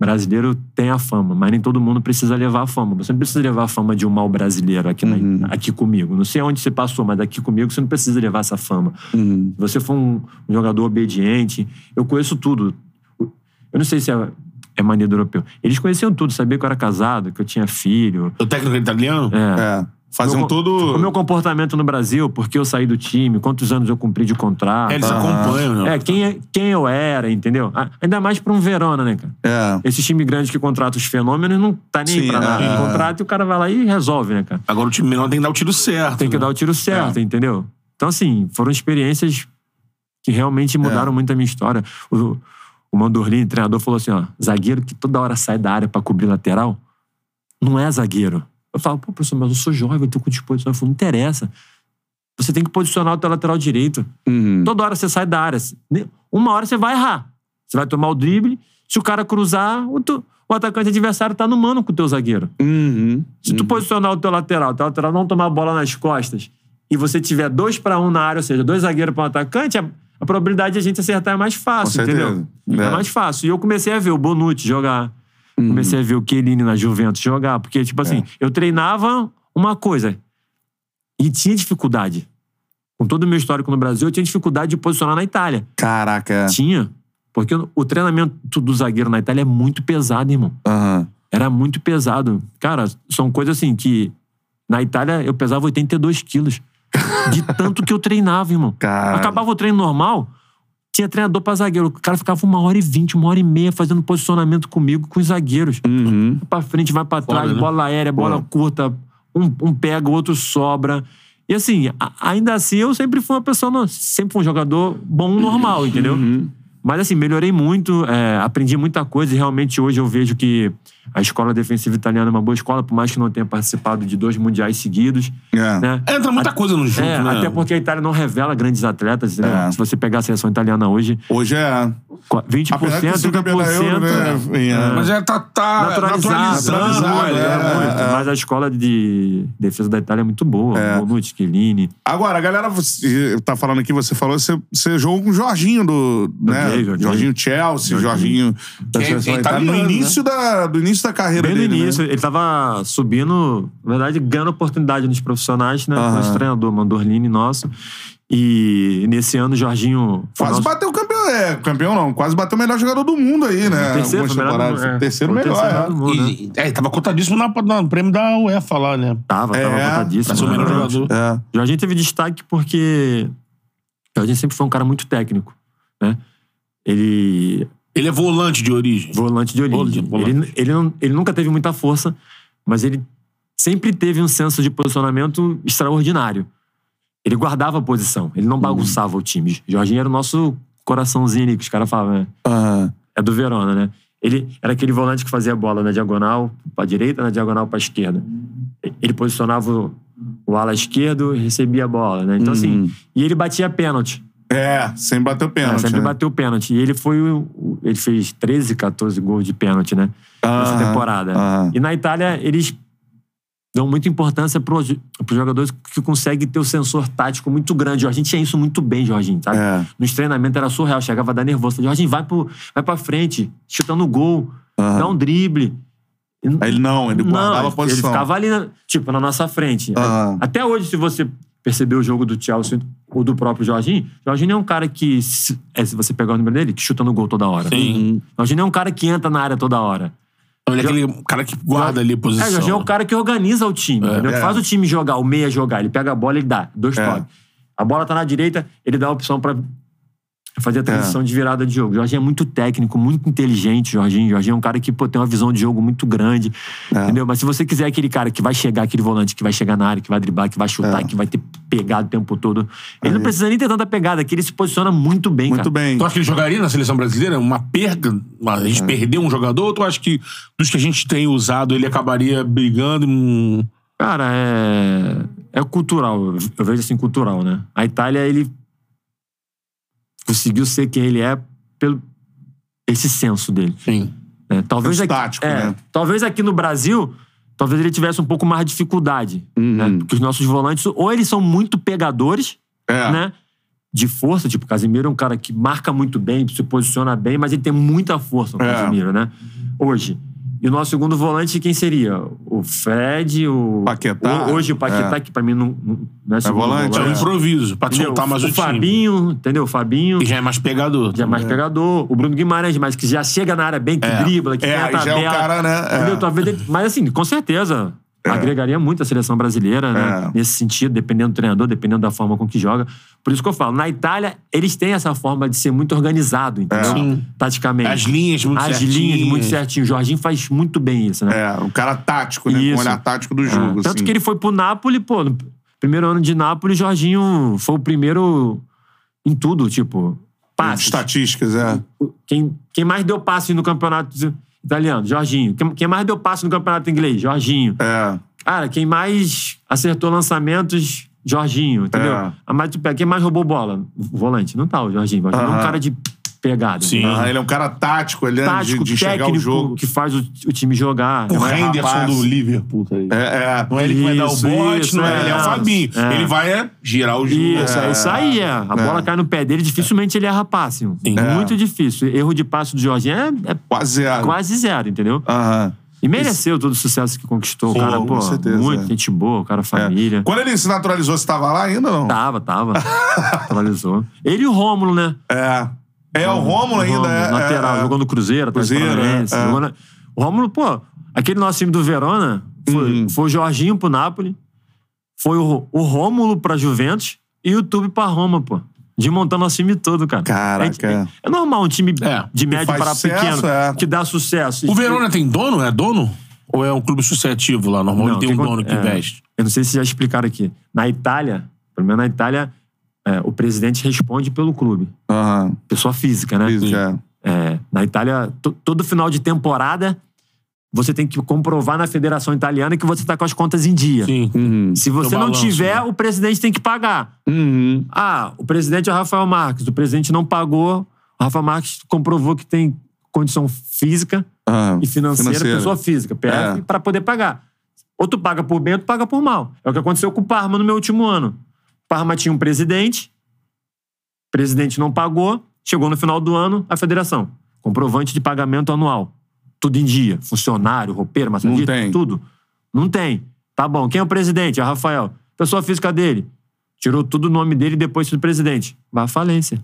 Brasileiro tem a fama, mas nem todo mundo precisa levar a fama. Você não precisa levar a fama de um mau brasileiro aqui, na- Uhum. aqui comigo. Não sei onde você passou, mas aqui comigo você não precisa levar essa fama. Uhum. Se você for um, um jogador obediente, eu conheço tudo. Eu não sei se é, é mania do europeu. Eles conheciam tudo, sabiam que eu era casado, que eu tinha filho. O técnico italiano? É. É. Faziam Meu- todo. O meu comportamento no Brasil, porque eu saí do time, quantos anos eu cumpri de contrato. É, eles Ah. acompanham, né? É, quem, é- quem eu era, entendeu? Ah, Ainda mais pra um Verona, né, cara? É. Esses times grandes que contratam os fenômenos não tá nem Sim, pra nada. é. Contrata e o cara vai lá e resolve, né, cara? Agora o time menor tem que dar o tiro certo. Tem que né? dar o tiro certo, entendeu? Então, assim, foram experiências que realmente mudaram muito a minha história. O, o treinador, falou assim: ó, zagueiro que toda hora sai da área pra cobrir lateral, não é zagueiro. Eu falo, pô, professor, mas eu sou jovem, eu tô com disposição. Eu falo, não interessa. Você tem que posicionar o teu lateral direito. Uhum. Toda hora você sai da área. Uma hora você vai errar. Você vai tomar o drible. Se o cara cruzar, o, tu- o atacante adversário tá no mano com o teu zagueiro. Uhum. Se tu posicionar o teu lateral, o teu lateral não tomar a bola nas costas e você tiver dois pra um na área, ou seja, dois zagueiros pra um atacante, a, a probabilidade de a gente acertar é mais fácil, entendeu? É. É. mais fácil. E eu comecei a ver o Bonucci jogar. Comecei a ver o Chiellini na Juventus jogar. Porque, tipo assim, eu treinava uma coisa e tinha dificuldade. Com todo o meu histórico no Brasil, eu tinha dificuldade de posicionar na Itália. Caraca. é. Tinha. Porque o treinamento do zagueiro na Itália é muito pesado, irmão. Aham. Era muito pesado. Cara, são coisas assim que. Na Itália eu pesava 82 quilos. De tanto que eu treinava, irmão. Cara. Acabava o treino normal, tinha treinador pra zagueiro. O cara ficava uma hora e vinte, uma hora e meia fazendo posicionamento comigo com os zagueiros. Uhum. Vai pra frente, vai pra trás, né? bola aérea, bola Pô. curta. Um, um pega, o outro sobra. E assim, a- ainda assim, eu sempre fui uma pessoa. no- Sempre fui um jogador bom, normal, entendeu? Uhum. Mas assim, melhorei muito, é, aprendi muita coisa e realmente hoje eu vejo que a escola defensiva italiana é uma boa escola, por mais que não tenha participado de dois mundiais seguidos. É. Né? Entra muita coisa no jogo, É, né? até porque a Itália não revela grandes atletas. entendeu? É. Se você pegar a seleção italiana hoje, Hoje é. 20%, Apesar de ser campeão da 30%. Euro, né? Enfim, é. Mas é, tá, tá Naturalizado, naturalizado, muito, é, muito. é. Mas a escola de defesa da Itália é muito boa. É. Bonucci, Chiellini. Agora, a galera você tá falando aqui, você falou, você, você jogou com o Jorginho do. Né? Joguei, joguei. Jorginho Chelsea, Jorginho da Que é- seleção é italiana. No italiano, início, da, do início da carreira Bem no dele. início, Né? ele tava subindo, na verdade, ganhando oportunidade nos profissionais, né? Com Aham. esse treinador, Mandorlini nosso. E nesse ano, o Jorginho. Quase nosso- bateu o campeão. É, campeão não, quase bateu o melhor jogador do mundo aí, né? Terceiro, melhor é. Terceiro melhor, terceiro é. do mundo, né? E, é, tava cotadíssimo na, na- no prêmio da UEFA lá, né? Tava, tava É, votadíssimo. pra ser o melhor né? jogador. É. Jorginho teve destaque porque o Jorginho sempre foi um cara muito técnico, né? Ele Ele é volante de origem. volante de origem. Volante, Ele, ele, não- ele nunca teve muita força, mas ele sempre teve um senso de posicionamento extraordinário. Ele guardava a posição, ele não bagunçava o time. Jorginho era o nosso coraçãozinho ali, que os caras falavam, né? Aham. É do Verona, né? Ele era aquele volante que fazia a bola na diagonal pra direita, na diagonal pra esquerda. Ele posicionava o, o ala esquerdo e recebia a bola, né? Então, assim, e ele batia pênalti. É, sempre bateu É, pênalti. sempre né? bateu pênalti. E ele foi o, o- ele fez 13, 14 gols de pênalti, né? Nessa Aham, temporada. E na Itália, eles dão muita importância para os jogadores que conseguem ter o sensor tático muito grande. A gente tinha isso muito bem, Jorginho, sabe? É. Nos treinamentos era surreal, chegava a dar nervoso. Jorginho, vai, pro, vai pra frente, chutando gol, Aham. dá um drible. Ele não, ele guardava Não, a posição. Ele ficava ali, na- tipo, na nossa frente. Até hoje, se você perceber o jogo do Chelsea ou do próprio Jorginho, Jorginho é um cara que, se, é, se você pegar o número dele, que chuta no gol toda hora. Sim. Jorginho é um cara que entra na área toda hora. Ele é aquele cara que guarda ali a posição. É, Jorginho é o cara que organiza o time, entendeu? É. Faz o time jogar, o meia jogar. Ele pega a bola e dá, dois É. toques. A bola tá na direita, ele dá a opção pra fazer a É. transição de virada de jogo. Jorginho é muito técnico, muito inteligente, Jorginho. Jorginho é um cara que pô, tem uma visão de jogo muito grande, É. entendeu? Mas se você quiser aquele cara que vai chegar, aquele volante que vai chegar na área, que vai driblar, que vai chutar, É. que vai ter pegado o tempo todo, ele não Aí. precisa nem ter tanta pegada, que ele se posiciona muito bem, Muito cara. bem. Tu acha que ele jogaria na seleção brasileira? Uma perda? A É. gente perdeu um jogador? Ou tu acha que dos que a gente tem usado ele acabaria brigando? Hum, Cara, é. É cultural. Eu vejo assim, cultural, né? A Itália, ele conseguiu ser quem ele é pelo esse senso dele. Sim. né? Talvez Senso aqui, tático, é, né? talvez aqui no Brasil, talvez ele tivesse um pouco mais de dificuldade, Uhum. né? Porque os nossos volantes, ou eles são muito pegadores, É. né? De força, tipo, o Casimiro é um cara que marca muito bem, se posiciona bem, mas ele tem muita força, o É. Casimiro, né? Hoje. E o nosso segundo volante, quem seria? O Fred, o. Paquetá, o- Hoje o Paquetá, é. que pra mim não, não é segundo volante, É um É. improviso, pra Entendeu? soltar mais o, o time. Fabinho, entendeu? O Fabinho. Que já é mais pegador. Já é mais pegador. O Bruno Guimarães, mas que já chega na área bem, que É. dribla, que É, tem a aí já é o tabela. cara, né? É. Entendeu? Mas assim, com certeza. É. Agregaria muito a seleção brasileira, né? É. Nesse sentido, dependendo do treinador, dependendo da forma com que joga. Por isso que eu falo, na Itália, eles têm essa forma de ser muito organizado, entendeu? É. Sim. Taticamente. As linhas muito As certinhas. linhas muito certinho. O Jorginho faz muito bem isso, né? É, o cara tático, né? Com Isso. o olhar tático do É. jogo. Tanto assim. que ele foi pro Napoli, pô, no primeiro ano de Napoli, Jorginho foi o primeiro em tudo, tipo, passes. Estatísticas, é. Quem, quem mais deu passe no campeonato italiano? Jorginho. Quem, mais deu passe no campeonato inglês? Jorginho. É. Cara, quem mais acertou lançamentos, Jorginho, entendeu? É. A mais, tu pega, quem mais roubou bola? Volante. Não tá o Jorginho. O Jorginho é um cara de pegada. Sim. entendeu? Ah, ele é um cara tático, ele é Tático, de, de enxergar técnico, o jogo. que faz o, o time jogar. O Não é Henderson rapaz. do Liverpool, tá aí. É, é. Não é ele que vai dar o Isso, bote, isso, não é, ele é o é. Fabinho. É. Ele vai é, girar o jogo. Isso, é. isso aí, é. A bola cai no pé dele, dificilmente ele erra passe. É. Muito difícil. Erro de passe do Jorginho é, é Quase zero. quase zero, entendeu? Aham. E mereceu todo o sucesso que conquistou. Pô, o cara, com pô, certeza, muito é. gente boa, o cara família. Quando ele se naturalizou, você tava lá ainda ou não? Tava, tava. Atualizou. Ele e o Rômulo, né? É. É, o Rômulo ainda Rômulo, é. Lateral, é, jogou no Cruzeiro, atrás do Cruzeiro, é, é. na- O Rômulo, pô, aquele nosso time do Verona foi, Uhum. foi o Jorginho pro Napoli, foi o, o Rômulo pra Juventus e o Tube pra Roma, pô. Desmontando nosso time todo, cara. Caraca. É, é normal um time É. de médio para sucesso, pequeno é. que dá sucesso. O Verona tem dono? É dono? Ou é um clube associativo lá? Normalmente tem um que dono que é, investe. Eu não sei se já explicaram aqui. Na Itália, pelo menos na Itália, é, o presidente responde pelo clube. Aham. Pessoa física, né? Isso, é. É, na Itália, to- todo final de temporada, você tem que comprovar na Federação Italiana que você está com as contas em dia. Sim. Uhum. Se você não balanço, tiver, né? o presidente tem que pagar. Uhum. Ah, o presidente é o Rafael Marques. O presidente não pagou. O Rafael Marques comprovou que tem condição física e financeira, Financeira. pessoa física, PF, É. para poder pagar. Ou tu paga por bem, ou tu paga por mal. É o que aconteceu com o Parma no meu último ano. Parma tinha um presidente, o presidente não pagou, chegou no final do ano, a federação. Comprovante de pagamento anual. Tudo em dia. Funcionário, roupeiro, massagista, tem. tudo. Não tem. Tá bom. Quem é o presidente? É o Rafael. Pessoa física dele. Tirou tudo o nome dele e depois do presidente. Vai à falência.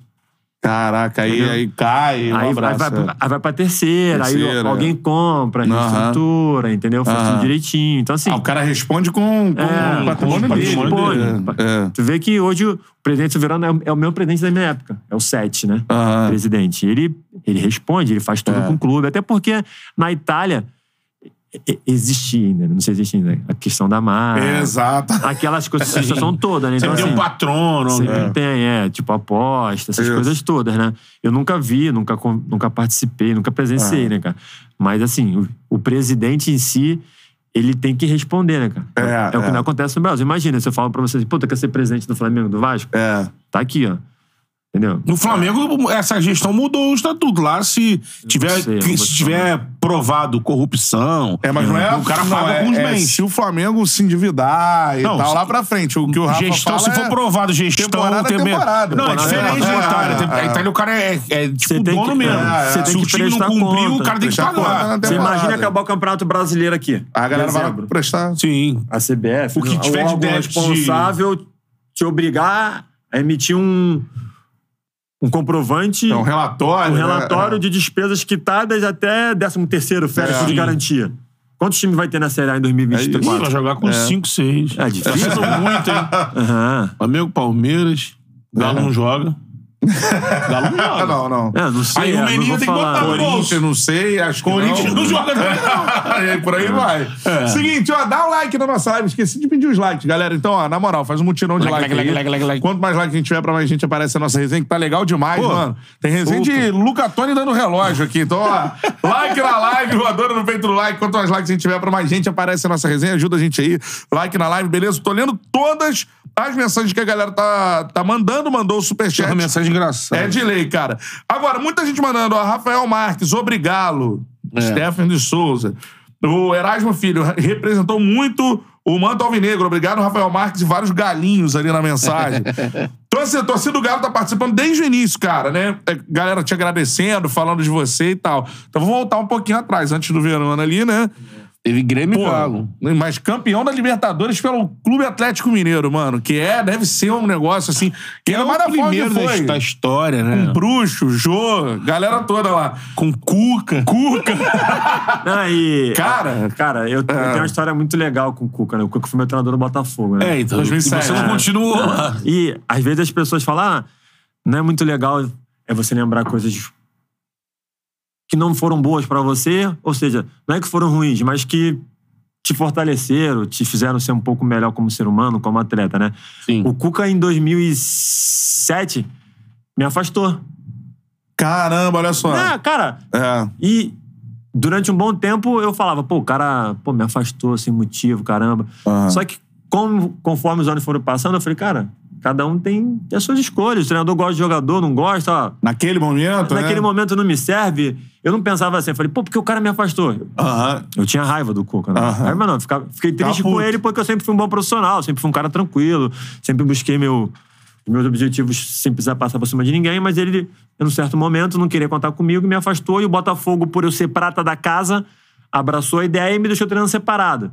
Caraca, aí, Entendeu? aí cai, um Aí vai, abraço. vai, é. aí vai pra terceira, Terceira, aí alguém compra, reestrutura, entendeu? Faz Aham. tudo direitinho. Então, assim, Ah, o cara responde com, com É, o patrimônio com dele. patrimônio. É. tu vê que hoje o presidente do Verano é o- é o meu presidente da minha época. É o Sete, né? Aham. Presidente. Ele, ele responde, ele faz tudo com o clube. Até porque na Itália existe ainda, não sei se existe ainda, a questão da marca. Exato. Aquelas coisas, a situação toda, né? Então, Sempre tem um assim, patrono. Sempre né? tem, é, tipo aposta, essas Isso. coisas todas, né? Eu nunca vi, nunca, nunca participei, nunca presenciei, Ah. né, cara? Mas assim, o, o presidente em si, ele tem que responder, né, cara? É, o que é. não acontece no Brasil. Imagina, se eu falo pra vocês, puta, quer ser presidente do Flamengo, do Vasco? É. Tá aqui, ó. Entendeu? No Flamengo, essa gestão mudou o estatuto. Lá, se tiver, sei, se tiver provado corrupção, É, mas não é. o cara não, paga é, com os é bens. Se o Flamengo se endividar e Não, tal, se- lá pra frente. O que o Rafa gestão, fala se for é- provado gestão... temporada é tem- temporada. Não, é Temporada diferente é- da é- Itália. é- A Itália, o cara é, é tipo Você tem dono que- mesmo. é, você tem se o que time não prestar cumpriu, conta. o cara tem que Prestar pagar. Você imagina acabar o Campeonato Brasileiro aqui. A galera vai prestar. Sim. A CBF, O que né? tiver de- responsável te obrigar a emitir um, um comprovante, É um relatório. um né? relatório de despesas quitadas até 13 terceiro férias É. de garantia. Quantos times vai ter na Série A em Ih, 2024? vai jogar com 5, 6. É difícil. Muito, hein? Aham. Flamengo, Palmeiras. Galo não joga. Galo não Ah, joga. não, não. É, não sei. Aí o é, não Meninho vou tem que botar no bolso. Corinthians, não sei, acho que Corinthians não joga também, não. aí por aí vai. Seguinte, ó, dá o like na nossa live. Esqueci de pedir os likes, galera. Então, ó, na moral, faz um mutirão de Like, like, like, like, like, like. Quanto mais like a gente tiver, pra mais gente aparece a nossa resenha, que tá legal demais, Pô, mano. Tem resenha de Luca Toni dando relógio aqui. Então, ó, like na live, voadora no peito do like. Quanto mais likes a gente tiver, pra mais gente aparece a nossa resenha. Ajuda a gente aí. Like na live, beleza? Tô lendo todas as mensagens que a galera tá, tá mandando. Mandou o superchat. Uma mensagem engraçada. É de lei, cara. Agora, muita gente mandando, ó, Rafael Marques, obrigado. É. Stefan de Souza. O Erasmo Filho representou muito o manto alvinegro. Obrigado, Rafael Marques, e vários galinhos ali na mensagem. então, assim, a torcida do Galo tá participando desde o início, cara, né? É, Galera te agradecendo, falando de você e tal. Então, vou voltar um pouquinho atrás, antes do Verona ali, né? Teve Grêmio e Pô, Galo. mas campeão da Libertadores pelo Clube Atlético Mineiro, mano. Que é, deve ser um negócio assim. Que É ainda o primeiro foi. da, história, né? Com Bruxo, Jô, galera toda lá. Com Cuca. Cuca. Não, e, Cara. cara, eu, eu tenho uma história muito legal com o Cuca, né? O Cuca foi meu treinador do Botafogo, né? É, então. 2007, e você não é. continuou. E às vezes as pessoas falam, ah, não é muito legal é você lembrar coisas que não foram boas pra você, ou seja, não é que foram ruins, mas que te fortaleceram, te fizeram ser um pouco melhor como ser humano, como atleta, né? Sim. O Cuca em 2007 me afastou. Caramba, olha só. Ah, cara, É. e durante um bom tempo eu falava, pô, o cara pô, me afastou sem motivo, caramba. Aham. Só que como, conforme os anos foram passando, eu falei, cara, cada um tem as suas escolhas. O treinador gosta de jogador, não gosta, ó. Naquele momento, Naquele né? momento não me serve. Eu não pensava assim. Eu falei, pô, porque o cara me afastou. Aham. Eu tinha raiva do Cuca, né? Aham. Raiva não, ficava- fiquei triste Ficava com ele porque eu sempre fui um bom profissional, sempre fui um cara tranquilo, sempre busquei meu, meus objetivos sem precisar passar por cima de ninguém, mas ele, em um certo momento, não queria contar comigo, me afastou e o Botafogo, por eu ser prata da casa, abraçou a ideia e me deixou treinando separado.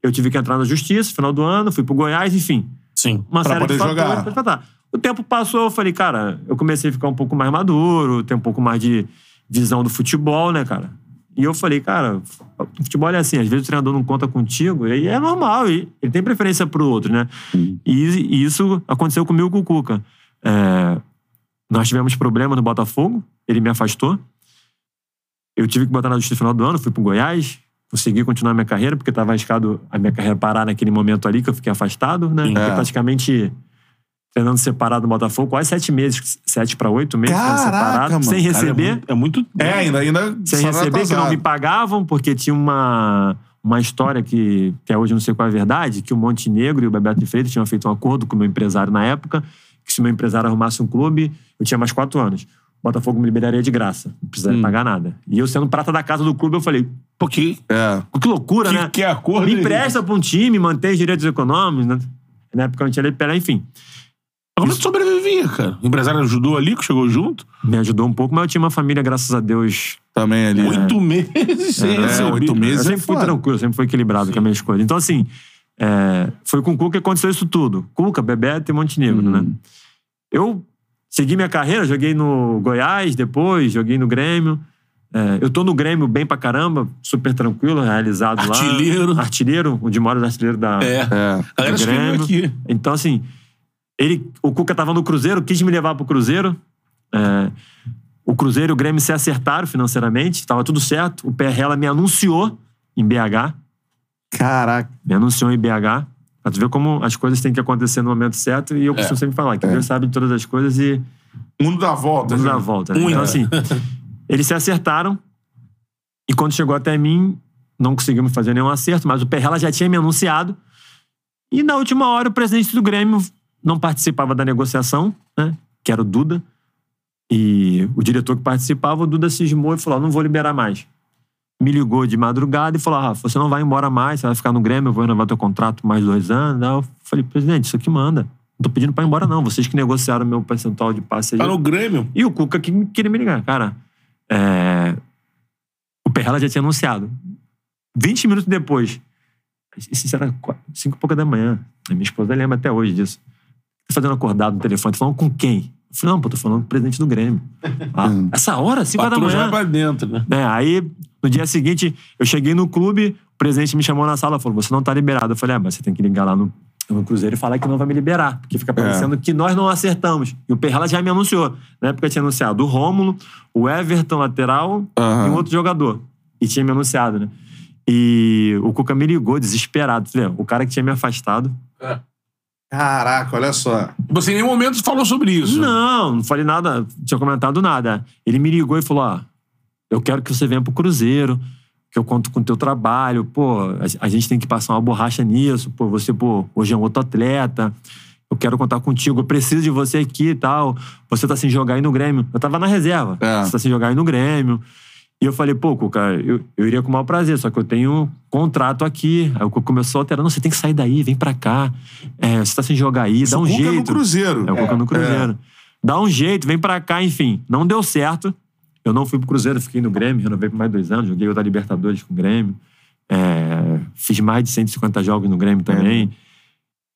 Eu tive que entrar na justiça, final do ano, fui pro Goiás, enfim Sim. uma Pra série poder de fatores jogar. pra tratar. O tempo passou, eu falei, cara, eu comecei a ficar um pouco mais maduro, ter um pouco mais de visão do futebol, né, cara? E eu falei, cara, o futebol é assim, às vezes o treinador não conta contigo, e é normal, e ele tem preferência pro outro, né? E, e isso aconteceu comigo com o Cuca. É, nós tivemos problema no Botafogo, ele me afastou. Eu tive que botar na justiça no final do ano, fui pro Goiás, consegui continuar minha carreira, porque estava arriscado a minha carreira parar naquele momento ali que eu fiquei afastado, né? Fiquei É. praticamente treinando separado no Botafogo, quase sete meses, sete para oito meses treinando Caraca, separado, mano. sem Cara, receber é muito. É muito É, ainda, ainda sem receber, que não me pagavam, porque tinha uma, uma história que até hoje eu não sei qual é a verdade, que o Montenegro e o Bebeto de Freitas tinham feito um acordo com o meu empresário na época, que se o meu empresário arrumasse um clube, eu tinha mais quatro anos. Botafogo me liberaria de graça, não precisaria Hum. pagar nada. E eu sendo prata da casa do clube, eu falei, Porque. É. que loucura, Que, né? que acordo. Me é empresta pra um time, mantém os direitos econômicos, né? Na época eu não tinha lei pé, enfim. Como é que sobrevivia, cara? O empresário ajudou ali, que chegou junto? Me ajudou um pouco, mas eu tinha uma família, graças a Deus, Também ali. Oito meses sem É, oito meses. Eu é sempre fui foda. tranquilo, sempre fui equilibrado com as minhas coisas. Então, assim, é, foi com o Cuca que aconteceu isso tudo. Cuca, Bebeto e Montenegro, Uhum. né? Eu segui minha carreira, joguei no Goiás depois, joguei no Grêmio. É, eu tô no Grêmio bem pra caramba, super tranquilo, realizado Artilheiro. lá. Artilheiro. O de Moro artilheiro da, É. É. A galera Grêmio. aqui. então, assim, ele, o Cuca tava no Cruzeiro, quis me levar pro Cruzeiro. É, o Cruzeiro e o Grêmio se acertaram financeiramente, tava tudo certo. O Perrela me anunciou em BH, Caraca. me anunciou em BH. Pra tu ver como as coisas têm que acontecer no momento certo. E eu costumo sempre falar que Deus sabe de todas as coisas e Mundo da volta. né? dá volta. né? Então, é. assim, eles se acertaram. E quando chegou até mim, não conseguimos fazer nenhum acerto, mas o Perrela já tinha me anunciado. E na última hora, o presidente do Grêmio não participava da negociação, né? Que era o Duda. E o diretor que participava, o Duda cismou e falou: "Ó, não vou liberar mais. Me ligou de madrugada e falou: Rafa, você não vai embora mais, você vai ficar no Grêmio, eu vou renovar teu contrato mais dois anos. Aí eu falei, presidente, isso aqui manda. Não tô pedindo pra ir embora, não. Vocês que negociaram meu percentual de passe aí. Tá no Grêmio. E o Cuca que queria me ligar. Cara, é, o Perrela já tinha anunciado. 20 minutos depois, isso era qua- cinco e pouca da manhã. A minha esposa lembra até hoje disso. Tá fazendo acordado no telefone, tá falando com quem? Eu falei, não, pô, tô falando com o presidente do Grêmio. Ah, essa hora, 5 horas da manhã. vai pra dentro, né? É, aí, no dia seguinte, eu cheguei no clube, o presidente me chamou na sala e falou: você não tá liberado. Eu falei, ah, mas você tem que ligar lá no, no Cruzeiro e falar que não vai me liberar, porque fica parecendo que nós não acertamos. E o Perrela já me anunciou. Na época tinha anunciado o Rômulo, o Everton, lateral, Aham. e um outro jogador. E tinha me anunciado, né? E o Cuca me ligou, desesperado. O cara que tinha me afastado. Caraca, olha só. Você em nenhum momento falou sobre isso. Não, não falei nada, não tinha comentado nada. Ele me ligou e falou: ó, eu quero que você venha pro Cruzeiro, que eu conto com o teu trabalho, pô, a, a gente tem que passar uma borracha nisso, pô, você, pô, hoje é um outro atleta. Eu quero contar contigo, eu preciso de você aqui e tal. Você tá sem jogar aí no Grêmio. Eu tava na reserva. É. Você tá sem jogar aí no Grêmio. E eu falei, pô, Cuca, eu, eu iria com o maior prazer, só que eu tenho contrato aqui. Aí o Cuca começou a alterar, não, você tem que sair daí, vem pra cá. É, você tá sem jogar aí, dá um o Cuca jeito. no Cruzeiro. É o Cuca no Cruzeiro. Dá um jeito, vem pra cá, enfim. Não deu certo. Eu não fui pro Cruzeiro, fiquei no Grêmio, renovei por mais dois anos, joguei outra Libertadores com o Grêmio. É, fiz mais de 150 jogos no Grêmio também.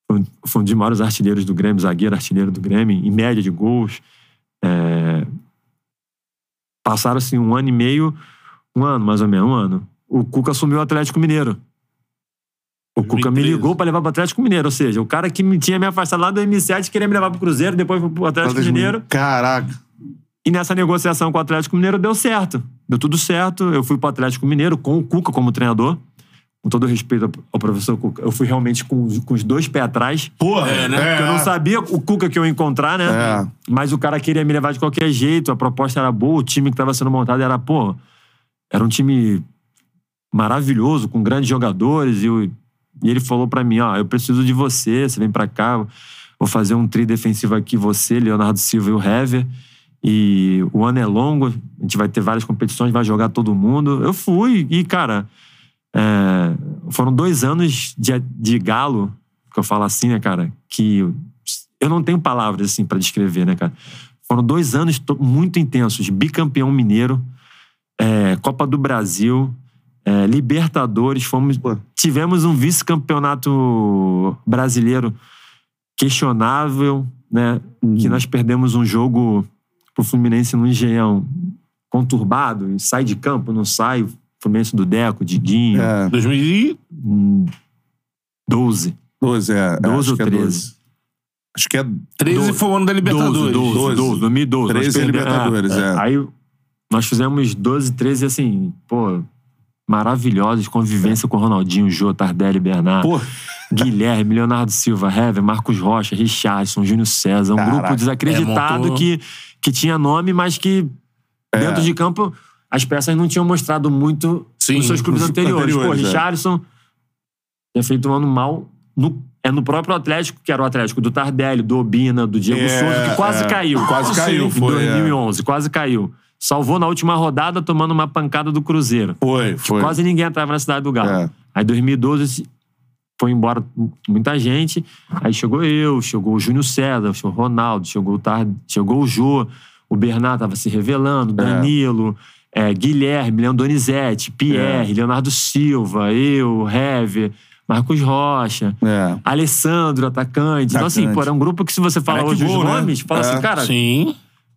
Fui, um- fui um dos maiores artilheiros do Grêmio, zagueiro artilheiro do Grêmio, em média de gols. É, passaram assim um ano e meio, um ano mais ou menos, um ano. O Cuca assumiu o Atlético Mineiro. O Cuca me 2013. ligou pra levar pro Atlético Mineiro, ou seja, o cara que me tinha me afastado lá do M7 queria me levar pro Cruzeiro, depois pro Atlético Mineiro. Caraca. E nessa negociação com o Atlético Mineiro deu certo. Deu tudo certo. Eu fui pro Atlético Mineiro com o Cuca como treinador. Com todo respeito ao- professor Cuca. Eu fui realmente com, os- com os dois pés atrás. Porra, É, né? Porque eu não sabia o Cuca que eu ia encontrar, né? É. Mas o cara queria me levar de qualquer jeito. A proposta era boa, o time que tava sendo montado era, pô. era um time maravilhoso, com grandes jogadores. E, eu- e ele falou pra mim: Ó, eu preciso de você, você vem pra cá, vou fazer um tri defensivo aqui, você, Leonardo Silva e o Hever. E o ano é longo, a gente vai ter várias competições, vai jogar todo mundo. Eu fui, e, cara, é, foram dois anos de, de galo, que eu falo assim, né, cara, que eu não tenho palavras, assim, pra descrever, né, cara. Foram dois anos to- muito intensos, bicampeão mineiro, é, Copa do Brasil, é, Libertadores, fomos, tivemos um vice-campeonato brasileiro questionável, né? Que nós perdemos um jogo pro Fluminense no Engenhão conturbado, sai de campo, não sai, Fluminense do Deco, Diguinho, É, 2000 hum, 12. 12, é. 12 acho ou que é 13? 12. Acho que é 13 foi o ano da Libertadores. 12, 12, 12, 2012. Nós 13 perdemos- Libertadores, é. Aí nós fizemos 12, 13, assim, pô, maravilhosos, convivência com Ronaldinho, Jô, Tardelli, Bernardo, Pô, Guilherme, Leonardo Silva, Hever, Marcos Rocha, Richardson, Júnior César. Um Caraca, grupo desacreditado é, montou- que, que tinha nome, mas que É. dentro de campo as peças não tinham mostrado muito Sim, nos seus clubes nos anteriores. Pô, anteriores, é. Richardson tinha feito um ano mal. No, é no próprio Atlético, que era o Atlético do Tardelli, do Obina, do Diego É, Souza, que quase é. caiu. Quase caiu, Em foi, é. 2011, quase caiu. Salvou na última rodada tomando uma pancada do Cruzeiro. foi, foi. Quase ninguém entrava na cidade do Galo. É. Aí 2012 foi embora muita gente. Aí chegou eu, chegou o Júnior César, chegou o Ronaldo, chegou o, Tar... chegou o Jô, o Bernardo tava se revelando, Danilo, é, Guilherme, Leandro Donizete, Pierre, Leonardo Silva, eu, Hever, Marcos Rocha. É. Alessandro, atacante. Então, assim, Atacante. pô, era um grupo que, se você fala que hoje gol, os né? nomes, fala É. assim, cara, Sim.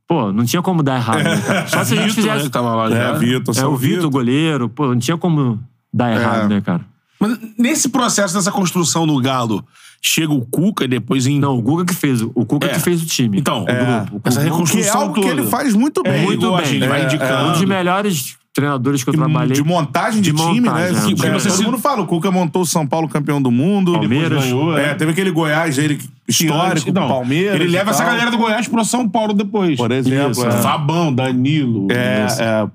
pô, não tinha como dar errado, né, cara? Só se a gente né, fizesse. que tava lá É, já. Vitor, É, o Vitor, o goleiro, pô, não tinha como dar errado, É. né, cara? Mas nesse processo dessa construção do Galo, chega o Cuca e depois em. Não, o Guga que fez. O Cuga É. que fez o time. Então, É. o grupo. Essa Que é reconstrução que ele faz muito bem. muito igual a bem. gente vai É, indicando. um dos melhores treinadores que eu trabalhei. De montagem de, De time, montagem, né? é. Que, Porque todo você- mundo fala, o Cuca montou o São Paulo campeão do mundo. Palmeiras. ganhou, É, teve aquele Goiás aí, que- histórico, com Palmeiras. Ele leva essa galera do Goiás pro São Paulo depois. Por exemplo. Isso, é. Fabão, Danilo. É, é.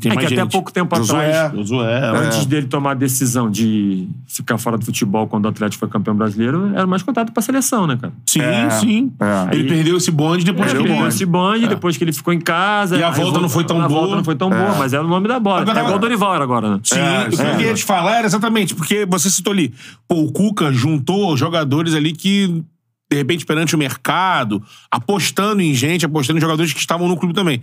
Tem É mais que gente. até pouco tempo Josué. atrás, Josué. antes dele tomar a decisão de ficar fora do futebol quando o Atlético foi campeão brasileiro, era mais contado pra seleção, né, cara? Sim, É, sim. é. Ele Aí- perdeu esse bonde depois Ele que perdeu ele. esse bonde, depois que ele ficou em casa. E a volta não foi tão a boa. volta não foi tão boa, mas era o nome da bola. Agora- é igual o Dorival era agora, né? Sim, É, o que eu é. queria te falar era exatamente, porque você citou ali, pô, o Cuca juntou jogadores ali que, de repente, perante o mercado, apostando em gente, apostando em jogadores que estavam no clube também.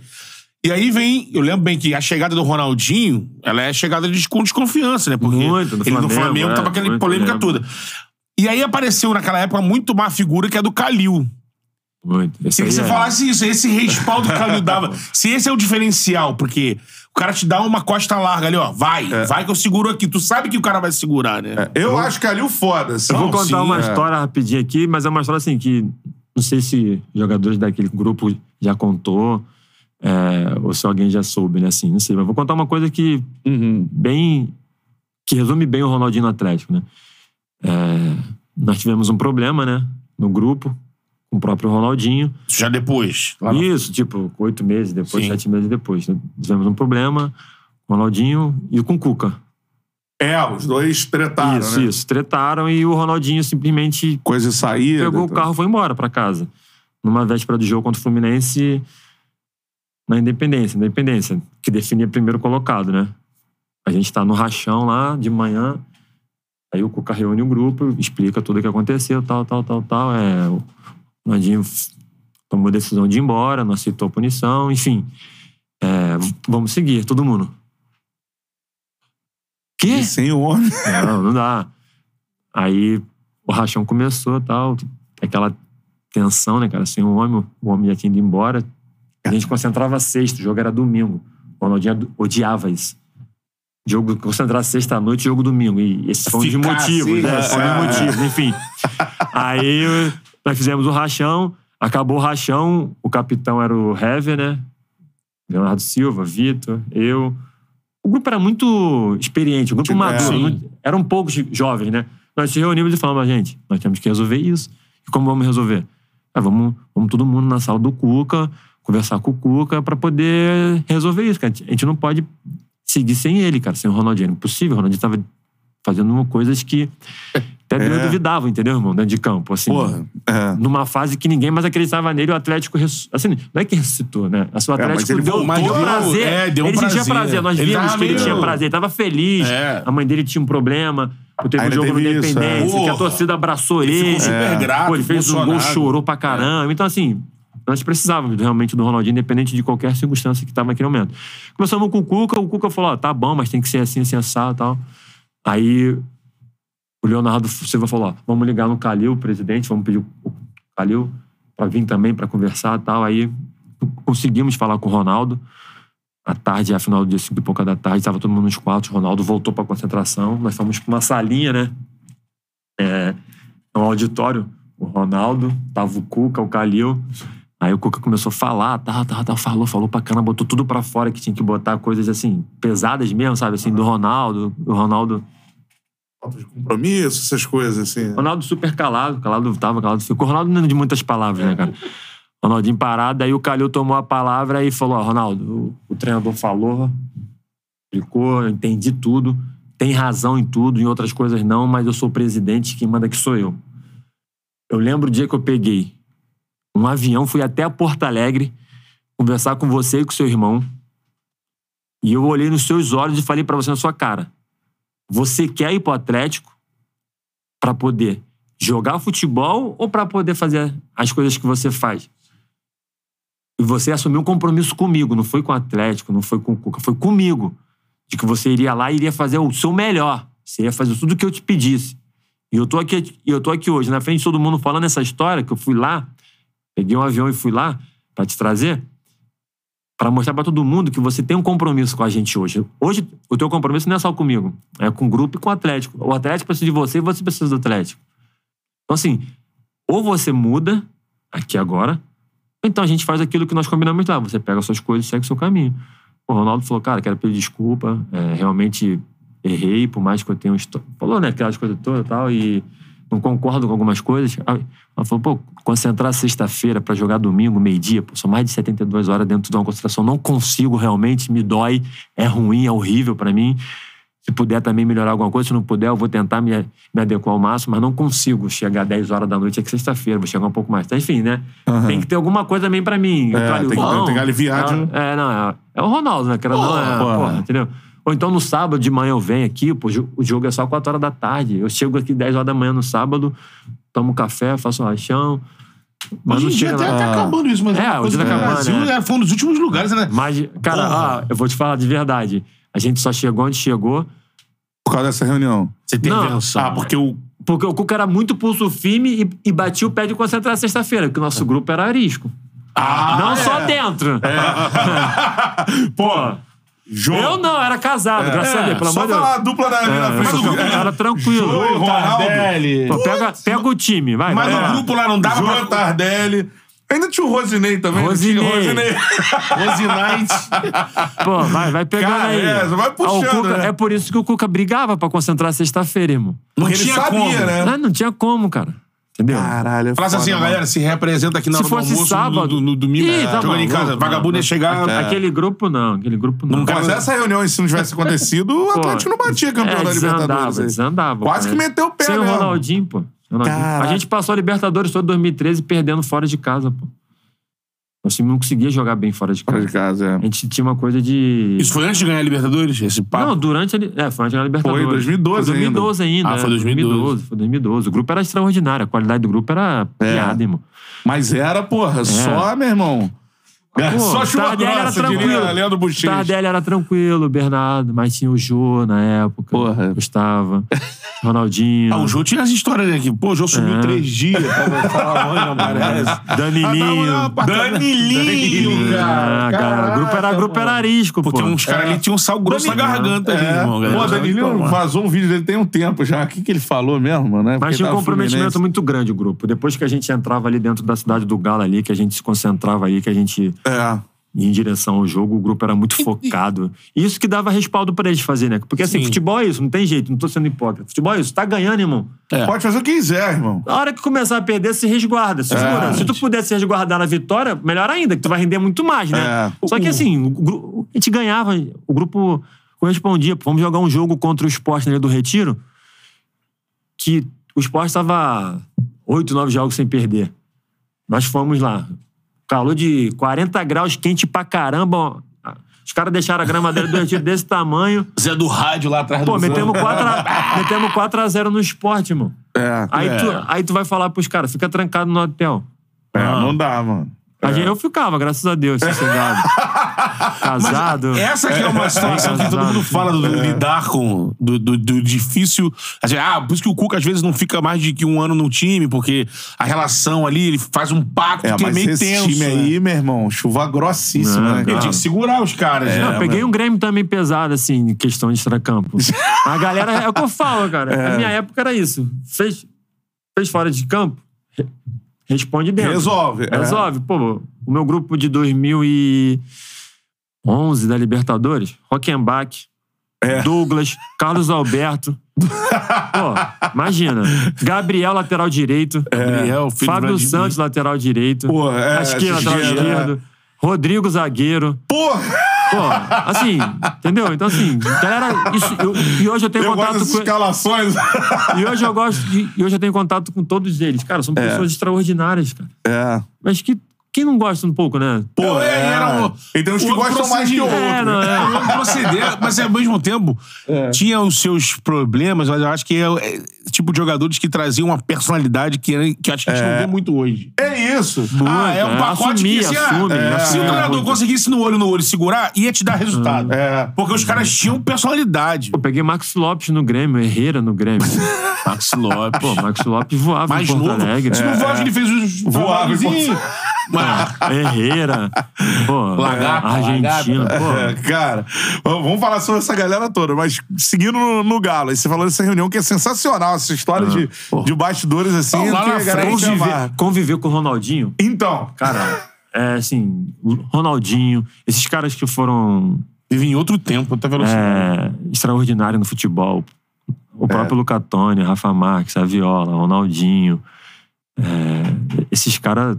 E aí vem, eu lembro bem que a chegada do Ronaldinho, ela é chegada de, com desconfiança, né? Porque Muito, no ele no Flamengo, Flamengo é, tava aquela polêmica lembro. toda. E aí apareceu naquela época muito uma figura que é do Calil. Muito. Aí você é- falasse isso, esse respaldo que o Calil dava. Se esse é o diferencial, porque cara te dá uma costa larga ali, ó, vai, vai que eu seguro aqui. Tu sabe que o cara vai segurar, né? Eu acho que ali o foda. assim. Eu vou contar sim, uma é. história rapidinho aqui, mas é uma história assim que não sei se jogadores daquele grupo já contou, é, ou se alguém já soube, né? Assim, não sei. Mas vou contar uma coisa que Uhum. bem. que resume bem o Ronaldinho no Atlético, né? É, nós tivemos um problema, né? No grupo, com o próprio Ronaldinho. Já depois. Isso, tipo, oito meses depois, Sim. sete meses depois. Tivemos um problema o Ronaldinho e com o Cuca. É, os dois tretaram, isso, né? isso. Tretaram e o Ronaldinho simplesmente Coisa de saída. pegou o então. carro e foi embora pra casa. Numa véspera do jogo contra o Fluminense na Independência. Independência, que definia primeiro colocado, né? A gente tá no rachão lá de manhã. Aí o Cuca reúne o grupo, explica tudo o que aconteceu, tal, tal, tal, tal. É, o Ronaldinho f- tomou a decisão de ir embora, não aceitou a punição, enfim. É, vamos seguir, todo mundo. Quê? E sem o homem. Não, não dá. Aí o rachão começou tal, aquela tensão, né, cara? Sem o homem, o homem já tinha ido embora. A gente concentrava sexta, o jogo era domingo. O Ronaldinho odiava isso. Jogo concentrar sexta à noite, jogo domingo. E esses foram os motivos, assim, né? é. Foram os motivos, enfim. Aí nós fizemos o rachão, acabou o rachão, o capitão era o Hever, né? Leonardo Silva, Vitor, eu. O grupo era muito experiente, o grupo É, maduro. não- eram poucos jovens, né? Nós se reunimos e falamos, gente, nós temos que resolver isso. E como vamos resolver? Ah, vamos, vamos todo mundo na sala do Cuca, conversar com o Cuca pra poder resolver isso. cara. A gente não pode seguir sem ele, cara, sem o Ronaldinho. Era impossível. O Ronaldinho tava fazendo uma coisas que até eu É. duvidava, entendeu, irmão? Dentro de campo, assim. Porra. É. Numa fase que ninguém mais acreditava nele, o Atlético. res- Assim, não é que ressuscitou, né? Assim, o mas Atlético ele deu, voltou, deu prazer. é, deu um ele sentia prazer. prazer. Nós Ele vimos que ele meio- tinha prazer. Ele tava feliz. É. A mãe dele tinha um problema. Teve um jogo no isso, Independência, é. que a torcida abraçou ele. ficou super grato, Pô, ele fez um gol, chorou pra caramba. Então, assim, nós precisávamos realmente do Ronaldinho, independente de qualquer circunstância que tava naquele momento. Começamos com o Cuca, o Cuca falou: ó, tá bom, mas tem que ser assim, assim, assado e tal. Aí o Leonardo Silva falou: ó, vamos ligar no Calil, presidente, vamos pedir o Calil pra vir também pra conversar e tal. Aí conseguimos falar com o Ronaldo. À tarde, afinal do dia, cinco e pouca da tarde, estava todo mundo nos quartos. O Ronaldo voltou pra concentração. Nós fomos pra uma salinha, né? É, um auditório. O Ronaldo, tava o Cuca, o Calil. Aí o Cuca começou a falar, tal, tal, tal, falou, falou pra cana, botou tudo pra fora que tinha que botar coisas assim, pesadas mesmo, sabe? Assim, do Ronaldo. O Ronaldo. Falta de compromisso, essas coisas, assim. Ronaldo super calado, calado tava, calado ficou. Ronaldo não é de muitas palavras, né, cara? Ronaldinho parado, aí o Calil tomou a palavra e falou: Ó, Ronaldo, o, o treinador falou, explicou, eu entendi tudo, tem razão em tudo, em outras coisas não, mas eu sou o presidente, quem manda aqui sou eu. Eu lembro o dia que eu peguei um avião, fui até Porto Alegre conversar com você e com seu irmão. E eu olhei nos seus olhos e falei pra você na sua cara: você quer ir pro Atlético pra poder jogar futebol ou pra poder fazer as coisas que você faz? E você assumiu um compromisso comigo, não foi com o Atlético, não foi com o Cuca, foi comigo. De que você iria lá e iria fazer o seu melhor. Você ia fazer tudo o que eu te pedisse. E eu tô aqui, eu tô aqui hoje, na frente de todo mundo, falando essa história, que eu fui lá, peguei um avião e fui lá pra te trazer, pra mostrar pra todo mundo que você tem um compromisso com a gente hoje. Hoje, o teu compromisso não é só comigo, é com o grupo e com o Atlético. O Atlético precisa de você e você precisa do Atlético. Então, assim, ou você muda aqui agora, ou então a gente faz aquilo que nós combinamos lá. Você pega as suas coisas e segue o seu caminho. O Ronaldo falou, cara, quero pedir desculpa, é, realmente errei, por mais que eu tenha um... Falou, né, aquelas coisas todas e tal, e não concordo com algumas coisas. Ela falou, pô, concentrar sexta-feira pra jogar domingo, meio-dia, são mais de 72 horas dentro de uma concentração. Não consigo realmente, me dói, é ruim, é horrível pra mim. Se puder também melhorar alguma coisa, se não puder, eu vou tentar me, me adequar ao máximo, mas não consigo chegar 10 horas da noite aqui sexta-feira, vou chegar um pouco mais. Então, enfim, né? Tem que ter alguma coisa também pra mim. É, tem que- tem que aliviar de um- É, não, é, é o Ronaldo, né? Quero não, é, porra, entendeu? Ou então no sábado de manhã eu venho aqui, pô, o jogo é só 4 horas da tarde. Eu chego aqui 10 horas da manhã no sábado, tomo café, faço um rachão. Mas Hoje não em dia chega até tá acabando isso, mas É, é, coisa tá o acabando, Brasil né? é, foi um dos últimos lugares, né? Mas, cara, ah, eu vou te falar de verdade. A gente só chegou onde chegou Por causa dessa reunião. Você tem Não. invenção. Ah, porque o. porque o Cuca era muito pulso firme e, e batia o pé de concentrar sexta-feira, porque o nosso grupo era arisco. Ah, não é. só dentro. Pô, jogo. Eu não, era casado, graças a Deus, pelo Só amor de Deus. falar a dupla da É, do sou- era tranquilo. Ronaldo. Tardelli. Pô, pega, pega o time, vai. Mas vai no lá. grupo lá não dava João pra... Tardelli. Ainda tinha o Rosinei também. Rosinei. O Rosinei. Rose Knight. Pô, vai, vai pegando Cara, aí. é, vai Ah, o puxando, Cuca- né? É por isso que o Cuca brigava pra concentrar sexta-feira, irmão. Não Porque ele tinha sabia, como. né? Não, não tinha como, cara. Entendeu? Caralho, é Falasse assim, ó, mano. galera, se representa aqui na Se hora do fosse almoço, sábado- no, no- no domingo, Ih, tá jogando em maluco. casa. Vagabundo ia chegar... Aquele grupo não, aquele grupo não. Não Mas Cara, essa reunião, se não tivesse acontecido, o Pô, Atlético não batia campeão é, da desandava, Libertadores. aí. desandava. Quase cara. que meteu o pé Sem o mesmo. Ronaldinho, pô. Ronaldinho. Caraca. A gente passou a Libertadores todo 2013 perdendo fora de casa, pô. Nosso time não conseguia jogar bem fora de Fora casa. de casa, é. A gente tinha uma coisa de. Isso foi antes de ganhar a Libertadores? Esse papo? Não, durante a. É, foi antes da Libertadores. Foi 2012 Foi 2012 ainda. Ah, é, foi 2012. Foi 2012. O grupo era extraordinário. A qualidade do grupo era É. piada, irmão. Mas era, porra, só, meu irmão. É, Pô, só chuva Tardelli era grossa, tranquilo. diria Leandro Bochecha. Tardelli era tranquilo, Bernardo, mas tinha o Jô na época. Porra. Gustavo. Ronaldinho. Ah, o Jô tinha as histórias? Que, pô, o Jô sumiu É. três dias. Tava fala onde não. Danilinho. Ah, não, Danilinho, cara. Cara, o grupo era, grupo era arisco, Porque pô. uns caras ali tinham um sal grosso na garganta ali, É. irmão. Pô, Danilo vazou um vídeo dele tem um tempo já. O que, que ele falou mesmo, né? Mas Porque tinha um tava comprometimento Fluminense. muito grande o grupo. Depois que a gente entrava ali dentro da cidade do Galo ali, que a gente se concentrava ali, que a gente É. em direção ao jogo, o grupo era muito focado. Isso que dava respaldo pra eles fazer, né? Porque assim, Sim. futebol é isso, não tem jeito, não tô sendo hipócrita. Futebol é isso, tá ganhando, irmão. É. Pode fazer o que quiser, irmão. Na hora que começar a perder, se resguarda, se segura. Se tu puder se resguardar na vitória, melhor ainda, que tu vai render muito mais, né? É. Só que assim, o, a gente ganhava, o grupo correspondia. Vamos jogar um jogo contra o esporte na Ilha do Retiro, que o esporte estava oito, nove jogos sem perder. Nós fomos lá. Calor de 40 graus, quente pra caramba. Os caras deixaram a grama dele do retiro desse tamanho. Zé do rádio lá atrás Pô, do metemos 4x0 metemos 4 a 0 no esporte, irmão. É. Aí, É. Tu, aí tu vai falar pros caras, fica trancado no hotel. É, não dá, mano. A gente, eu ficava, graças a Deus, sossegado. Casado. Essa que é uma situação que todo mundo fala do lidar com, do, do, do difícil. Assim, ah, por isso que o Cuca às vezes não fica mais de que um ano no time, porque a relação ali, ele faz um pacto É, que é mas meio esse tenso. time né? aí, meu irmão, chuva grossíssima, Não, né, cara. Ele cara? tinha que segurar os caras. né? Não, eu peguei um Grêmio também pesado, assim, em questão de extracampo. A galera, é o que eu falo, cara. A minha época era isso. Fez, fez fora de campo, re- responde dentro. Resolve. é. Resolve. Pô, o meu grupo de 2011 da Libertadores, Rockenbach, É. Douglas, Carlos Alberto. Pô, imagina. Gabriel, lateral direito. Gabriel, filho Fábio. Santos, lateral direito. Pô, é, lateral esquerdo. Rodrigo, zagueiro. Porra! Pô, assim, entendeu? Então, assim, galera, isso, eu- e hoje eu tenho Eu contato com. escalações. E hoje eu gosto de, e hoje eu tenho contato com todos eles. Cara, são pessoas extraordinárias, cara. É. Mas que quem não gosta um pouco, né? Pô, É, é. era o- E tem uns que gostam mais que outros. É, não, é. Um proceder, mas ao mesmo tempo tinha os seus problemas, mas eu acho que é, é tipo de jogadores que traziam uma personalidade que, que acho que a gente não vê muito hoje. É isso. Ah, é um é, pacote assumir, que assim, ah, assume, é, se o treinador muito. conseguisse no olho no olho segurar, ia te dar resultado. É. Porque os caras tinham personalidade. Eu peguei Max Lopes no Grêmio, Herrera no Grêmio. Max Lopes. Pô, Max Lopes voava mais em Porto novo. Alegre. Se não voava, ele fez os Voava trabalhozinhos. Mas- Herrera. Pô, Lagarto, Argentina. Pô, É, cara, vamos falar sobre essa galera toda, mas seguindo no, no Galo, aí você falou dessa reunião que é sensacional, essa história de, de bastidores assim, Então, lá que na frente, conviver, conviver com o Ronaldinho, Então, cara, é assim, Ronaldinho, esses caras que foram Vive em outro tempo, outra velocidade. é, extraordinários no futebol. O próprio Lucatone, Rafa Marques, a Viola, Ronaldinho. é, esses caras.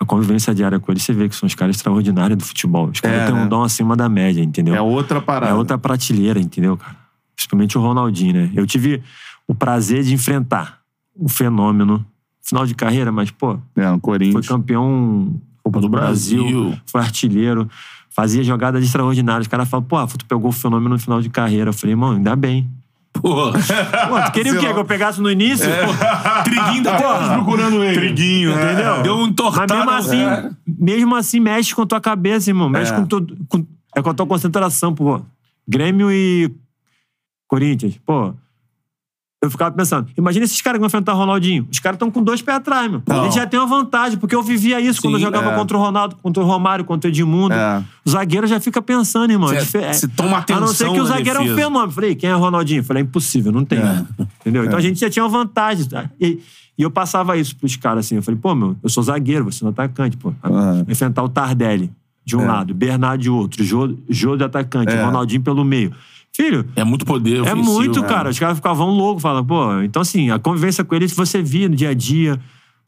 A convivência diária com eles, você vê que são os caras extraordinários do futebol. Os caras É, têm né? um dom acima da média, entendeu? é outra parada. É outra prateleira, entendeu, cara? Principalmente o Ronaldinho, né? Eu tive o prazer de enfrentar o fenômeno. Final de carreira, mas, pô, É, no foi Corinthians. campeão Copa do Brasil, Brasil. foi artilheiro, fazia jogadas extraordinárias. Os caras falam, pô, tu pegou o fenômeno no final de carreira. Eu falei, irmão, ainda bem. Pô, Pô, tu queria o quê? Sei lá. Que eu pegasse no início? Pô, Triguinho tá Porra. hoje procurando ele. Triguinho, né? Entendeu? Deu um Mas entortado. mesmo assim, É. mesmo assim, mexe com tua cabeça, irmão. Mexe É. com, todo, com, é com a tua concentração, pô. Grêmio e Corinthians, pô. Eu ficava pensando, imagina esses caras que vão enfrentar o Ronaldinho. Os caras estão com dois pés atrás, meu. Não. A gente já tem uma vantagem, porque eu vivia isso quando eu Sim, jogava é. contra o Ronaldo, contra o Romário, contra o Edmundo. É. O zagueiro já fica pensando, irmão. Cê- É dife- é- toma A não ser atenção que o zagueiro é um defesa. fenômeno. Falei, quem é o Ronaldinho? Falei, é impossível, não tem. Entendeu? Então a gente já tinha uma vantagem. E, e eu passava isso pros caras assim. Eu falei, pô, meu, eu sou zagueiro, você não é atacante, pô. Aham. Enfrentar o Tardelli de um É. lado, Bernardo de outro, Jô, Jô de atacante, É. Ronaldinho pelo meio. Filho, É muito poder é muito, cara. Os caras ficavam loucos, falam, pô. Então, assim, a convivência com ele, se você via no dia a dia,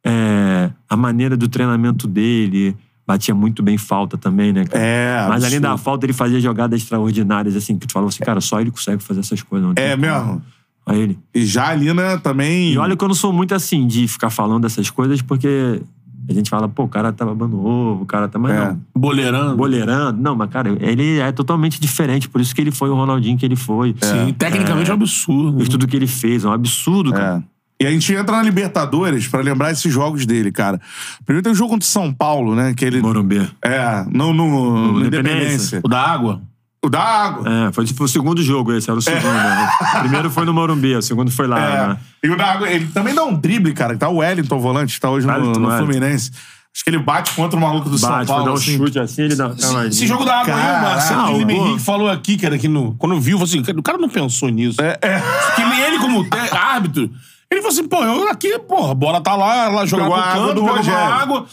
é, a maneira do treinamento dele, batia muito bem falta também, né, cara? É, Mas além da absurdo. falta, ele fazia jogadas extraordinárias, assim, que tu falava assim, cara, só ele consegue fazer essas coisas. Não É como. mesmo. Aí ele. E já ali, né, também. E olha que eu não sou muito assim de ficar falando dessas coisas, porque a gente fala, pô, o cara tá babando ovo, o cara tá. Mas É. não. Boleirando. Boleirando. Não, mas, cara, ele é totalmente diferente. Por isso que ele foi o Ronaldinho que ele foi. Sim, tecnicamente é um absurdo. E tudo que ele fez. É um absurdo, cara. É. E a gente entra na Libertadores pra lembrar esses jogos dele, cara. Primeiro tem o jogo contra o São Paulo, né? Que ele. Morumbi. É, no, no, no Independência. Independência. O da água. O da água. É, foi, foi o segundo jogo esse, era o segundo. né? O primeiro foi no Morumbi, o segundo foi lá. É. né? E o da água, ele também dá um drible, cara. Tá o Wellington, volante, tá hoje no, Wellington, no Wellington. Fluminense. Acho que ele bate contra o maluco do São Bate, foi Paulo. dar um assim. chute assim, ele dá cavadinha. Esse jogo da água aí, o Marcelo pô. Henrique falou aqui, cara, que no, quando viu, falou assim: o cara não pensou nisso. É, é. Que ele, como árbitro, ele falou assim: pô, eu aqui, porra, a bola tá lá, Pegou no a água canto, do Rogério. água.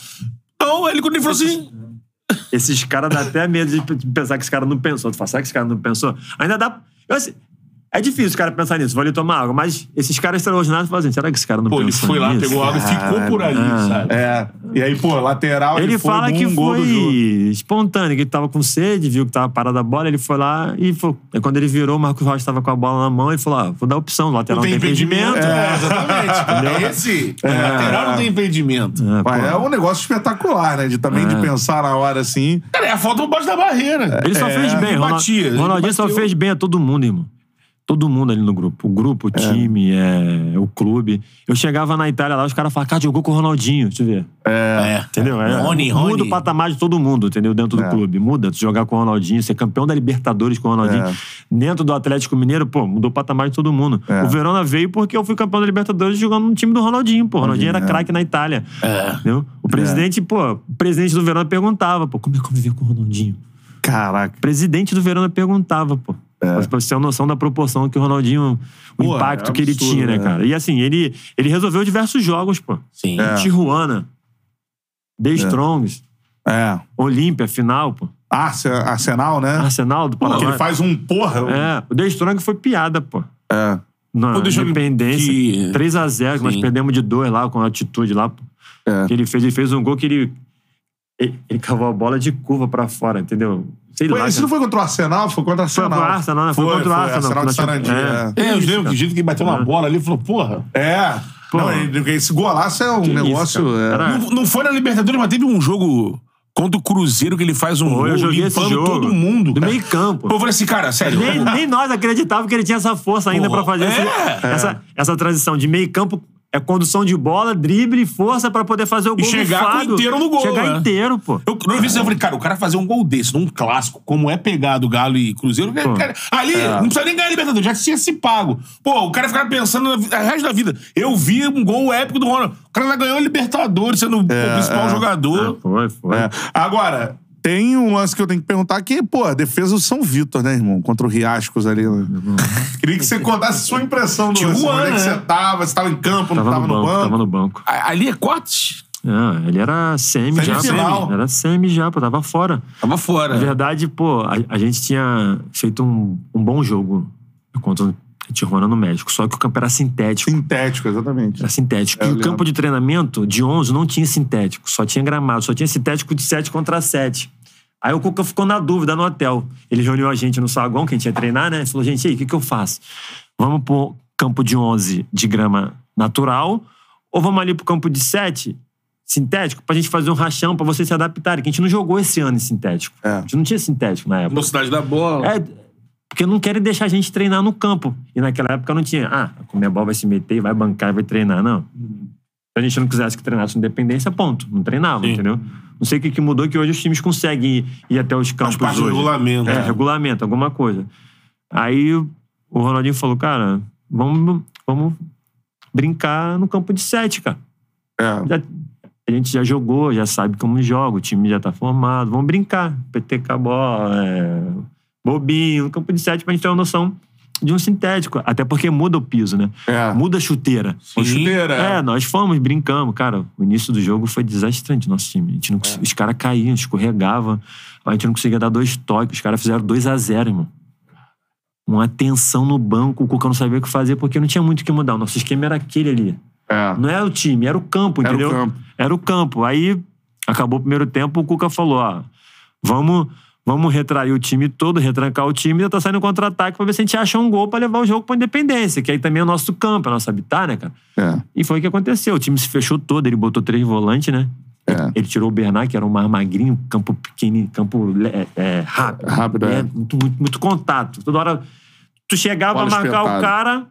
Então, ele quando ele falou assim. Esses caras dá até medo de pensar que esse cara não pensou. Tu fala, será que esse cara não pensou? Ainda dá. eu, assim, É difícil o cara pensar nisso, vou ali tomar água. Mas esses caras extraordinários fazem, será que esse cara não Pô, ele foi lá, nisso? pegou água e ficou por ali, Ah. sabe? É. E aí, pô, lateral, ele, Ele foi fala que do foi espontâneo, que ele tava com sede, viu que tava parada a bola, ele foi lá e foi. Aí quando ele virou, o Marcos Rocha tava com a bola na mão, ele falou: ah, vou dar opção, lateral não tem impedimento. É, exatamente. É esse. O lateral não tem impedimento. É, pô. É um negócio espetacular, né? De também de pensar na hora assim. Cara, é a falta por baixo da barreira. Ele só É, fez bem. ele Ronald- batia, ele Ronaldinho só fez bem a todo mundo, irmão. Todo mundo ali no grupo. O grupo, o time, é, o clube. Eu chegava na Itália lá, os caras falavam, cara, jogou com o Ronaldinho. Deixa eu ver. É. Entendeu? É, Rony, muda Rony. o patamar de todo mundo, entendeu? Dentro É. do clube. Muda. Tu jogar com o Ronaldinho, ser campeão da Libertadores com o Ronaldinho. É. Dentro do Atlético Mineiro, pô, mudou o patamar de todo mundo. É. O Verona veio porque eu fui campeão da Libertadores jogando no time do Ronaldinho, pô. O Ronaldinho era é. craque na Itália. É. Entendeu? O presidente, pô, o presidente do Verona perguntava, pô, como é conviver com o Ronaldinho? Caraca. O presidente do Verona perguntava, pô. Pra você ter uma noção da proporção que o Ronaldinho, o Pô, impacto é que ele absurdo, tinha, né, é. cara? E assim, ele, ele resolveu diversos jogos, pô. Sim. É. Tijuana, The Strongs, É. Olímpia, final, pô. Arce- Arsenal, né? Arsenal do Pô, Paraná. ele faz um porra. É, o The Strong foi piada, pô. É. Na Pô, Independência. que- 3x0, nós perdemos de dois lá com a atitude lá. pô. É. Que ele fez, ele fez um gol que ele. Ele, ele cavou a bola de curva pra fora, entendeu? Sei Foi, lá. esse cara. não foi contra o Arsenal? Foi contra o Foi Arsenal. pro Arsenal, né? Foi Foi, contra o foi, Arsenal. Arsenal de tínhamos- Sarandi, é. É, eu lembro que o jeito que ele bateu uma bola ali, falou, porra. É. Pô. Não, ele- esse golaço é um Que isso, negócio. cara. é. Não, não foi na Libertadores, mas teve um jogo contra o Cruzeiro que ele faz um Pô, gol eu joguei esse limpando jogo. todo mundo. Do cara. meio campo. Pô, Eu falei assim, cara, sério. Nem, nem nós acreditávamos que ele tinha essa força ainda Porra, pra fazer esse- é. essa, essa transição de meio campo. É condução de bola, drible e força pra poder fazer o gol E chegar do inteiro no gol, Chegar né? inteiro, pô. Eu, eu vi isso, eu falei, cara, o cara fazer um gol desse num clássico, como é pegado Galo e Cruzeiro, cara, ali não precisa nem ganhar a Libertadores, já tinha se pago. Pô, o cara ficava pensando no resto da vida. Eu vi um gol épico do Ronaldo. O cara já ganhou a Libertadores, sendo o principal é. jogador. Foi, foi. É. Agora, tem um lance que eu tenho que perguntar que, pô, a defesa do São Vitor, né, irmão? Contra o Riascos ali. né? Queria que você contasse sua impressão do lance. Onde é que né? você tava? Você tava em campo, não Tava, tava no banco, banco? tava no banco. A- Ali é corte? Não, ele era semi já. pô. Semifinal. Era semi já, pô. Tava fora. Tava fora. Na verdade, pô, a, a gente tinha feito um, um bom jogo contra Tijuana no México. Só que o campo era sintético. Sintético, exatamente. Era sintético. É, e o campo de treinamento de 11 não tinha sintético, só tinha gramado, só tinha sintético de 7 contra 7. Aí o Cuca ficou na dúvida no hotel. Ele reuniu a gente no saguão, que a gente ia treinar, né? Ele falou, gente, e aí, o que, que eu faço? Vamos pro campo de 11 de grama natural ou vamos ali pro campo de 7 sintético pra gente fazer um rachão pra vocês se adaptarem? Que a gente não jogou esse ano em sintético. É. A gente não tinha sintético na época. Velocidade da bola. É, porque não querem deixar a gente treinar no campo. E naquela época não tinha. Ah, a Comebol vai se meter vai bancar e vai treinar. Não. Se a gente não quisesse que treinasse independência, ponto. Não treinava, Sim. entendeu? Não sei o que, que mudou, que hoje os times conseguem ir, ir até os campos parte do hoje. regulamento, É, né? regulamento, alguma coisa. Aí o Ronaldinho falou, cara, vamos, vamos brincar no campo de sete, cara. É. Já- a gente já jogou, já sabe como joga, o time já tá formado. Vamos brincar. PTK bola, é, bobinho, no campo de sete pra gente ter uma noção de um sintético. Até porque muda o piso, né? É. Muda a chuteira. Com chuteira. É, nós fomos, brincamos. Cara, o início do jogo foi desastrante nosso time. Não, cons- Os caras caíam, escorregavam. A gente não conseguia dar dois toques. Os caras fizeram 2 a 0 irmão. Uma tensão no banco. O Cuca não sabia o que fazer porque não tinha muito o que mudar. O nosso esquema era aquele ali. É. Não era o time, era o campo, Era o entendeu? campo. Era o campo. Aí acabou o primeiro tempo, o Cuca falou: ó, vamos, vamos retrair o time todo, retrancar o time e tentar sair no contra-ataque pra ver se a gente acha um gol pra levar o jogo pra independência, que aí também é o nosso campo, é o nosso habitat, né, cara? É. E foi o que aconteceu. O time se fechou todo, ele botou três volantes, né? É. Ele tirou o Bernard, que era um mais magrinho, campo pequenininho, campo é, é, rápido. Rápido, é. muito, muito, muito contato. Toda hora tu chegava Bola pra marcar espetada. o cara,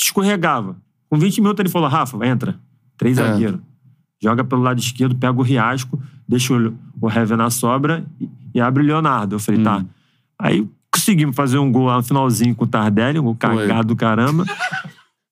escorregava. Com 20 minutos ele falou: Rafa, entra. Três É. zagueiros. Joga pelo lado esquerdo, pega o Riasco, deixa o, o Hever na sobra e, e abre o Leonardo. Eu falei, Hum. tá. Aí conseguimos fazer um gol lá no finalzinho com o Tardelli, um gol cagado do caramba.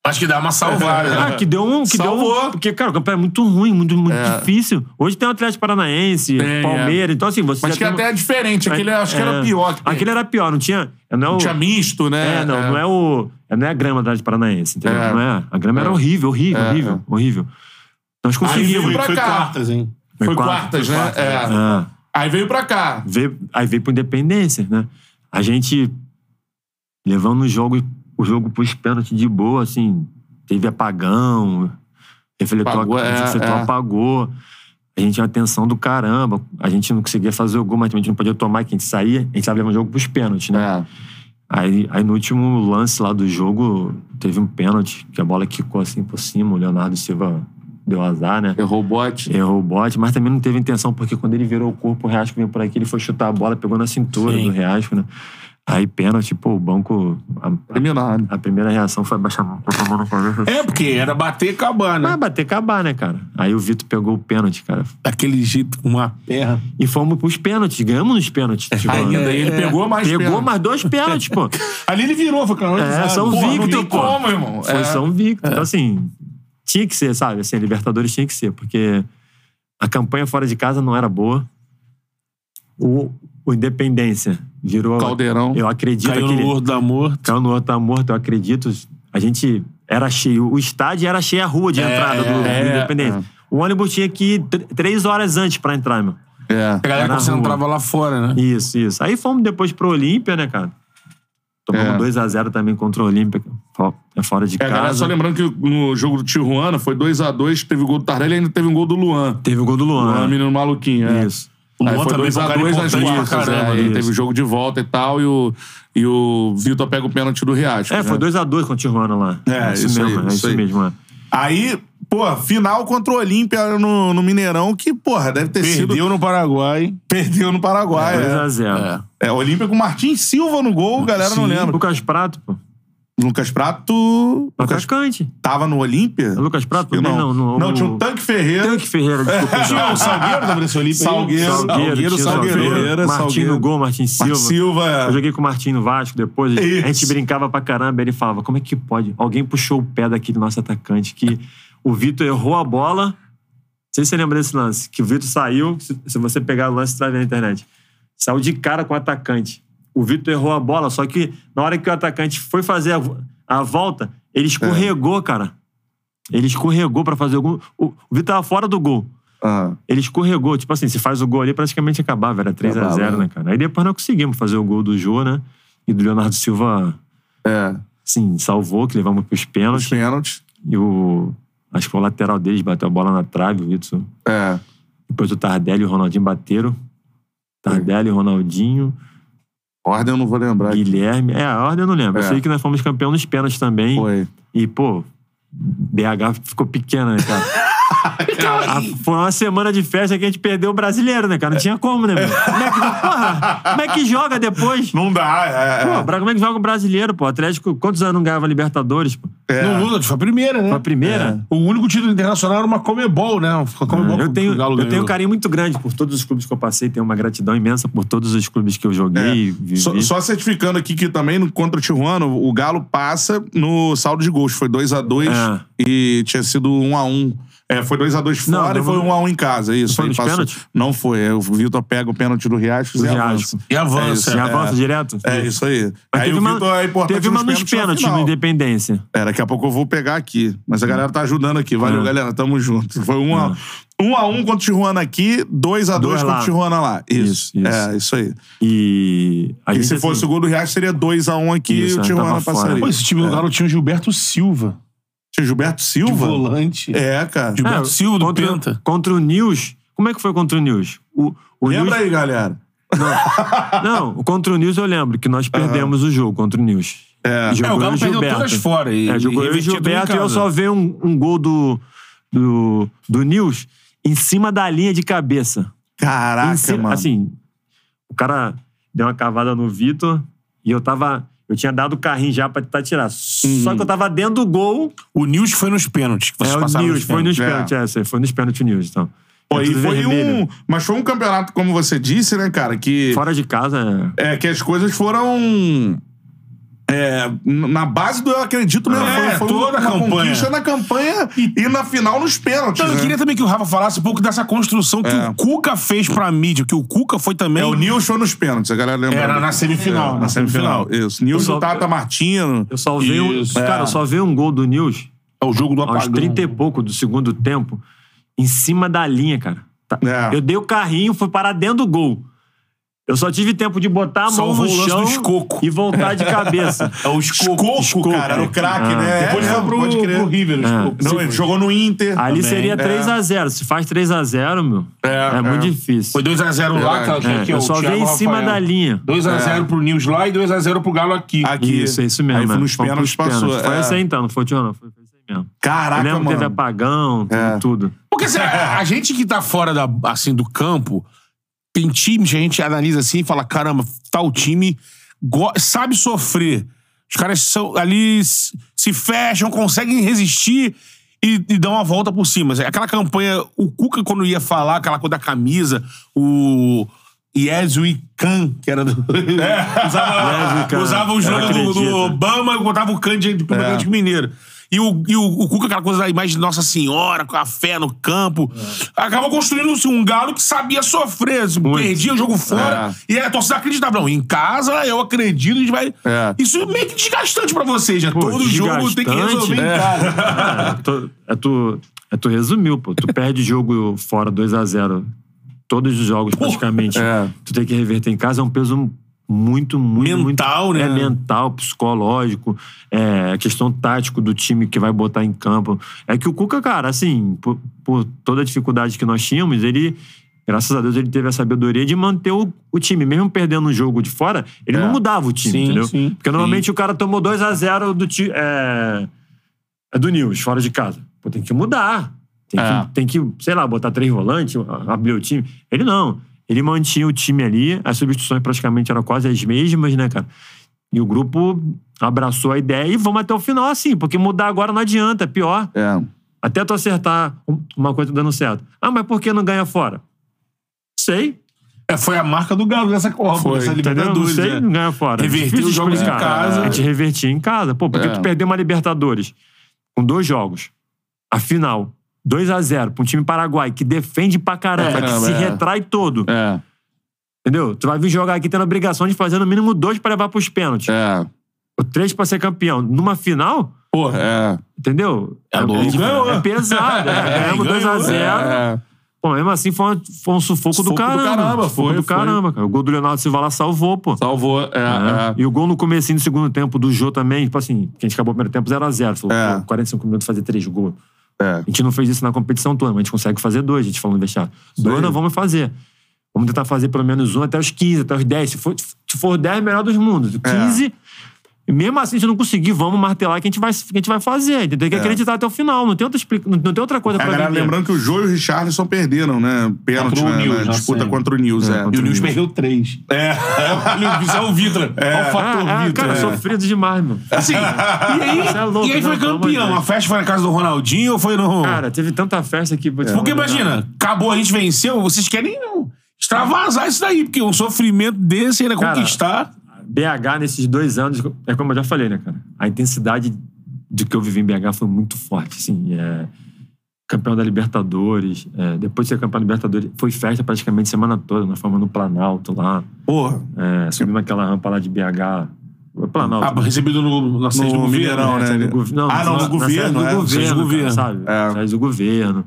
Acho que dá uma salvada. né? Ah, que deu um. Que deu Salvou. um porque, cara, o campo é muito ruim, muito, muito É. difícil. Hoje tem o Atlético Paranaense, Tem, Palmeiras. Então, assim, você. Mas que até uma- é diferente. Aquele acho que era É. pior. que. Aquele era pior, não tinha. Não, é o, Tinha misto, né? é, não, não é o. Não é a grama da Atlético Paranaense, entendeu? É. Não é. A grama era É. horrível, horrível, É, horrível, é. horrível. Nós Aí conseguimos. pra Foi cá. quartas, hein? Foi quartas, quartas, foi né? quartas, É. Aí veio pra cá. Veio- aí veio pro Independência, né? A gente levando o jogo o jogo pros pênaltis de boa, assim. Teve apagão, refletor, Apagou, é, refletor é. apagou. A gente tinha uma tensão do caramba. A gente não conseguia fazer o gol, mas a gente não podia tomar, que a gente saía, a gente tava levando o jogo pros pênaltis, né? É. Aí, aí no último lance lá do jogo, teve um pênalti, que a bola quicou assim por cima, o Leonardo Silva deu azar, né? Errou o bote. Errou o bote, mas também não teve intenção, porque quando ele virou o corpo, o Reasco veio por aqui, ele foi chutar a bola, pegou na cintura Sim. do Reasco, né? Aí pênalti, pô, o banco. A, Eliminado. a primeira reação foi abaixar a mão, a na cabeça. É, porque era bater e acabar, né? Mas bater acabar, né, cara? Aí o Vitor pegou o pênalti, cara. Daquele jeito, uma perna. E fomos pros pênaltis, ganhamos nos pênaltis. Tipo, Ainda. ele pegou mais Pegou mais dois pênaltis, pô. Ali ele virou, foi canal É, São Victor, não tem pô. como, irmão. Foi É. São Victor. Então, assim, tinha que ser, sabe? Assim, a Libertadores tinha que ser, porque a campanha fora de casa não era boa. O, o Independência virou. Caldeirão. Eu acredito Caiu aquele. no Horto da Morto. Caiu no outro tá morto, eu acredito. A gente era cheio. O estádio era cheio a rua de É, entrada do, do é, Independência. é. O ônibus tinha que ir tr- três horas antes pra entrar, meu. É. A galera concentrava lá fora, né? Isso, isso. Aí fomos depois pro Olímpia, né, cara? Tomamos É. 2x0 também contra o Olímpia. É fora de É, galera, casa. só lembrando que no jogo do Tijuana foi 2x2, teve o gol do Tardelli e ainda teve um gol do Luan. Teve o gol do Luan. Luan, menino maluquinho. É. Isso. O Aí Luan foi também foi um cara 2x2 nas caramba, é, né? aí teve o jogo de volta e tal, e o, e o Vitor pega o pênalti do Riasco. É, né? foi 2x2 contra o Tijuana lá. É, isso aí, mesmo, é isso isso aí. mesmo. É. Aí, pô, final contra o Olímpia no, no Mineirão, que, porra, deve ter sido. Perdeu no Paraguai. Perdeu no Paraguai. É, 2x0. é. Olímpia com Martins Silva no gol, galera não lembra. Lucas Prato, pô. Lucas Prato. Lucas Atacante. tava no Olímpia? Lucas Prato não, também não. não, no- tinha um Tanque Ferreira. Tanque Ferreira, desculpa. Tinha o Salgueiro também nesse Olímpia. Salgueiro, Salgueiro, Salgueiro, Salgueiro, Martim no gol, Martim Silva. Silva. é. Eu joguei com o Martim no Vasco depois. A Isso. gente brincava pra caramba. Ele falava: como é que pode? Alguém puxou o pé daquele nosso atacante que o Vitor errou a bola. Não sei se você lembra desse lance. Que o Vitor saiu. Se, se você pegar o lance, você vai ver na internet. Saiu de cara com o atacante. O Vitor errou a bola, só que na hora que o atacante foi fazer a, a volta, ele escorregou, cara. Ele escorregou pra fazer o gol. O, o Vitor tava fora do gol. Ah, Ele escorregou. Tipo assim, se faz o gol ali, praticamente acabava. Era 3x0, Acabava, né, cara? Aí depois nós conseguimos fazer o gol do Jô, né? E do Leonardo Silva, é. assim, salvou, que levamos pros Os pênaltis. pênaltis. E o... Acho que foi o lateral deles bateu a bola na trave, o Whitson. É. Depois o Tardelli e o Ronaldinho bateram. Tardelli, Ronaldinho, Ordem eu não vou lembrar. Guilherme. É, a ordem eu não lembro. É. Eu sei que nós fomos campeão nos pênaltis também. Foi. E, pô, BH ficou pequena, né, cara? A- foi uma semana de festa que a gente perdeu o brasileiro, né, cara? Não tinha como, né, meu? Como é que, porra, como é que joga depois? Não dá, é. Pô, é. pra- como é que joga o brasileiro, pô? Atlético, quantos anos não ganhava Libertadores, pô? É. Não, Lula, foi a primeira, né? Foi a primeira? O único título internacional era uma Comebol, né? A Comebol Eu que tenho, eu tenho um carinho muito grande por todos os clubes que eu passei, tenho uma gratidão imensa por todos os clubes que eu joguei, vivi. Só, só certificando aqui que também no- contra o Tijuana, o Galo passa no saldo de gols. Foi 2x2 É. e tinha sido 1x1. É, foi 2x2 Não, fora e não, foi não- 1x1 em casa. Isso. Não foi passou. pênaltis? Não foi. É, O Vitor pega o pênalti do Riascos Do e avança. E avança, É isso, Já é. avança direto? É isso aí. Mas aí teve o uma, Vitor é importante teve uma nos pênaltis no. Independência. É, daqui a pouco eu vou pegar aqui. Mas a galera tá ajudando aqui. Valeu, É. galera. Tamo junto. Foi 1 a 1 a 1 contra o Tijuana aqui, 2 a 2 Dois contra lá. o Tijuana lá. Isso. Isso, isso. É, isso aí. E. A E se assim, fosse o gol do Riascos, seria 2 a 1 aqui Isso, e o Tijuana passaria. Pô, esse time do Galo tinha o Gilberto Silva. De volante. É, cara. Gilberto Silva do contra, Penta. Contra o News. Como é que foi contra o News? O, o Lembra News, aí, galera? Não, contra o News eu lembro que nós perdemos o jogo contra o News. É. E É, jogou o eu Galo e perdeu todas fora. E, É, jogou eu e tudo em Gilberto e eu só vi um, um gol do, do, do News em cima da linha de cabeça. Caraca, cima- mano. Assim, o cara deu uma cavada no Vitor e eu tava. Eu tinha dado o carrinho já pra tentar tirar. Só que eu tava dentro do gol. O News foi nos pênaltis. Que vocês É, o passaram News, foi nos é. pênaltis. É, sei, foi nos pênaltis o News, então. Pô, É e foi vermelho. um. Mas foi um campeonato, como você disse, né, cara? Que, Fora de casa, é. é, que as coisas foram. É, na base do eu acredito mesmo. É, foi, foi toda a uma campanha. conquista na campanha e, na final nos pênaltis. Então, eu né? queria também que o Rafa falasse um pouco dessa construção que É. o Cuca fez pra mídia, que o Cuca foi também. É, o Nils foi nos pênaltis, a galera lembra. Era na semifinal. É, na semifinal, isso. Nils só- o Tata Martino. Eu só vi um. Cara, eu só vi um gol do News É o jogo do aos apagão. 30 e pouco do segundo tempo, em cima da linha, cara. Tá- É. Eu dei o carrinho, fui parar dentro do gol. Eu só tive tempo de botar a mão Salvou no chão e voltar de cabeça. É o Escoco. Escoco, cara, era o craque, Ah. né? Depois é, foi pro, pode crer. pro River, Escoco. Não, ele jogou no Inter. Ali também. seria É. 3x0. Se faz 3x0, meu, É, é, muito é. difícil. Foi 2x0 lá, cara, É, que é eu só vi Thiago em cima Rafael. da linha. 2x0 pro News lá e 2x0 pro Galo aqui. Aqui. Isso, é isso mesmo. Aí foi é. nos pênaltis, passou. Foi é. esse aí então, não foi tio, não. Foi aí mesmo. Caraca, Eu lembro que mano. teve apagão, tudo. É. Porque assim, a, gente que tá fora assim, do campo, tem times que a gente analisa assim e fala: caramba, tal time sabe sofrer. Os caras são, ali se fecham, conseguem resistir e, e dão uma volta por cima. Aquela campanha, o Cuca, quando ia falar, aquela coisa da camisa, o. Yezui Khan, que era do. usava, Yezui Khan, usava o jogo do, do. Obama e botava o Khan de, de É. Mineiro. E o, e o, o Cuca, aquela coisa da imagem de Nossa Senhora, com a fé no campo. Acabou construindo assim, um galo que sabia sofrer. assim, perdia o jogo fora. E a torcida acreditava. Não, em casa eu acredito, a gente vai. É. Isso é meio que desgastante pra vocês, né? Pô, Todo jogo tem que resolver em desgastante. casa. É, tu, é, tu, é tu resumiu, pô. Tu perde jogo fora 2x0. Todos os jogos, praticamente. É. Tu tem que reverter em casa, é um peso muito, muito. Mental, muito, né? É mental, psicológico, é questão tático do time que vai botar em campo. É que o Cuca, cara, assim, por, por toda a dificuldade que nós tínhamos, ele. Graças a Deus ele teve a sabedoria de manter o, o time. Mesmo perdendo um jogo de fora, ele É. não mudava o time, Sim, entendeu? sim. Porque normalmente o cara tomou 2x0 do time. É, é do News, fora de casa. Pô, tem que mudar. Tem, É. que, tem que, sei lá, botar três volantes, abrir o time. Ele não. Ele mantinha o time ali, as substituições praticamente eram quase as mesmas, né, cara? E o grupo abraçou a ideia e vamos até o final assim, porque mudar agora não adianta, é pior. É. Até tu acertar um- uma coisa dando certo. Ah, mas por que não ganha fora? Sei. É, foi a marca do Galo nessa Copa, Foi, nessa Entendeu? Não Libertadores. sei, né? não ganha fora. Reverter Difícil os jogos em casa. A gente revertia em casa. Pô, porque É. tu perdeu uma Libertadores com dois jogos. A final, 2 a 0 pra um time paraguai que defende pra caramba, É, que se é. retrai todo. É. Entendeu? Tu vai vir jogar aqui tendo a obrigação de fazer no mínimo dois pra levar pros pênaltis. É. Ou três pra ser campeão. Numa final, Porra, é. entendeu? É louco. Ganhou. é pesado. É, ganhamos ganhou. 2 a 0 É. Pô, mesmo assim foi, um- foi um sufoco, Sufoco do do caramba. caramba, sufoco foi, do foi. caramba, cara. O gol do Leonardo Silva lá salvou, pô. Salvou. É, É. é. E o gol no comecinho do segundo tempo do Jô também, tipo assim, que a gente acabou o primeiro tempo 0x0. Falou, É. pô, 45 minutos fazer três gols. É. A gente não fez isso na competição toda, mas a gente consegue fazer dois, a gente falou no vestiário. Dois aí. nós vamos fazer. Vamos tentar fazer pelo menos um até os 15, até os 10. Se for, se for 10, melhor dos mundos. 15, e mesmo assim, se não conseguir, vamos martelar que a gente vai, que a gente vai fazer. Tem que acreditar até o final. Não tem outra, explica- não tem outra coisa É, pra galera, vender. lembrando que o Jô e o Richarlison perderam, né? Pênalti Contra o né, Nils, na né, disputa contra o News. É. E o News perdeu três. É. Isso é o Vitra. É, o fator Ah, ah, Vitra. cara, É. sofrido demais, meu. Assim, e aí, é louco, e aí foi não, campeão. A festa foi na casa do Ronaldinho ou foi no. Cara, teve tanta festa que... Porque imagina, acabou, a gente venceu, vocês querem extravasar isso daí, porque um sofrimento desse ainda Cara, conquistar. BH, nesses dois anos, é como eu já falei, né, cara? A intensidade de que eu vivi em BH foi muito forte, assim. É, campeão da Libertadores, é, depois de ser campeão da Libertadores, foi festa praticamente semana toda. Nós fomos no Planalto lá, Porra. é, subimos aquela rampa lá de BH. Planalto. Ah, recebido no, na sede do No governo. Mineirão, né? né? do não, Ah, não, no na governo, é, do na sede governo, do cara, governo. sabe? É. Sede do governo.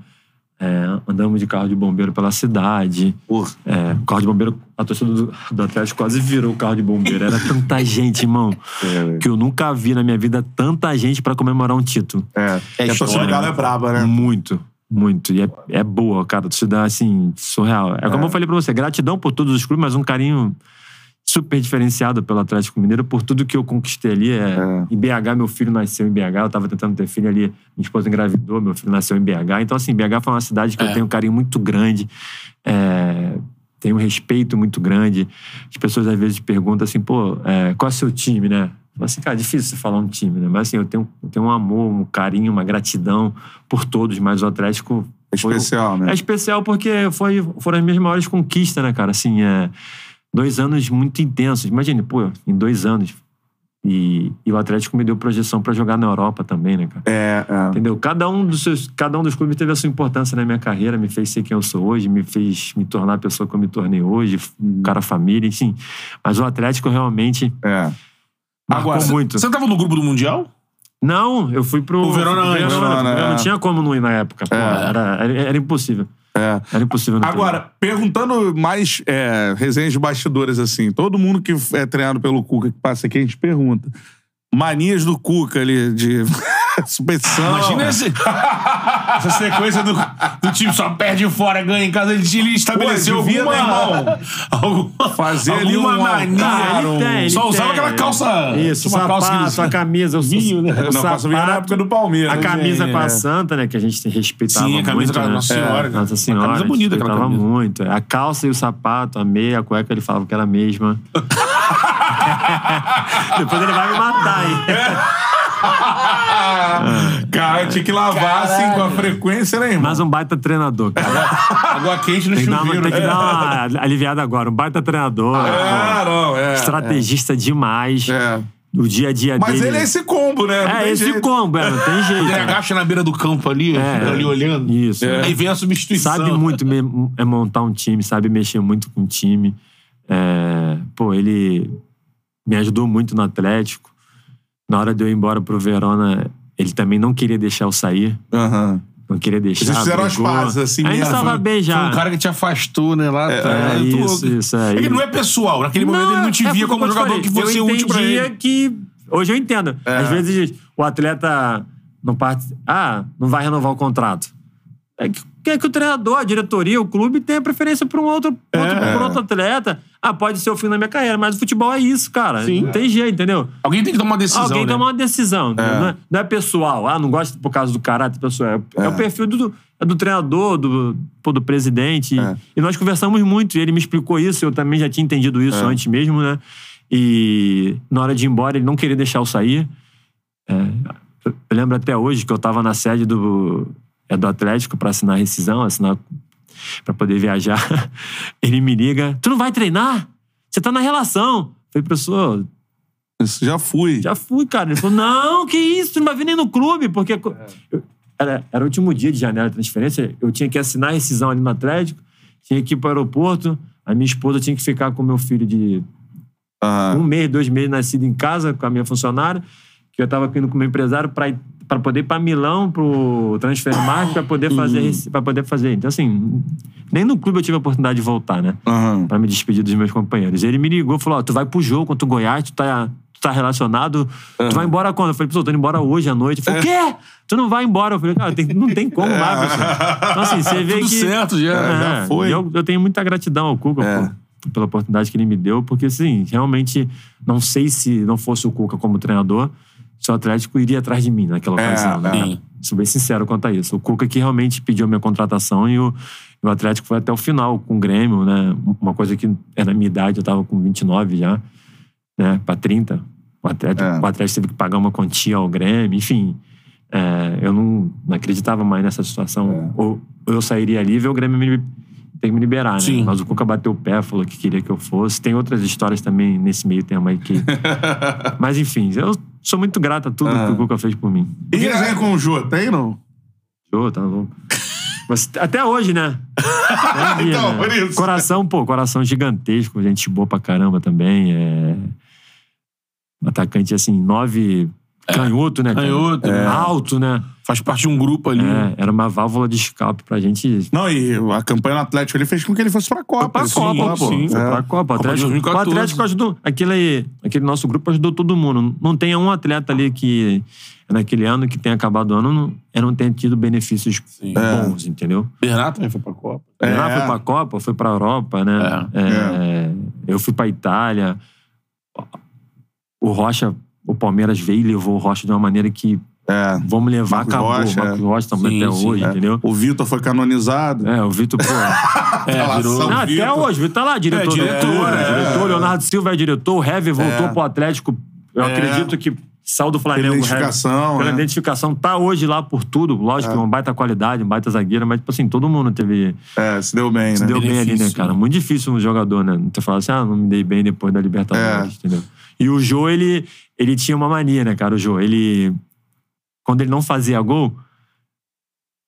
É, andamos de carro de bombeiro pela cidade. Porra. É, o carro de bombeiro, a torcida do, do Atlético quase virou o carro de bombeiro. Era tanta gente, irmão, É, que eu nunca vi na minha vida tanta gente pra comemorar um título. É. É a torcida do Galo é braba, né? Muito, muito. E é, é boa, cara. A torcida, assim, surreal. É como eu falei pra você, gratidão por todos os clubes, mas um carinho super diferenciado pelo Atlético Mineiro por tudo que eu conquistei ali. É, É. Em BH, meu filho nasceu em BH, eu tava tentando ter filho ali, minha esposa engravidou, meu filho nasceu em BH. Então, assim, BH foi uma cidade que eu É. tenho um carinho muito grande. É, tenho um respeito muito grande. As pessoas às vezes perguntam assim, pô, é, qual é o seu time, né? Eu falo assim, cara, é difícil você falar um time, né? Mas assim, eu tenho, eu tenho um amor, um carinho, uma gratidão por todos, mas o Atlético É o- especial, né? é especial porque foi, foram as minhas maiores conquistas, né, cara? Assim, é, dois anos muito intensos. Imagine, pô, em dois anos. E, e o Atlético me deu projeção pra jogar na Europa também, né, cara? É, é. Entendeu? Cada um dos seus, cada um dos clubes teve a sua importância na minha carreira, me fez ser quem eu sou hoje, me fez me tornar a pessoa que eu me tornei hoje, um cara família, enfim. Mas o Atlético realmente é. marcou Agora, muito. Você tava no grupo do Mundial? Não, eu fui pro. O Verona antes. Verona, Verona, eu é. não tinha como não ir na época. pô, É. era, era, era impossível. É. Era impossível não Agora, perguntando mais é, resenhas de bastidores, assim, todo mundo que é treinado pelo Cuca que passa aqui, a gente pergunta. Manias do Cuca ali, de superstição. Imagina esse, essa sequência do, do time só perde fora, ganha em casa. Ele, ele estabeleceu Pô, devia, alguma, né, irmão? alguma, Fazer ali alguma um mania. altar, Ele tem, ele Só usava tem. aquela calça. Isso, uma o calça que sapato, a camisa, o, Vinho, né? o Não, calça vinho na sapato, época do Palmeiras, A né, camisa gente? com a É. santa, né? Que a gente respeitava Sim, a camisa muito, com a né? Nossa Senhora, É, né? Nossa Uma Senhora. camisa bonita aquela camisa. muito. A calça e o sapato, a meia, a cueca, ele falava que era a mesma. Depois ele vai me matar, hein? Cara, tinha que lavar assim com a frequência, né, irmão? Mas um baita treinador, cara. Água quente no Tem chuveiro. tem que né? dar uma aliviada agora. Um baita treinador. É, pô. não, é. Estrategista demais. É. O dia a dia Mas dele. ele é esse combo, né? Não É, tem esse jeito. combo, é, não tem jeito. Ele agacha na beira do campo ali, É. ali olhando. Isso. Aí vem a substituição. Sabe muito é montar um time, sabe mexer muito com o time. É, pô, ele me ajudou muito no Atlético. Na hora de eu ir embora pro Verona, ele também não queria deixar eu sair. Aham. Não queria deixar. Vocês fizeram as brigou. pazes, assim A gente mesmo. tava bem já. Foi um cara que te afastou, né, lá atrás. É, Eu tô isso, louco. isso aí. É que não é pessoal. Naquele momento ele não te é via como jogador falei, que fosse eu útil pra ele. que... Hoje eu entendo. É. Às vezes o atleta não parte... Ah, não vai renovar o contrato. É que, que é que o treinador, a diretoria, o clube tem a preferência por um outro, outro, por outro atleta. Ah, pode ser o fim da minha carreira, mas o futebol é isso, cara. Sim. Não tem jeito, entendeu? Alguém tem que tomar uma decisão, Alguém né? toma uma decisão. entendeu? Não, é, não é pessoal. Ah, não gosta por causa do caráter pessoal. É, é o perfil do, é do treinador, do, pô, do presidente. É. E nós conversamos muito. E ele me explicou isso. Eu também já tinha entendido isso É. antes mesmo, né? E na hora de ir embora, ele não queria deixar eu sair. É, eu lembro até hoje que eu tava na sede do, é, do Atlético para assinar a rescisão, assinar para poder viajar. Ele me liga: Tu não vai treinar? Você tá na relação. Eu falei, professor, Isso já fui. já fui, cara. Ele falou: não, que isso, tu não vai vir nem no clube, porque. É. eu- era, era o último dia de janela de transferência, eu tinha que assinar a rescisão ali no Atlético, tinha que ir pro aeroporto, a minha esposa tinha que ficar com meu filho de Aham. um mês, dois meses nascido em casa, com a minha funcionária, que eu tava indo com o meu empresário para para poder ir para Milão pro transfer market para poder fazer para poder fazer então assim nem no clube eu tive a oportunidade de voltar né Aham. Pra me despedir dos meus companheiros. Ele me ligou falou: Ó, tu vai pro jogo contra o Goiás, tu tá, tu tá relacionado, tu vai embora quando? Eu falei, pessoal, tô indo embora hoje à noite. Ele falou, o quê? Tu não vai embora? Eu falei, cara, tem- não tem como lá, pessoal. Então, assim, você vê Tudo que. certo já. É, já foi. Eu, eu tenho muita gratidão ao Cuca É. pô, pela oportunidade que ele me deu, porque, assim, realmente, não sei se não fosse o Cuca como treinador, se o Atlético iria atrás de mim naquela É, ocasião. né? Sim. Sou bem sincero quanto a isso. O Cuca que realmente pediu a minha contratação e o, e o Atlético foi até o final com o Grêmio, né? Uma coisa que era a minha idade, eu tava com 29 já, né? Pra 30. O Atlético, É. o Atlético teve que pagar uma quantia ao Grêmio, enfim. É, eu não, não acreditava mais nessa situação. Ou eu sairia livre ou o Grêmio me, tem que me liberar, né? Sim. Mas o Cuca bateu o pé, falou que queria que eu fosse. Tem outras histórias também nesse meio tempo aí que... Mas enfim, eu sou muito grato a tudo que o Cuca fez por mim. E resenha com o Jô, tem não? Ô, tá louco. Mas até hoje, né? Então, né? por isso. Coração, pô, coração gigantesco, gente boa pra caramba também. É... Um atacante, assim, nove... Canhoto, né? cara? Canhoto, né? Alto, né? Faz parte de um grupo ali. É, era uma válvula de escape pra gente. Não, e a campanha no Atlético ele fez com que ele fosse pra Copa. Pra Sim, Copa, pô. sim. Foi É. pra Copa. O Copa de Atlético, o 2014. Atlético ajudou. Aquele, aquele nosso grupo ajudou todo mundo. Não tem um atleta ali que, naquele ano, que tenha acabado o ano, não, não tenha tido benefícios bons, entendeu? Bernardo também foi pra Copa. É. Lá foi pra Copa, foi pra Europa, né? É. É, Eu fui pra Itália. O Rocha, o Palmeiras veio e levou o Rocha de uma maneira que É. vamos levar, Marcos acabou. Rocha, Marcos é. Rocha também Sim, até sim, hoje, é. entendeu? O Vitor foi canonizado. É, o Vitor, pô. É, virou. Relação. Não, até Vitor. hoje, o Vitor tá lá, diretor É, do diretor, é. diretor. O Leonardo Silva é diretor, o Hever voltou pro Atlético. Eu É. acredito que saiu do Flamengo. Identificação, Pela né? identificação, tá hoje lá por tudo. Lógico, que uma baita qualidade, uma baita zagueira, mas, tipo assim, todo mundo teve. É, se deu bem, Se né? deu bem ali, né, cara? né? Muito difícil um jogador, né? Não ter falado assim, ah, não me dei bem depois da Libertadores, É. entendeu? E o Jô, ele, ele tinha uma mania, né, cara? O Jô, ele. Quando ele não fazia gol.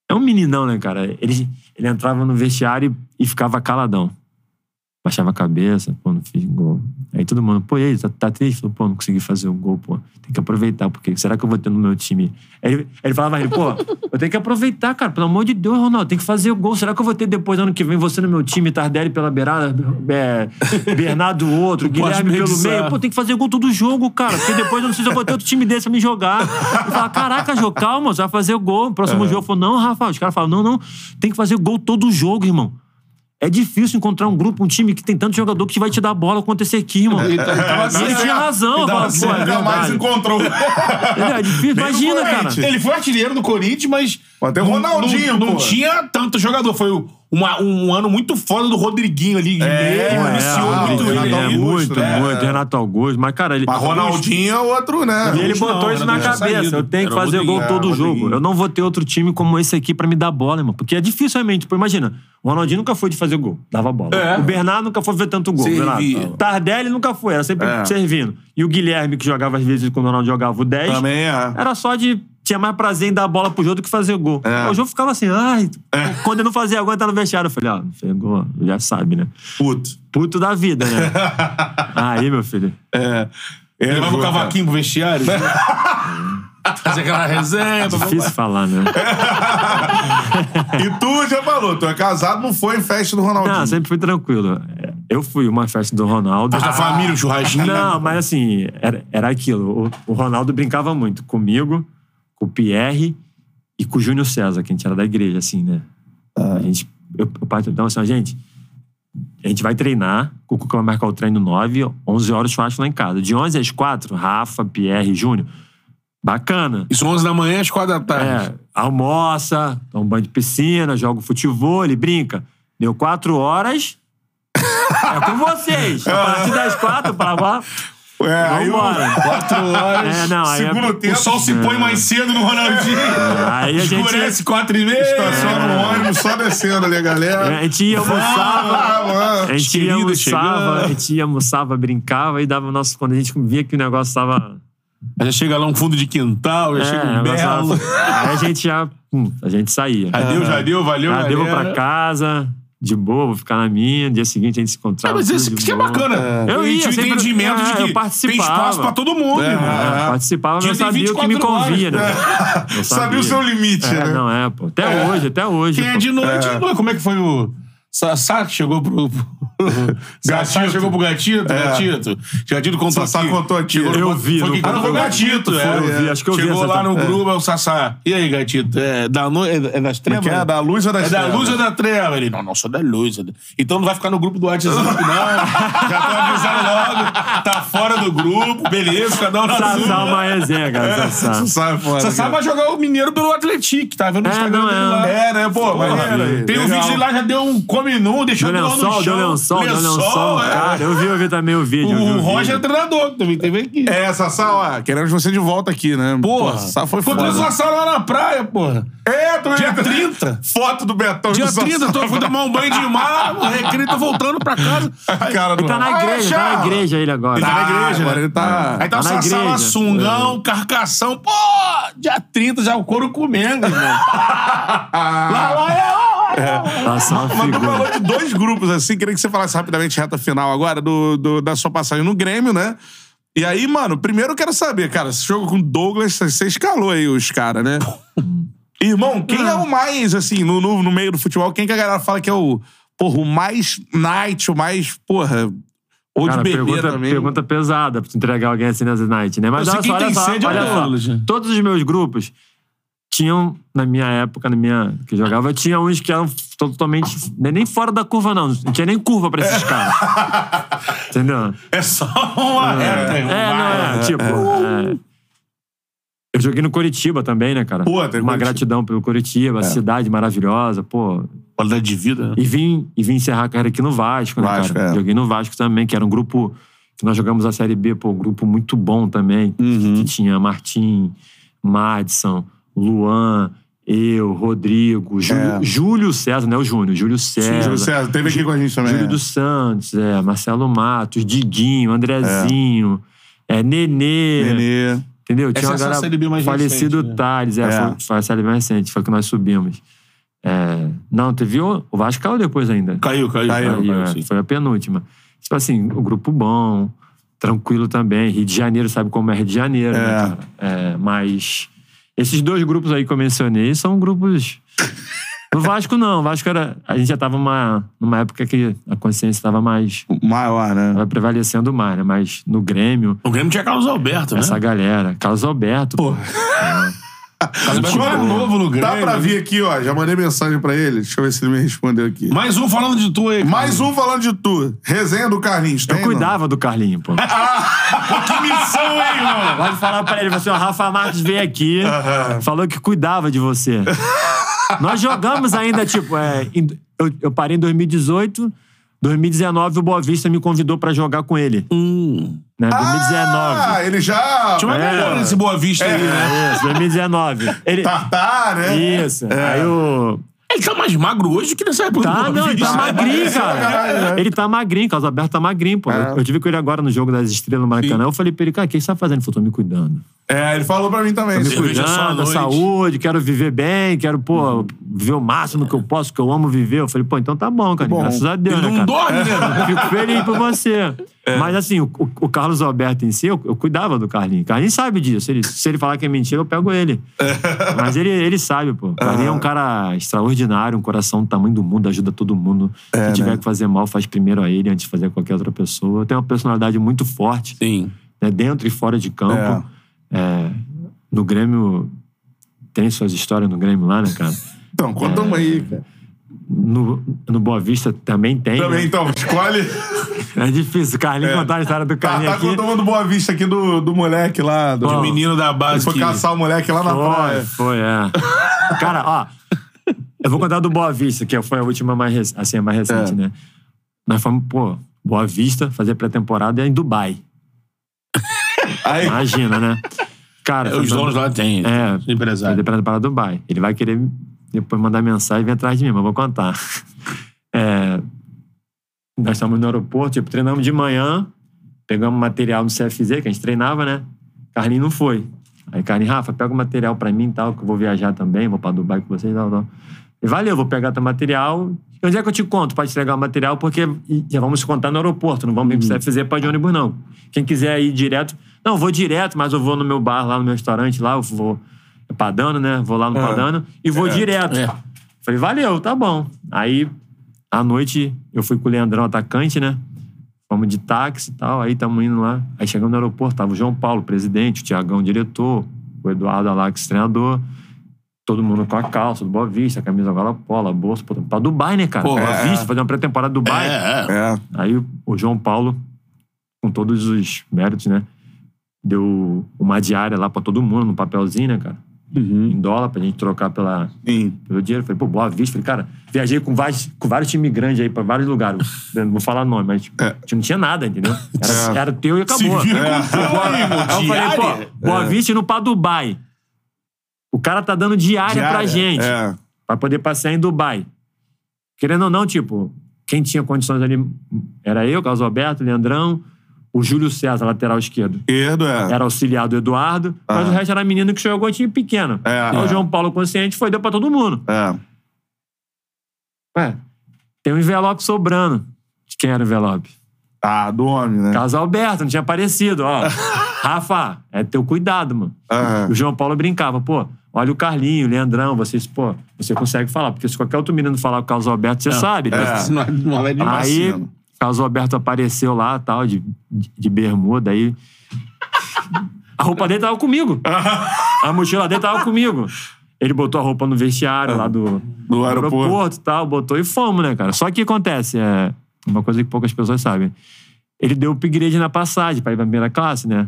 É um meninão, né, cara? Ele, ele entrava no vestiário e, e ficava caladão. baixava a cabeça, pô, não fiz gol. Aí todo mundo, pô, e aí, tá, tá triste? Falou, pô, não consegui fazer o gol, pô. Tem que aproveitar, porque será que eu vou ter no meu time? Aí ele, ele falava, ele, pô, eu tenho que aproveitar, cara, pelo amor de Deus, Ronaldo, tem que fazer o gol. Será que eu vou ter depois, ano que vem, você no meu time, Tardelli pela beirada, é, Bernardo outro, Guilherme pelo meio? Pô, tem que fazer gol todo jogo, cara, porque depois eu não sei se eu vou ter outro time desse pra me jogar. Eu falava, caraca, Jô, calma, você vai fazer o gol. Próximo jogo, eu falei, não, Rafa, os caras falam, não, não, tem que fazer gol todo jogo, irmão. É difícil encontrar um grupo, um time que tem tanto jogador que vai te dar bola quanto esse aqui, irmão. Ele tá- ele tava E ele certo. tinha razão. Falava, pô, é Nunca mais encontrou. É difícil, Nem no imagina, cara. Ele foi artilheiro do Corinthians, mas. Tem o não- Ronaldinho, Não, não pô. tinha tanto jogador. Foi uma- um ano muito foda do Rodriguinho ali. É, meio, é, iniciou ah, muito ele. Renato é. Augusto, muito, né? muito. Renato Augusto. Mas, cara, ele. Mas Ronaldinho é outro, né? E ele Augusto botou não, isso na cabeça. saído. Eu tenho que Era fazer gol todo É, o jogo. Rodriguinho. Eu não vou ter outro time como esse aqui pra me dar bola, irmão. Porque é difícil realmente. Pô, imagina, o Ronaldinho nunca foi de fazer gol, dava bola. É. O Bernardo nunca foi ver tanto gol. Tardelli nunca foi, era sempre É. servindo. E o Guilherme, que jogava às vezes quando o Ronaldo jogava o 10, Também é. era só de. Tinha mais prazer em dar a bola pro jogo do que fazer gol. É. O jogo ficava assim, ai. Quando eu não fazia gol, eu tava no vestiário. Eu falei, ó, não fez gol, já sabe, né? Puto. Puto da vida, né? Aí, meu filho. É. Ele vai no cavaquinho pro vestiário. Fazer aquela resenha. blá. Difícil falar, né? E tu já falou, tu é casado, não foi em festa do Ronaldinho. Não, sempre fui tranquilo. Eu fui uma festa do Ronaldo. Da família, um churrasquinho. Não, mas assim, era, era aquilo. O, o Ronaldo brincava muito comigo, com o Pierre e com o Júnior César, que a gente era da igreja, assim, né? A gente. Eu, eu, parto- então, assim, ó, gente, a gente vai treinar, o Cuca vai marcar o treino 9, 11 horas churrasco lá em casa. De 11 às 4, Rafa, Pierre, Júnior. Bacana. Isso 11 da manhã às 4 da tarde. É, almoça, toma um banho de piscina, joga futebol, ele brinca. Deu quatro horas. É com vocês. A partir das quatro, para lá. É, aí o- Vambora. 4 horas. É, não, aí Segundo é, tempo. O sol se põe mais cedo no Ronaldinho. aí a gente, Escurece 4 e meia. Estaciona no ônibus, só descendo ali, a galera. a gente ia almoçava. Ah, mano. A gente ia almoçava, a gente ia almoçava, brincava e dava o nosso. Quando a gente via que o negócio tava. Aí já chega lá um fundo de quintal, já É, chega um belo. tava- Aí a gente já. hum, a gente saía. Deu, já deu, valeu, Já deu galera. pra casa, de boa, vou ficar na minha. No dia seguinte a gente se É, encontrava. mas isso, isso que é bacana. Eu E ia, tinha o sempre- entendimento é, de eu que tem espaço pra todo mundo, É, irmão. É, participava, mas eu sabia o que me 24 horas. convia, né? Eu Sabia o seu limite, É, né? não é, pô. Até hoje, até hoje. Quem é pô. de noite, é. como é que foi o. Sassá que chegou pro. Sassá Gatito. chegou pro Gatito, É. Gatito. Gatito contou Sassá aqui. contou aqui. Chegou Eu no- vi, Foi, quem contou foi o Gatito, Foi, é. eu vi, acho que eu vi Chegou lá no grupo, é o Sassá. E aí, Gatito? É da, no... é é das Como é trevas? que é? Da luz ou das É da trevas? luz ou da treva? Ele, não, não, sou da luz. Então não vai ficar no grupo do WhatsApp, não. Já tô avisando logo. Tá fora do grupo, beleza, cada um na Sassá é sua. uma resenha, cara. Sassá. Você sabe, foda. Sassá cara. vai jogar o Mineiro pelo Atlético, tá vendo no É, Instagram não, dele é. lá. É, né? Pô, maneiro. Tem um vídeo de lá, já deu um come nu, deixou Deu o no lençol, chão. deu lençol, deu lençol. é. Cara, eu vi, eu vi também o vídeo. O o Roger é treinador, que também teve aqui. É, Sassá, ó, queremos você de volta aqui, né? Porra, Pô, Sassá foi Encontrei o foda. Sassá lá na praia, porra. É, tu Dia 30. Foto do Betão Dia do Sassá. 30, tô fui tomar um banho de mar, o recreio, tô voltando pra casa. A cara do Ele tá na Ah, igreja, tá na igreja ele agora. Ele tá na igreja, agora ele tá... Aí tá, Tá o igreja. sungão, carcação. Pô, dia 30 já o couro comendo, irmão. lá, lá, é, é Mas tu falou de dois grupos, assim, queria que você falasse rapidamente reta final agora do, do- da sua passagem no Grêmio, né? E aí, mano, primeiro eu quero saber, cara, esse jogo com o Douglas, você escalou aí os caras, né? Irmão, quem é o mais, assim, no, no, no meio do futebol, quem que a galera fala que é o, porra, o mais night, o mais, porra, ou Cara, de bebê pergunta, também? pergunta pesada pra tu entregar alguém assim nessa night, né? Mas Eu olha só, olha tem só, é olha só. Todos os meus grupos tinham, na minha época, na minha. que eu jogava, tinha uns que eram totalmente. nem fora da curva, não. Não tinha nem curva pra esses caras. Entendeu? É só uma reta, irmão. É, não é. Tipo. é. Eu joguei no Curitiba também, né, cara? Pô, tem Uma Curitiba. É. gratidão pelo Curitiba, cidade maravilhosa, pô. Qualidade de vida. né? E vim, e vim encerrar a carreira aqui no Vasco, né, Vasco, cara? é. Joguei no Vasco também, que era um grupo que nós jogamos a Série B, pô, um grupo muito bom também. Uhum. Que tinha Martim, Madison, Luan, eu, Rodrigo, Júlio, É. Júlio César, não é o Júnior, Júlio César. Júlio César, teve aqui com a gente também. Júlio é. dos Santos, é, Marcelo Matos, Diguinho, Andrezinho, é. Nenê, Nenê. entendeu? Tinha Essa uma é só a galera Série B mais falecido recente, né? Thales, é, É. Foi, foi a série mais recente, foi que nós subimos. É, não, teve o, o Vasco caiu depois ainda. Caiu, caiu. Caiu, caiu, Aí, é, foi a penúltima. Tipo assim, o grupo bom, tranquilo também. Rio de Janeiro, sabe como é Rio de Janeiro, né, É. cara? É, mas esses dois grupos aí que eu mencionei são grupos. No Vasco, não. O Vasco era. A gente já tava uma, numa época que a consciência estava mais. Maior, né? Tava prevalecendo mais, né? Mas no Grêmio, O Grêmio tinha Carlos Alberto, né? essa galera. Carlos Alberto. Pô. Carlos Alberto era novo no Grêmio. Dá pra vir aqui, ó. Já mandei mensagem pra ele. Deixa eu ver se ele me respondeu aqui. Mais um falando de tu aí. cara. Mais um falando de tu. Resenha do Carlinhos. Tem, Eu cuidava do Carlinho, pô. Que missão, hein, irmão? Pode falar pra ele, você, o Rafa Marques veio aqui, falou que cuidava de você. Nós jogamos ainda, tipo, é, em- eu, eu parei em 2018, 2019 o Boa Vista me convidou pra jogar com ele. Hum. Né? Ah, 2019. ele já... Tinha uma É. galera nesse Boa Vista aí, né? Isso, 2019. Ele, Tartar, né? isso. Aí o. Ele tá mais magro hoje do que nessa época do Tá, Boa não, ele tá magrinho, cara. Ele tá magrinho, Carlos Alberto tá magrinho, pô. É. Eu, tive com ele agora no jogo das estrelas no Maracanã. Eu falei pra ele, cara, o que você tá fazendo? Ele falou, tô me cuidando. É, ele falou pra mim também. me só à cuidando, saúde, quero viver bem, quero, pô, viver o máximo que eu posso, que eu amo viver. Eu falei, pô, então tá bom, cara. Bom. Graças a Deus, Ele né, não cara? dorme, né? Fico feliz por você. Mas assim, o, o- Carlos Alberto em si, eu, eu cuidava do Carlinhos. O Carlinhos sabe disso. Ele- se ele falar que é mentira, eu pego ele. Mas ele, ele sabe, pô. O Carlinhos é um cara extraordinário, um coração do tamanho do mundo, ajuda todo mundo. se tiver que fazer mal, faz primeiro a ele antes de fazer a qualquer outra pessoa. Tem uma personalidade muito forte Sim. né, dentro e fora de campo. É, no Grêmio, tem suas histórias no Grêmio lá, né, cara? Então, conta uma aí, cara. No, no Boa Vista também tem. Também, né? então, escolhe. É difícil. Carlinhos contar a história do Tá, Carlinhos tá aqui. contando do Boa Vista aqui do, do moleque lá. Do, O menino da base foi que... caçar o moleque lá na Foi, praia. foi, é. Cara, ó, eu vou contar do Boa Vista, que foi a última mais, assim, a mais recente, É. né? Nós fomos, pô, Boa Vista, fazer pré-temporada em Dubai. Aí, Imagina, né? Cara, Os donos lá têm. É, os empresários. Fazer para Dubai. Ele vai querer depois mandar mensagem e vir atrás de mim, mas vou contar. É, nós estamos no aeroporto, tipo, treinamos de manhã, pegamos material no CFZ, que a gente treinava, né? Carlinhos não foi. Aí Carlinhos, Rafa, pega o material pra mim e tal, que eu vou viajar também, vou pra Dubai com vocês e tal, tal. Valeu, vou pegar teu material. E onde é que eu te conto pra te entregar o material? Porque já vamos contar no aeroporto, não vamos pro CFZ pra de ônibus, não. Quem quiser ir direto... Não, vou direto, mas eu vou no meu bar, lá no meu restaurante, lá, eu vou... É Padano, né? Vou lá no Padano e vou direto. É. Falei, valeu, tá bom. Aí, à noite, eu fui com o Leandrão, atacante, né? Fomos de táxi e tal, aí tamo indo lá. Aí chegamos no aeroporto, tava o João Paulo, presidente, o Tiagão, diretor, o Eduardo Alax, treinador. Todo mundo com a calça do Boa Vista, a camisa gola polo, a bolsa, pô, pra Dubai, né, cara? Pô, Boa é. Vista, fazer uma pré-temporada em Dubai. É, é. é. Aí o- João Paulo, com todos os méritos, né? Deu uma diária lá pra todo mundo, no papelzinho, né, cara? Uhum. Em dólar, pra gente trocar pela, Sim. pelo dinheiro. Falei, pô, Boa Vista. Falei, cara, viajei com vários, com vários times grandes aí pra vários lugares. Não vou falar nome, mas tipo, É. a gente não tinha nada, entendeu? Era, É. era teu e Se acabou. vira É. com teu aí, eu falei, pô, Boa Vista indo pra Dubai. O cara tá dando diária, pra Diária, gente. É. Pra poder passear em Dubai. Querendo ou não, tipo, quem tinha condições ali era eu, Carlos Alberto, Leandrão, o Júlio César, lateral esquerdo. Esquerdo, é. Era auxiliar do Eduardo, mas Ah. o resto era menino que jogou time pequeno. É, Aí é. o João Paulo consciente foi, deu pra todo mundo. É. Ué, tem um envelope sobrando. De quem era o envelope? Ah, do homem, né? Carlos Alberto, não tinha aparecido, ó. Rafa, é teu cuidado, mano. Aham. O João Paulo brincava, pô, olha o Carlinho, o Leandrão, vocês, pô, você consegue falar, porque se qualquer outro menino falar com o Carlos Alberto, você sabe. né? Não é, não é de Aí, vacina. Carlos Alberto apareceu lá, tal, de, de, de bermuda, aí... A roupa dele tava comigo. A mochila dele tava comigo. Ele botou a roupa no vestiário lá do, Do aeroporto. e tal, botou e fomos, né, cara? Só que o que acontece, é uma coisa que poucas pessoas sabem. Ele deu upgrade na passagem pra ir pra primeira classe, né?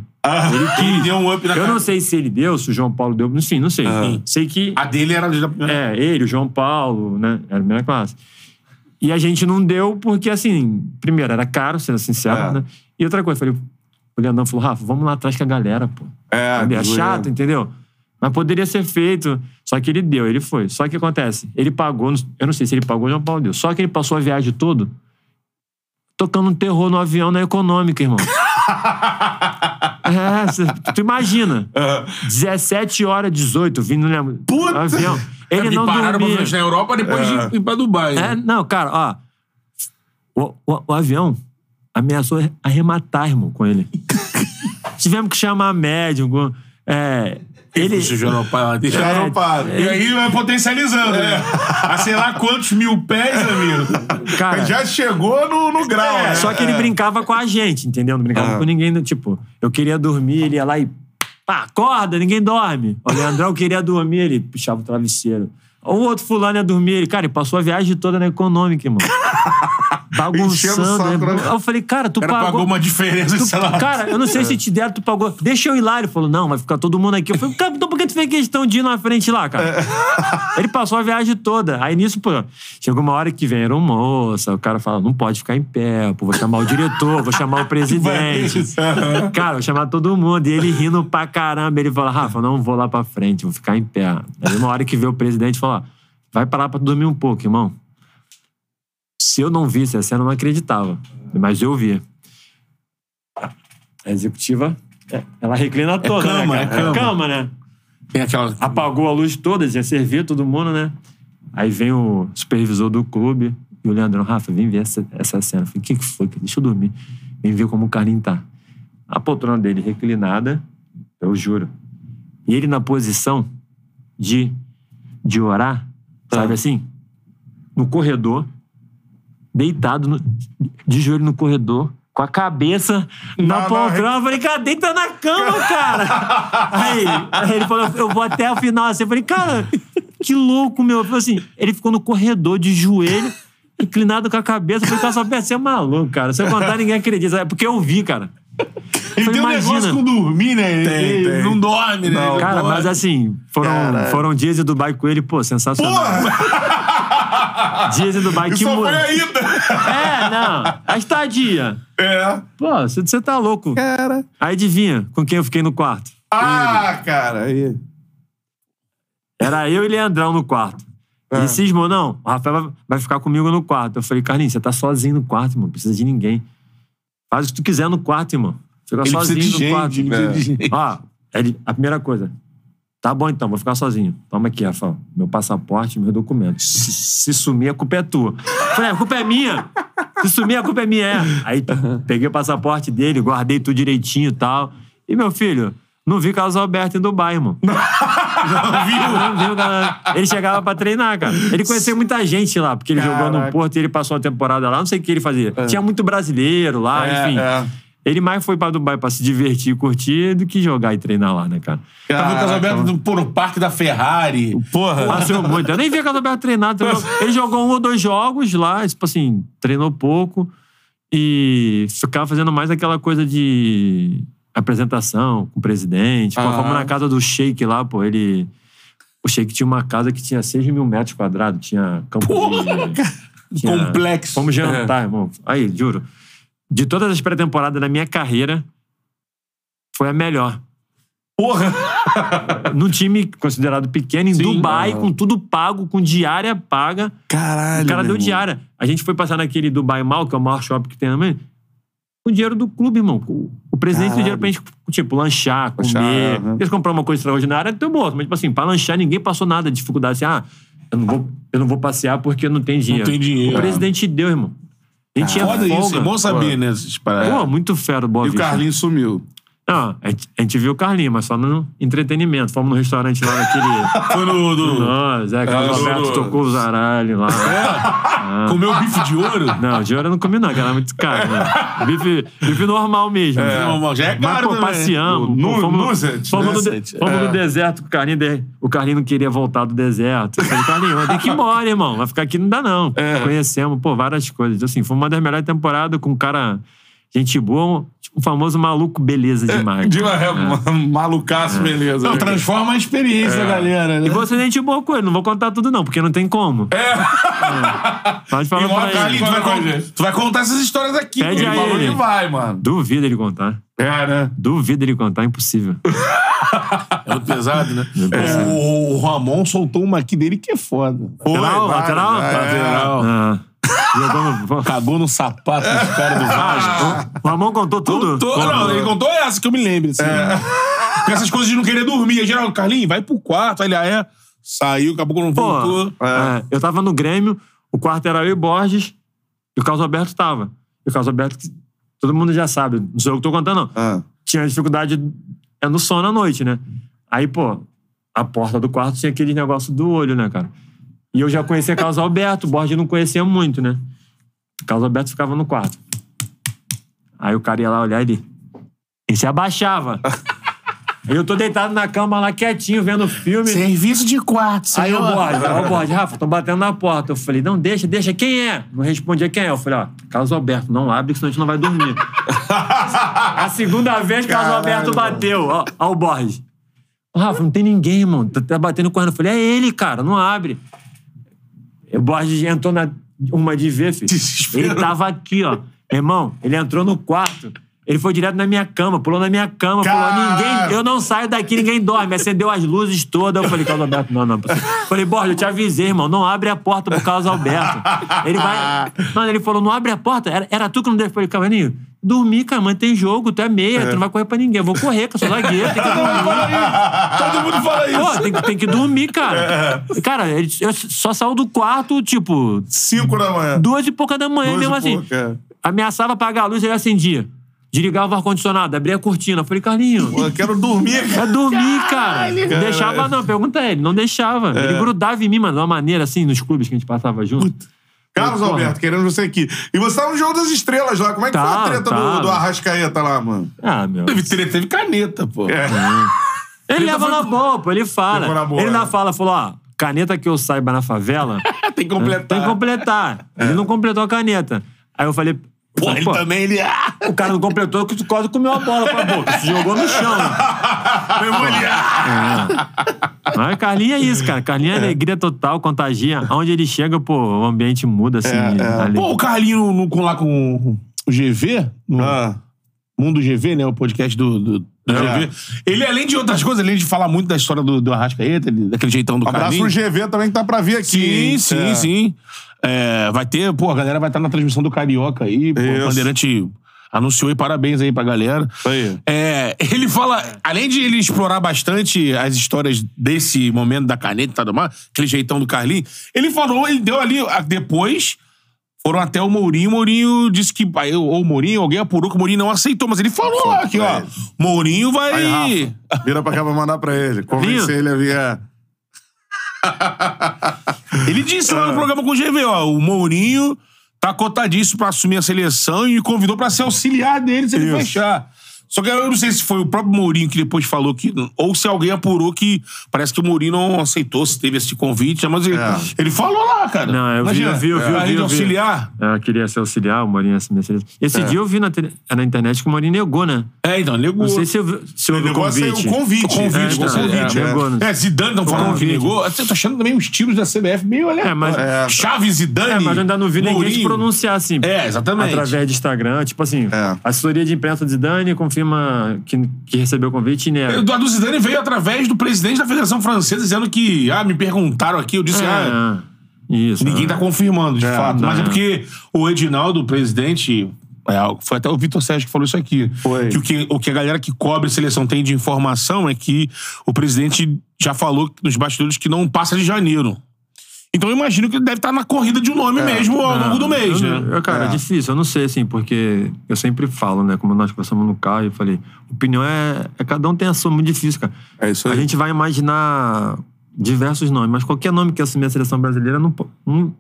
Ele deu um up na Eu não sei se ele deu, se o João Paulo deu, enfim, não sei. Sei que A dele era de... é, ele, o João Paulo, né? Era a primeira classe. E a gente não deu porque, assim, primeiro, era caro, sendo sincero, É. né? E outra coisa, falei, o Leandrão falou, Rafa, vamos lá atrás com a galera, pô. É? É chato, entendeu? Mas poderia ser feito. Só que ele deu, ele foi. Só que o que acontece? Ele pagou, eu não sei se ele pagou ou o João Paulo deu. Só que ele passou a viagem toda tocando um terror no avião na econômica, irmão. é, cê- tu imagina. 17 horas, 18, vindo, não lembro. Puta! Avião. Ele Porque não pararam pra dormia. festa na Europa depois de ir pra Dubai. É, né? não, cara, ó. O, o- o avião ameaçou arrematar, irmão, com ele. Tivemos que chamar médium. É, ele. Deixa eu jogar o pai lá. Deixa Já É. E aí vai potencializando, né? A sei lá quantos mil pés, amigo. Cara, Já chegou no, no grau, É, né? Só que ele brincava com a gente, entendeu? Não brincava Ah. com ninguém. Tipo, eu queria dormir, ele ia lá e. Pá, acorda, ninguém dorme. O Leandrão queria dormir, ele puxava o travesseiro. O outro fulano ia dormir, ele, cara, ele passou a viagem toda na econômica, irmão. Bagunçando. né? né? Eu falei, cara, tu pagou. pagou uma diferença, Tu- sei lá. Cara, eu não sei se te deram, tu pagou. Deixa eu ir lá. Ele falou, não, vai ficar todo mundo aqui. Eu falei, cara, então por que tu fez questão de ir na frente lá, cara? Ele passou a viagem toda. Aí nisso, pô, chegou uma hora que vem a moça, o cara fala, não pode ficar em pé, pô, vou chamar o diretor, vou chamar o presidente. Cara, vou chamar todo mundo. E ele rindo pra caramba. Ele fala, Rafa, não vou lá pra frente, vou ficar em pé. Aí uma hora que vê o presidente, fala, vai pra lá pra dormir um pouco, irmão. Se eu não visse a cena, eu não acreditava. Mas eu vi. A executiva, é, ela reclina toda, cama, né, é cara? cama. né? Tem aquela. Apagou a luz toda, ia servir todo mundo, né? Aí vem o supervisor do clube e o Leandrão, Rafa, vem ver essa, essa cena. Eu falei, o que, que foi? Deixa eu dormir. Vem ver como o Carlinhos tá. A poltrona dele reclinada, eu juro. E ele na posição de, de orar, sabe assim? No corredor, deitado no- de joelho no corredor, com a cabeça na Na- poltrona. Eu falei, cara, deita na cama, cara. aí, aí ele falou, eu vou até o final assim. Eu falei, cara, que louco, meu. Eu falei assim, ele ficou no corredor de joelho, inclinado com a cabeça. Eu falei, cara, só você é maluco, cara. Se eu contar, ninguém acredita. É porque eu vi, cara. Ele falei, tem um imagina. negócio com dormir, né? Ele- Tem, ele tem. não dorme, né? Não. Cara, dorme. mas assim, foram, Caralho. foram dias em Dubai com ele, pô, sensacional. Dias em Dubai, que Isso mu- foi a ida. É, não. A estadia. É. Pô, você tá louco. Cara. Aí adivinha com quem eu fiquei no quarto? Ah, cara. Aí. Era eu e Leandrão no quarto. Ele cismou, não, o Rafael vai- ficar comigo no quarto. Eu falei, Carlinhos, você tá sozinho no quarto, irmão. Não precisa de ninguém. Faz o que tu quiser no quarto, irmão. Fica Ele sozinho de no gente, quarto. ele gente. Ó, ele- a primeira coisa. Tá bom então, vou ficar sozinho. Toma aqui, Rafael. Meu passaporte, meus documentos. Se, se sumir, a culpa é tua. Falei, a culpa é minha. Se sumir, a culpa é minha. É. Aí peguei o passaporte dele, guardei tudo direitinho e tal. E meu filho, não vi Carlos Alberto em Dubai, irmão. Não viu? Não viu, cara. Ele chegava pra treinar, cara. Ele conheceu muita gente lá, porque ele jogou no Caraca. Porto e ele passou uma temporada lá. Não sei o que ele fazia. Tinha muito brasileiro lá, É, enfim. é. Ele mais foi pra Dubai pra se divertir e curtir do que jogar e treinar lá, né, cara? Tava o Caraca, Casalberto no, pô, no parque da Ferrari. Porra. Passeou muito. Eu nem vi o Casalberto treinar. treinou- Ele jogou um ou dois jogos lá, tipo assim, treinou pouco e ficava fazendo mais aquela coisa de apresentação com o presidente. Pô, Ah. fomos na casa do Sheik lá, pô, ele... O Sheik tinha uma casa que tinha 6 mil metros quadrados, tinha campo de... tinha- Complexo. Fomos jantar, irmão. Aí, juro. De todas as pré-temporadas da minha carreira, foi a melhor. Porra. Num time considerado pequeno, em Sim. Dubai, Ah. com tudo pago, com diária paga. Caralho. O cara deu irmão. diária. A gente foi passar naquele Dubai Mall, que é o maior shopping que tem também, com dinheiro do clube, irmão. O presidente deu dinheiro pra gente, tipo, lanchar, comer. Lanchar, aham. Eles compraram uma coisa extraordinária, teu bolso. Mas, tipo assim, pra lanchar, ninguém passou nada de dificuldade. Assim, ah, eu não vou, eu não vou passear porque não tem dinheiro. tem dinheiro. O presidente deu, irmão. A gente tinha Foda folga. isso, é bom saber, né? Essas paradas. Pô, muito fera o Boa E o Vista. Carlinhos sumiu. Não, a gente, viu o Carlinhos, mas só no entretenimento. Fomos no restaurante lá naquele. Foi no. do- Nossa, é, Carlos É, Alberto no- tocou o zaralho lá. Comeu bife de ouro? Não, de ouro eu não comi, não, que era muito caro, né? Bife, bife normal mesmo. né? Normal, já é Mas, caro pô, também. passeamos. O pô, fomos, Nuzet, fomos, no, de- fomos é. no deserto com o Carlinhos. de- O Carlinhos não queria voltar do deserto. Eu falei, Carlinhos, tem que ir embora, irmão. Vai ficar aqui não dá, não. É. Conhecemos, pô, várias coisas. Assim, foi uma das melhores temporadas com um cara, gente boa, o famoso maluco beleza demais. De uma, uma- malucaço, beleza. Não, né? transforma a experiência da galera, né? E você nem gente boa com ele, não vou contar tudo, não, porque não tem como. É. Pode falar pra ele. Carlinhos, tu vai, con- tu vai contar essas histórias aqui. Pede Ele falou ele. que vai, mano. Duvido ele contar. É, né? Duvido ele contar, impossível. É muito pesado, né? O, o Ramon soltou uma aqui dele que é foda. Foi, Lateral? vai, Lateral? é. Lateral. Ah. Jogou no... Cagou no sapato dos caras do Vasco. O Ramon contou tudo? Contou- não, ele contou essa que eu me lembro. Assim, Com essas coisas de não querer dormir. Aí, Geral, Carlinhos, vai pro quarto. Aí ele, ah, é. Saiu, acabou que não Pô, voltou. é, eu tava no Grêmio, o quarto era eu e Borges, e o Carlos Alberto tava. E o Carlos Alberto, todo mundo já sabe, não sou eu que tô contando, não. Ah. Tinha dificuldade é no sono à noite, né? Aí, pô, a porta do quarto tinha aquele negócio do olho, né, cara? E eu já conhecia Carlos Alberto, o Borges não conhecia muito, né? O Carlos Alberto ficava no quarto. Aí o cara ia lá olhar ele. Ele se abaixava. Aí eu tô deitado na cama lá quietinho, vendo filme. Serviço de quarto, Aí o. Borges, o Borges, Rafa, tô batendo na porta. Eu falei, não, deixa, deixa, quem é? Não respondia quem é. Eu falei, ó, Carlos Alberto, não abre, que senão a gente não vai dormir. a segunda vez, Carlos Alberto bateu. Ó, ó o Borges. Rafa, não tem ninguém, irmão. Tá, tá batendo correndo. Eu falei, é ele, cara, não abre. O Borges entrou na uma de ver, filho. Ele tava aqui, ó. Irmão, ele entrou no quarto. Ele foi direto na minha cama, pulou na minha cama, Caralho. falou: ninguém, eu não saio daqui, ninguém dorme. Acendeu as luzes todas. Eu falei, Carlos Alberto, não, não. Falei, Borges, eu te avisei, irmão, não abre a porta pro Carlos Alberto. Ele vai. Mano, ele falou: não abre a porta. Era, era tu que não deu. Eu falei, Cavaninho, dormir, cara, mas tem jogo, tu é meia, tu não vai correr pra ninguém. Eu vou correr, que eu sou zagueiro, tem que dormir. Todo mundo fala isso. Pô, tem, que- tem que dormir, cara. Cara, ele eu só saiu do quarto, tipo, Cinco da manhã. duas e pouca da manhã, Duas mesmo e assim. pouca. Ameaçava apagar a luz, ele acendia. Desligava o ar-condicionado, abria a cortina. Eu falei, Carlinho, Pô, eu quero dormir, é cara. dormir, cara. Não deixava, não. Pergunta a ele. Não deixava. É. Ele grudava em mim, mano, de uma maneira assim, nos clubes que a gente passava junto. Carlos Porra. Alberto, querendo você aqui. E você tava no Jogo das Estrelas lá. Como é que foi a Tá, treta tá. do, do Arrascaeta lá, mano? Ah, meu. Teve, treta, teve caneta, pô. É. Ele leva na boa, pô. Ele fala. Na boa, ele né? na fala falou, ó, caneta que eu saiba na favela, Tem que completar. tem que completar. Ele não completou a caneta. Aí eu falei... Pô, ele pô, também, ele... Ah, O cara não completou, que quase comeu a bola com a boca. Se jogou no chão. né? meu olhar. Mas Carlinho é isso, cara. Carlinho é alegria total, contagia. Onde ele chega, pô, o ambiente muda, assim. É, é. Pô, o Carlinho no, com, lá com o GV, no Ah. Mundo GV, né? O podcast do, do, É. GV. Ele, além de outras coisas, além de falar muito da história do, do Arrascaeta, ele- daquele jeitão do Abraço Carlinho. pro GV também que tá pra vir aqui. Sim, hein? sim, É. sim. É, vai ter, pô, a galera vai estar na transmissão do Carioca aí. Pô, o Bandeirante anunciou e parabéns aí pra galera. Aí. É, ele fala, além de ele explorar bastante as histórias desse momento da caneta e tal, mais, aquele jeitão do Carlinho, ele falou, ele deu ali, a- depois, foram até o Mourinho, o Mourinho disse que, ou o Mourinho, alguém apurou que o Mourinho não aceitou, mas ele falou lá aqui, ó, Mourinho vai... Aí, Rafa, vira pra cá pra mandar pra ele. Convencer ele a vir. Ele disse lá no programa com o GV, ó, o Mourinho tá cotadíssimo pra assumir a seleção e convidou pra ser auxiliar dele se ele Isso. fechar. Só que eu não sei se foi o próprio Mourinho que depois falou que. Ou se alguém apurou que parece que o Mourinho não aceitou, se teve esse convite, mas ele, É. ele falou lá, cara. Não, eu vi, Imagina, eu vi, eu vi, eu vi, eu vi. auxiliar. Eu queria ser auxiliar, o Mourinho assumir a seleção. Esse É. dia eu vi na, tele- na internet que o Mourinho negou, né? É, então, negou. Não sei se, eu, se houve o convite. o convite. O convite, É, o então, convite. é, É, negou, né? é, Zidane estão falando que negou. Eu tô achando também os tiros da CBF meio aleatórios. É, mas- É. Chaves, Zidane. É, mas eu ainda não vi ninguém se Mourinho. pronunciar assim. É, exatamente. Através de Instagram. Tipo assim, É. assessoria de imprensa de Zidane confirma que, que recebeu o convite e nega. O do Zidane veio através do presidente da Federação Francesa dizendo que, ah, me perguntaram aqui, eu disse, ah, É, isso. ninguém é. tá confirmando, de É, fato. não, Mas é é. porque o Edinaldo, o presidente, é, foi até o Vitor Sérgio que falou isso aqui. Foi. Que o, que o que a galera que cobre a seleção tem de informação é que o presidente já falou nos bastidores que não passa de janeiro. Então eu imagino que ele deve estar na corrida de um nome mesmo ao longo do mês, eu, né? eu, cara, é. É. difícil, eu não sei, assim, porque eu sempre falo, né? Como nós conversamos no carro, eu falei, opinião é, é cada um tem a sua, muito difícil, cara. É isso aí. A gente vai imaginar diversos nomes, mas qualquer nome que assumir a seleção brasileira não,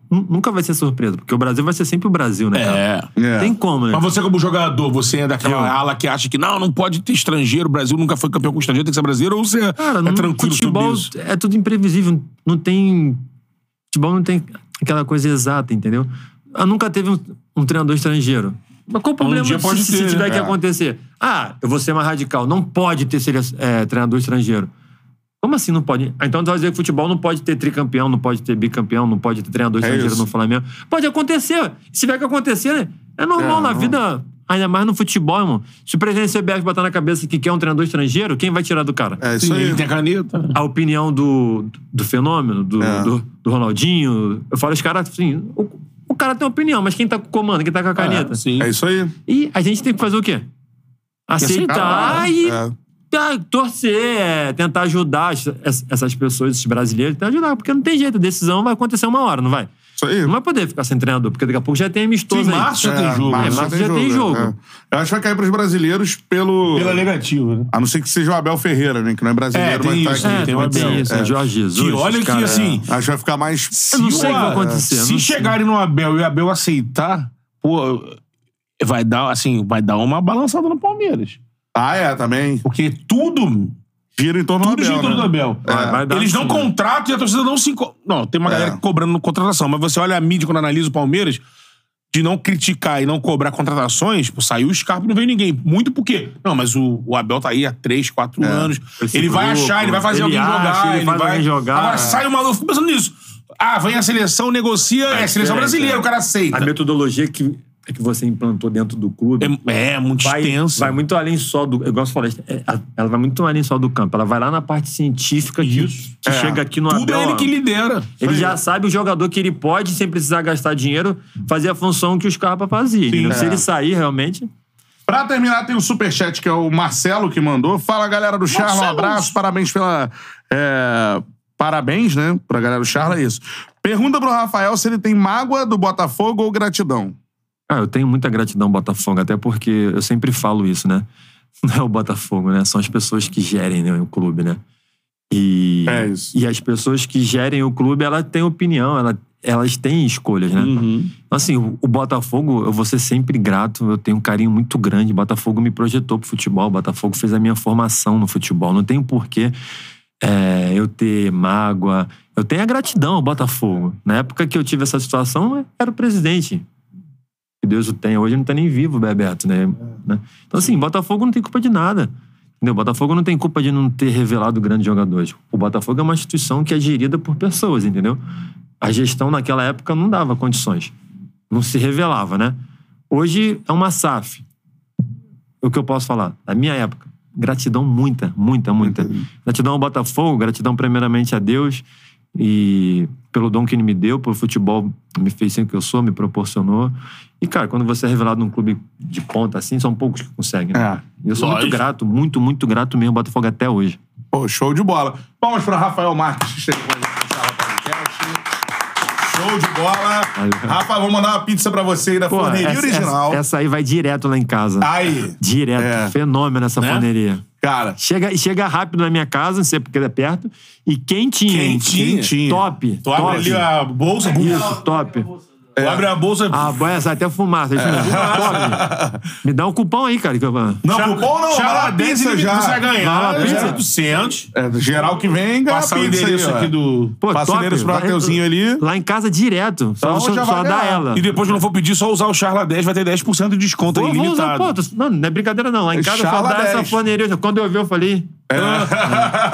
nunca vai ser surpresa, porque o Brasil vai ser sempre o Brasil, né, cara? É. É. Tem como, né? Mas você, como jogador, você é daquela Eu. ala que acha que não, não pode ter estrangeiro, o Brasil nunca foi campeão com estrangeiro, tem que ser brasileiro, ou você Cara, é no tranquilo futebol sobre isso? é tudo imprevisível. Não tem. Futebol não tem aquela coisa exata, entendeu? Ah, nunca teve um, um treinador estrangeiro. Mas qual o problema dia se, pode se ter, tiver né? que É. acontecer? Ah, eu vou ser mais radical. Não pode ter sele- é, treinador estrangeiro. Como assim não pode? Ah, Então tu vai dizer que futebol não pode ter tricampeão, não pode ter bicampeão, não pode ter treinador É estrangeiro isso. no Flamengo. Pode acontecer. Se tiver que acontecer, é normal É, na vida, ainda mais no futebol, irmão. Se o presidente da CBF botar na cabeça que quer um treinador estrangeiro, quem vai tirar do cara? É isso Sim, aí. ele tem a caneta. a opinião do, do fenômeno, do, É. do, do Ronaldinho. Eu falo, os caras, assim, o, o cara tem opinião, mas quem tá com o comando, quem tá com a caneta? sim. É isso aí. E a gente tem que fazer o quê? Aceitar aceitar, e É. ah, torcer, é, tentar ajudar as- es- essas pessoas, esses brasileiros, tentar ajudar, porque não tem jeito, a decisão vai acontecer uma hora, não vai? Isso aí. Não vai poder ficar sem treinador, porque daqui a pouco já tem amistoso Sim, aí. março já tem É, jogo. março É, março já tem jogo. é. Eu acho que vai cair pros brasileiros pelo. Pela negativa, né? A não ser que seja o Abel Ferreira, né? Que não é brasileiro, É, tem mas tá isso, aqui. É, tem tem, o Abel. isso, é. Jorge Jesus. Que olha que, assim, Acho que vai ficar mais. Eu não Se sei o que vai acontecer. Se chegarem no Abel e o Abel aceitar, pô, vai dar, assim, vai dar uma balançada no Palmeiras. Ah, é, também. Porque tudo, Gira em torno do tudo gira Abel. em torno né? do Abel. Vai- vai dar Eles dão sim. contrato e a torcida não se... enco- Não, tem uma É. galera cobrando no contratação, mas você olha a mídia quando analisa o Palmeiras, de não criticar e não cobrar contratações, pô, saiu o Scarpa e não veio ninguém. Muito porque... Não, mas o, o Abel tá aí há três, quatro anos. Esse Ele vai grupo, achar, ele vai fazer ele alguém acha, jogar. ele faz vai... alguém jogar. Agora sai o maluco, fico pensando nisso. Ah, vem a seleção, negocia, é, seleção diferente, brasileira, é. o cara aceita. A metodologia que, é que você implantou dentro do clube É, é muito vai, extenso. vai muito além só do. Eu gosto de falar, é, ela vai muito além só do campo. Ela vai lá na parte científica que, Isso. que É. chega aqui no Tudo Abel. é ele que lidera. Ele já sabe o jogador que ele pode, sem precisar gastar dinheiro, fazer a função que os Scarpa fazia. entendeu? Se É. ele sair, realmente. Pra terminar, tem o superchat, que é o Marcelo que mandou. Fala, galera do Charla, um Marcelo. abraço, parabéns pela. é, Parabéns, né? Pra galera do Charla, é isso. Pergunta pro Rafael se ele tem mágoa do Botafogo ou gratidão. Ah, eu tenho muita gratidão ao Botafogo, até porque eu sempre falo isso, né? Não é o Botafogo, né? São as pessoas que gerem né, o clube, né? E, É isso. e as pessoas que gerem o clube, elas têm opinião, ela- elas têm escolhas, né? Uhum. Então, assim, o, o Botafogo, eu vou ser sempre grato, eu tenho um carinho muito grande. O Botafogo me projetou pro futebol, o Botafogo fez a minha formação no futebol. Não tem porquê é, eu ter mágoa. Eu tenho a gratidão ao Botafogo. Na época que eu tive essa situação, era o presidente. Que Deus o tenha. Hoje não tá nem vivo o Bebeto, né? né? Então, assim, Botafogo não tem culpa de nada. Entendeu? Botafogo não tem culpa de não ter revelado grandes jogadores. O Botafogo é uma instituição que é gerida por pessoas, entendeu? A gestão naquela época não dava condições. Não se revelava, né? Hoje é uma SAF. O que eu posso falar? Na minha época, gratidão muita, muita, muita. Gratidão ao Botafogo, gratidão primeiramente a Deus e pelo dom que ele me deu, pelo futebol me fez ser o que eu sou, me proporcionou. E, cara, quando você é revelado num clube de ponta assim, são poucos que conseguem. Né? E eu sou Lógico. muito grato, muito, muito grato mesmo Botafogo até hoje. Pô, show de bola. Vamos pra Rafael Marques, que chegou Show de bola. Rafa, vou mandar uma pizza pra você aí da Pô, forneria essa, original. Essa, essa aí vai direto lá em casa. Aí, Direto. É. Fenômeno essa Né? forneria. cara. Chega, chega rápido na minha casa, não sei porque é perto. E quentinha? Quentinha. Quentinha. Top. Tu abre top. ali a bolsa, Isso, top. Tu abre a bolsa. Ah, boia, sai até fumaça. Isso mesmo. Top. Me dá um cupom aí, cara. que eu- Não, Chá- cupom não, chá vai lá pizza já. Você vai Vai ganhar. lá, pizza. é 200. É, geral que vem, ganha Passar o endereço aqui do... Pô, Passa o top. endereço pro Vai- Mateuzinho ali. Lá em casa direto. Só, Então só, só dá ganhar. ela. E depois, quando for pedir, só usar o Charla 10, vai ter 10% de desconto aí, limitado. pô, tô- não, não é brincadeira não. Lá em casa só Charla dá essa 10. forneria. Quando eu vi, eu falei...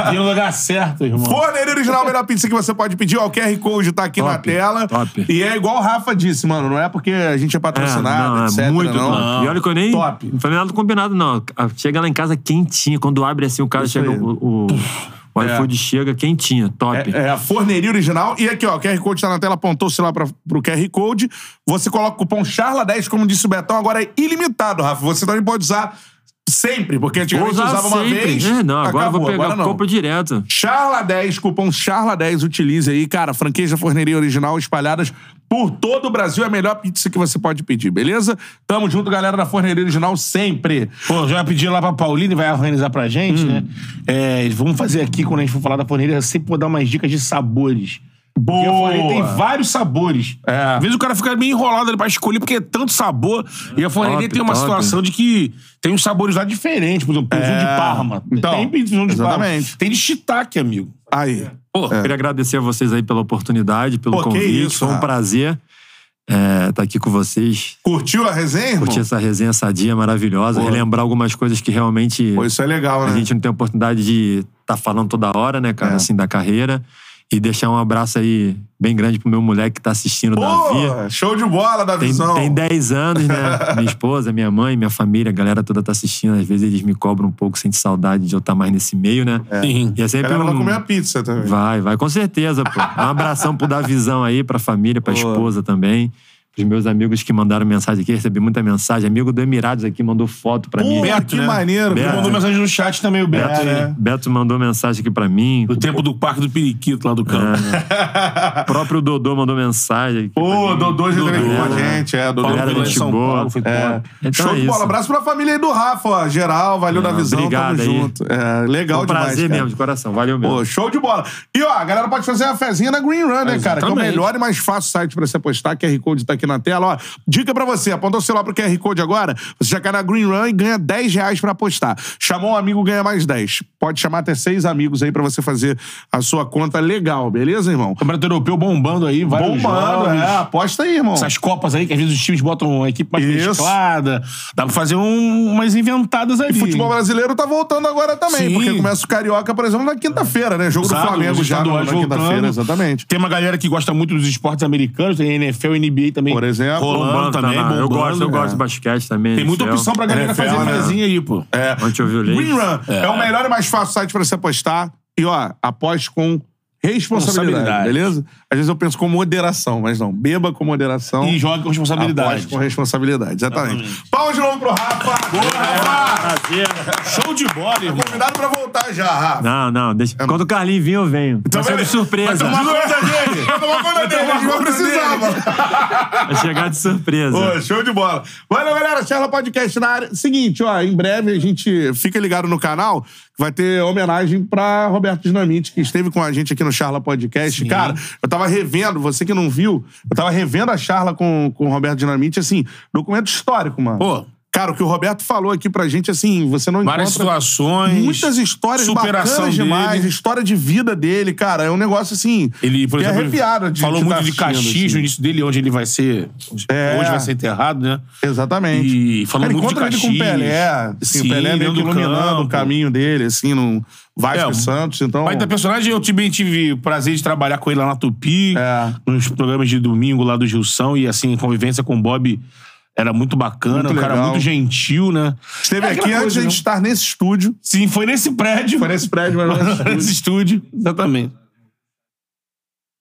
Tem no lugar certo, irmão. Forneria Original, a melhor pizza que você pode pedir. Ó, o QR Code tá aqui Top, na tela. top. E é igual o Rafa disse, mano. Não é porque a gente é É, patrocinado, não, etc. é muito não. top. E olha que eu nem... Top. Não falei nada combinado, não. Chega lá em casa quentinha. Quando abre assim, o cara chega... aí. O, o, o É. iFood chega quentinha. Top. É, é a forneria original. E aqui, ó, o QR Code tá na tela, apontou-se lá pra, pro QR Code. Você coloca o cupom CHARLA10, como disse o Betão, agora é ilimitado, Rafa. Você também pode usar sempre, porque antigamente usar usava uma vez. É, não, agora acabou, vou pegar, agora não. compro direto. Charla10, cupom Charla10, utilize aí, cara. Franquia da Forneria Original espalhadas por todo o Brasil. É a melhor pizza que você pode pedir, beleza? Tamo junto, galera da Forneria Original, sempre. Pô, já pedi lá pra Paulina e vai organizar pra gente, Hum. né? É, vamos fazer aqui, quando a gente for falar da forneria, sempre vou dar umas dicas de sabores. Porque a forneria tem vários sabores. É. Às vezes o cara fica meio enrolado ali pra escolher, porque é tanto sabor. E a forneria Top, tem uma top. situação de que tem uns sabores lá diferentes. Por exemplo, presunto de Parma. Então, tem presunto de exatamente. Parma. Tem de shiitake, amigo. Aí. Pô, queria agradecer a vocês aí pela oportunidade, pelo É. Pô, convite. isso, Foi um prazer estar aqui com vocês. Curtiu a resenha, irmão? Curtir essa resenha sadia, maravilhosa. Pô. Relembrar algumas coisas que realmente Pô, isso é legal, a né? gente não tem oportunidade de estar falando toda hora, né, cara, É. assim, da carreira. E deixar um abraço aí bem grande pro meu moleque que tá assistindo, Davi. Pô, show de bola da Tem, visão. tem 10 anos, né? minha esposa, minha mãe, minha família, a galera toda tá assistindo. Às vezes eles me cobram um pouco, sente saudade de eu estar mais nesse meio, né? Sim. E é A sempre galera um... vai comer a pizza também. Vai, vai, com certeza, pô. Um abração pro Davizão aí, pra família, pra Boa. esposa também. Os meus amigos que mandaram mensagem aqui, recebi muita mensagem. Amigo do Emirados aqui mandou foto pra mim. Pô, Beto, que né? maneiro. Beto. Mandou mensagem no chat também, o Beto. É, né? né? Beto mandou mensagem aqui pra mim. Do tempo do Parque do Periquito lá do campo. O próprio Dodô mandou mensagem. Pô, mim. Dodô já teve aqui com a Dodô. gente. É, Dodô. Em gente São boa. Paulo, foi É. Então Show é de bola. Abraço pra família aí do Rafa, ó. Geral, valeu da visão, obrigado tamo aí. junto. É, legal um demais. prazer cara. mesmo, de coração. Valeu mesmo. Pô, show de bola. E ó, a galera pode fazer uma fezinha na Green Run, né, cara? Que é o melhor e mais fácil site pra você postar. QR Code tá aqui na tela. Ó, dica pra você: apontou o celular pro QR Code agora, você já cai na Green Run e ganha 10 reais pra apostar. Chamou um amigo, ganha mais 10. Pode chamar até seis amigos aí pra você fazer a sua conta legal, beleza, irmão? Campeonato Europeu bombando aí, vários Bombando, jogos. é. Aposta aí, irmão. Essas copas aí, que às vezes os times botam a equipe mais Isso. mesclada. Dá pra fazer um- umas inventadas ali. E futebol brasileiro tá voltando agora também, Sim. porque começa o Carioca, por exemplo, na quinta-feira, né? Jogo Exato, do Flamengo já na, quinta-feira, exatamente. Tem uma galera que gosta muito dos esportes americanos, tem NFL NBA também. Por exemplo. rolando Bombando também, tá na- Eu bombando. gosto, eu É. gosto de basquete também. Tem muita opção pra galera NFL, fazer né? fezinha aí, pô. É. Ontem eu vi o Leite. Green Run é. o melhor e mais fácil site pra você apostar. E, ó, aposte com responsabilidade, Responsabilidade. beleza? Às vezes eu penso com moderação, mas não. Beba com moderação. E joga com responsabilidade. Aposte com responsabilidade, exatamente. Exatamente. Palmas de novo pro Rafa. Boa, Rafa. Prazer. Show de bola, irmão. Convidado pra voltar já, Rafa. Não, não, deixa. Quando o Carlinho vir, eu venho. Vai ser de surpresa. Vai tomar conta dele. Vai tomar conta dele. A gente vai precisar, mano. Vai chegar de surpresa. Pô, show de bola. Valeu, galera. Charla Podcast na área. Seguinte, ó, em breve a gente fica ligado no canal que vai ter homenagem pra Roberto Dinamite, que esteve com a gente aqui no Charla Podcast. Cara, eu tava revendo, você que não viu, eu tava revendo a Charla com, com o Roberto Dinamite, assim, documento histórico, mano. Pô. Cara, o que o Roberto falou aqui pra gente, assim, você não Várias encontra... situações. Muitas histórias superação bacanas dele. demais, história de vida dele, cara. É um negócio assim. Ele, por é exemplo, arrepiado de, falou de muito tá de Caxias assim. no início dele, onde ele vai ser. É. Hoje vai ser enterrado, né? Exatamente. E falou Cara, muito de encontra ele com o Caxias. Pelé. Assim, Sim, o Pelé meio que do iluminando o campo. caminho dele, assim, no Vasco É, e Santos. Então, Baita personagem, eu também tive o prazer de trabalhar com ele lá na Tupi, É. nos programas de domingo lá do Gilson, e assim, a convivência com o Bob era muito bacana, Muito um cara muito gentil, né? esteve É aqui antes de a coisa, gente estar nesse estúdio. Sim, foi nesse prédio. Foi nesse prédio, mas nesse estúdio. nesse estúdio, exatamente.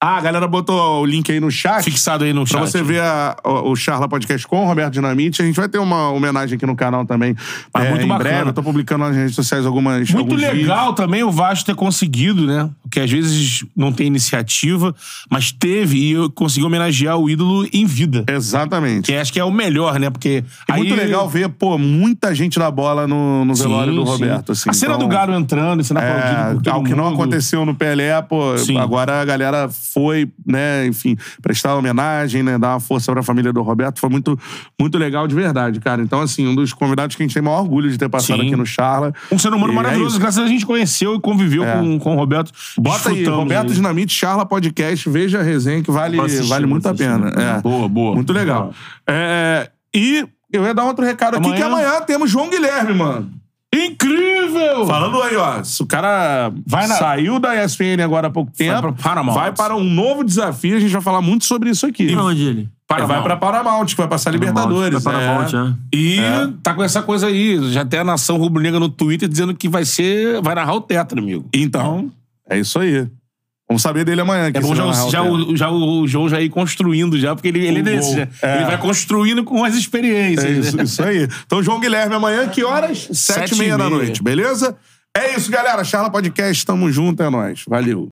Ah, a galera botou o link aí no chat. Fixado aí no Pra chat. você ver a- o, o Charla Podcast com o Roberto Dinamite. A gente vai ter uma homenagem aqui no canal também. Ah, é, muito em bacana. breve. Eu tô publicando nas redes sociais algumas. Muito legal vídeos. também o Vasco ter conseguido, né? Porque às vezes não tem iniciativa, mas teve e conseguiu homenagear o ídolo em vida. Exatamente. Que acho que é o melhor, né? Porque. É aí- muito legal ver, pô, muita gente da bola no, no velório Sim, do. Roberto. Assim, a cena Então, do Galo entrando, sendo aplaudido É, por todo algo que não aconteceu no Pelé, pô, Sim. agora a galera foi, né, enfim, prestar homenagem, né, dar uma força pra família do Roberto, foi muito, muito legal de verdade, cara. Então, assim, um dos convidados que a gente tem maior orgulho de ter passado Sim. aqui no Charla. Um ser humano E é maravilhoso. isso. graças a Deus a gente conheceu e conviveu É. com, com o Roberto. Bota aí, Roberto aí. Dinamite, Charla Podcast, veja a resenha que vale, assistir, vale muito a pena. É. Boa, boa. Muito legal. É, e eu ia dar outro recado aqui, Amanhã? que amanhã temos João Guilherme, mano. Incrível! Falando aí, ó, se o cara Vai na- saiu da ESPN agora há pouco tempo, pra Paramount. vai para um novo desafio, a gente vai falar muito sobre isso aqui. Pra onde ele? Vai pra Paramount, que vai passar Libertadores. Vai para Paramount, é. né? E tá com essa coisa aí. Já tem a nação rubro-negra no Twitter dizendo que vai ser. Vai narrar o tetra, amigo. Então, é isso aí. Vamos saber dele amanhã. que É bom já, o- o já, o, já o João já ir construindo já, porque ele, ele é desse. já. É. Ele vai construindo com as experiências. É isso, né? isso aí. Então, João Guilherme, amanhã, que horas? Sete, Sete e meia e da meia. noite, beleza? É isso, galera. Charla Podcast, tamo junto, é nóis. Valeu.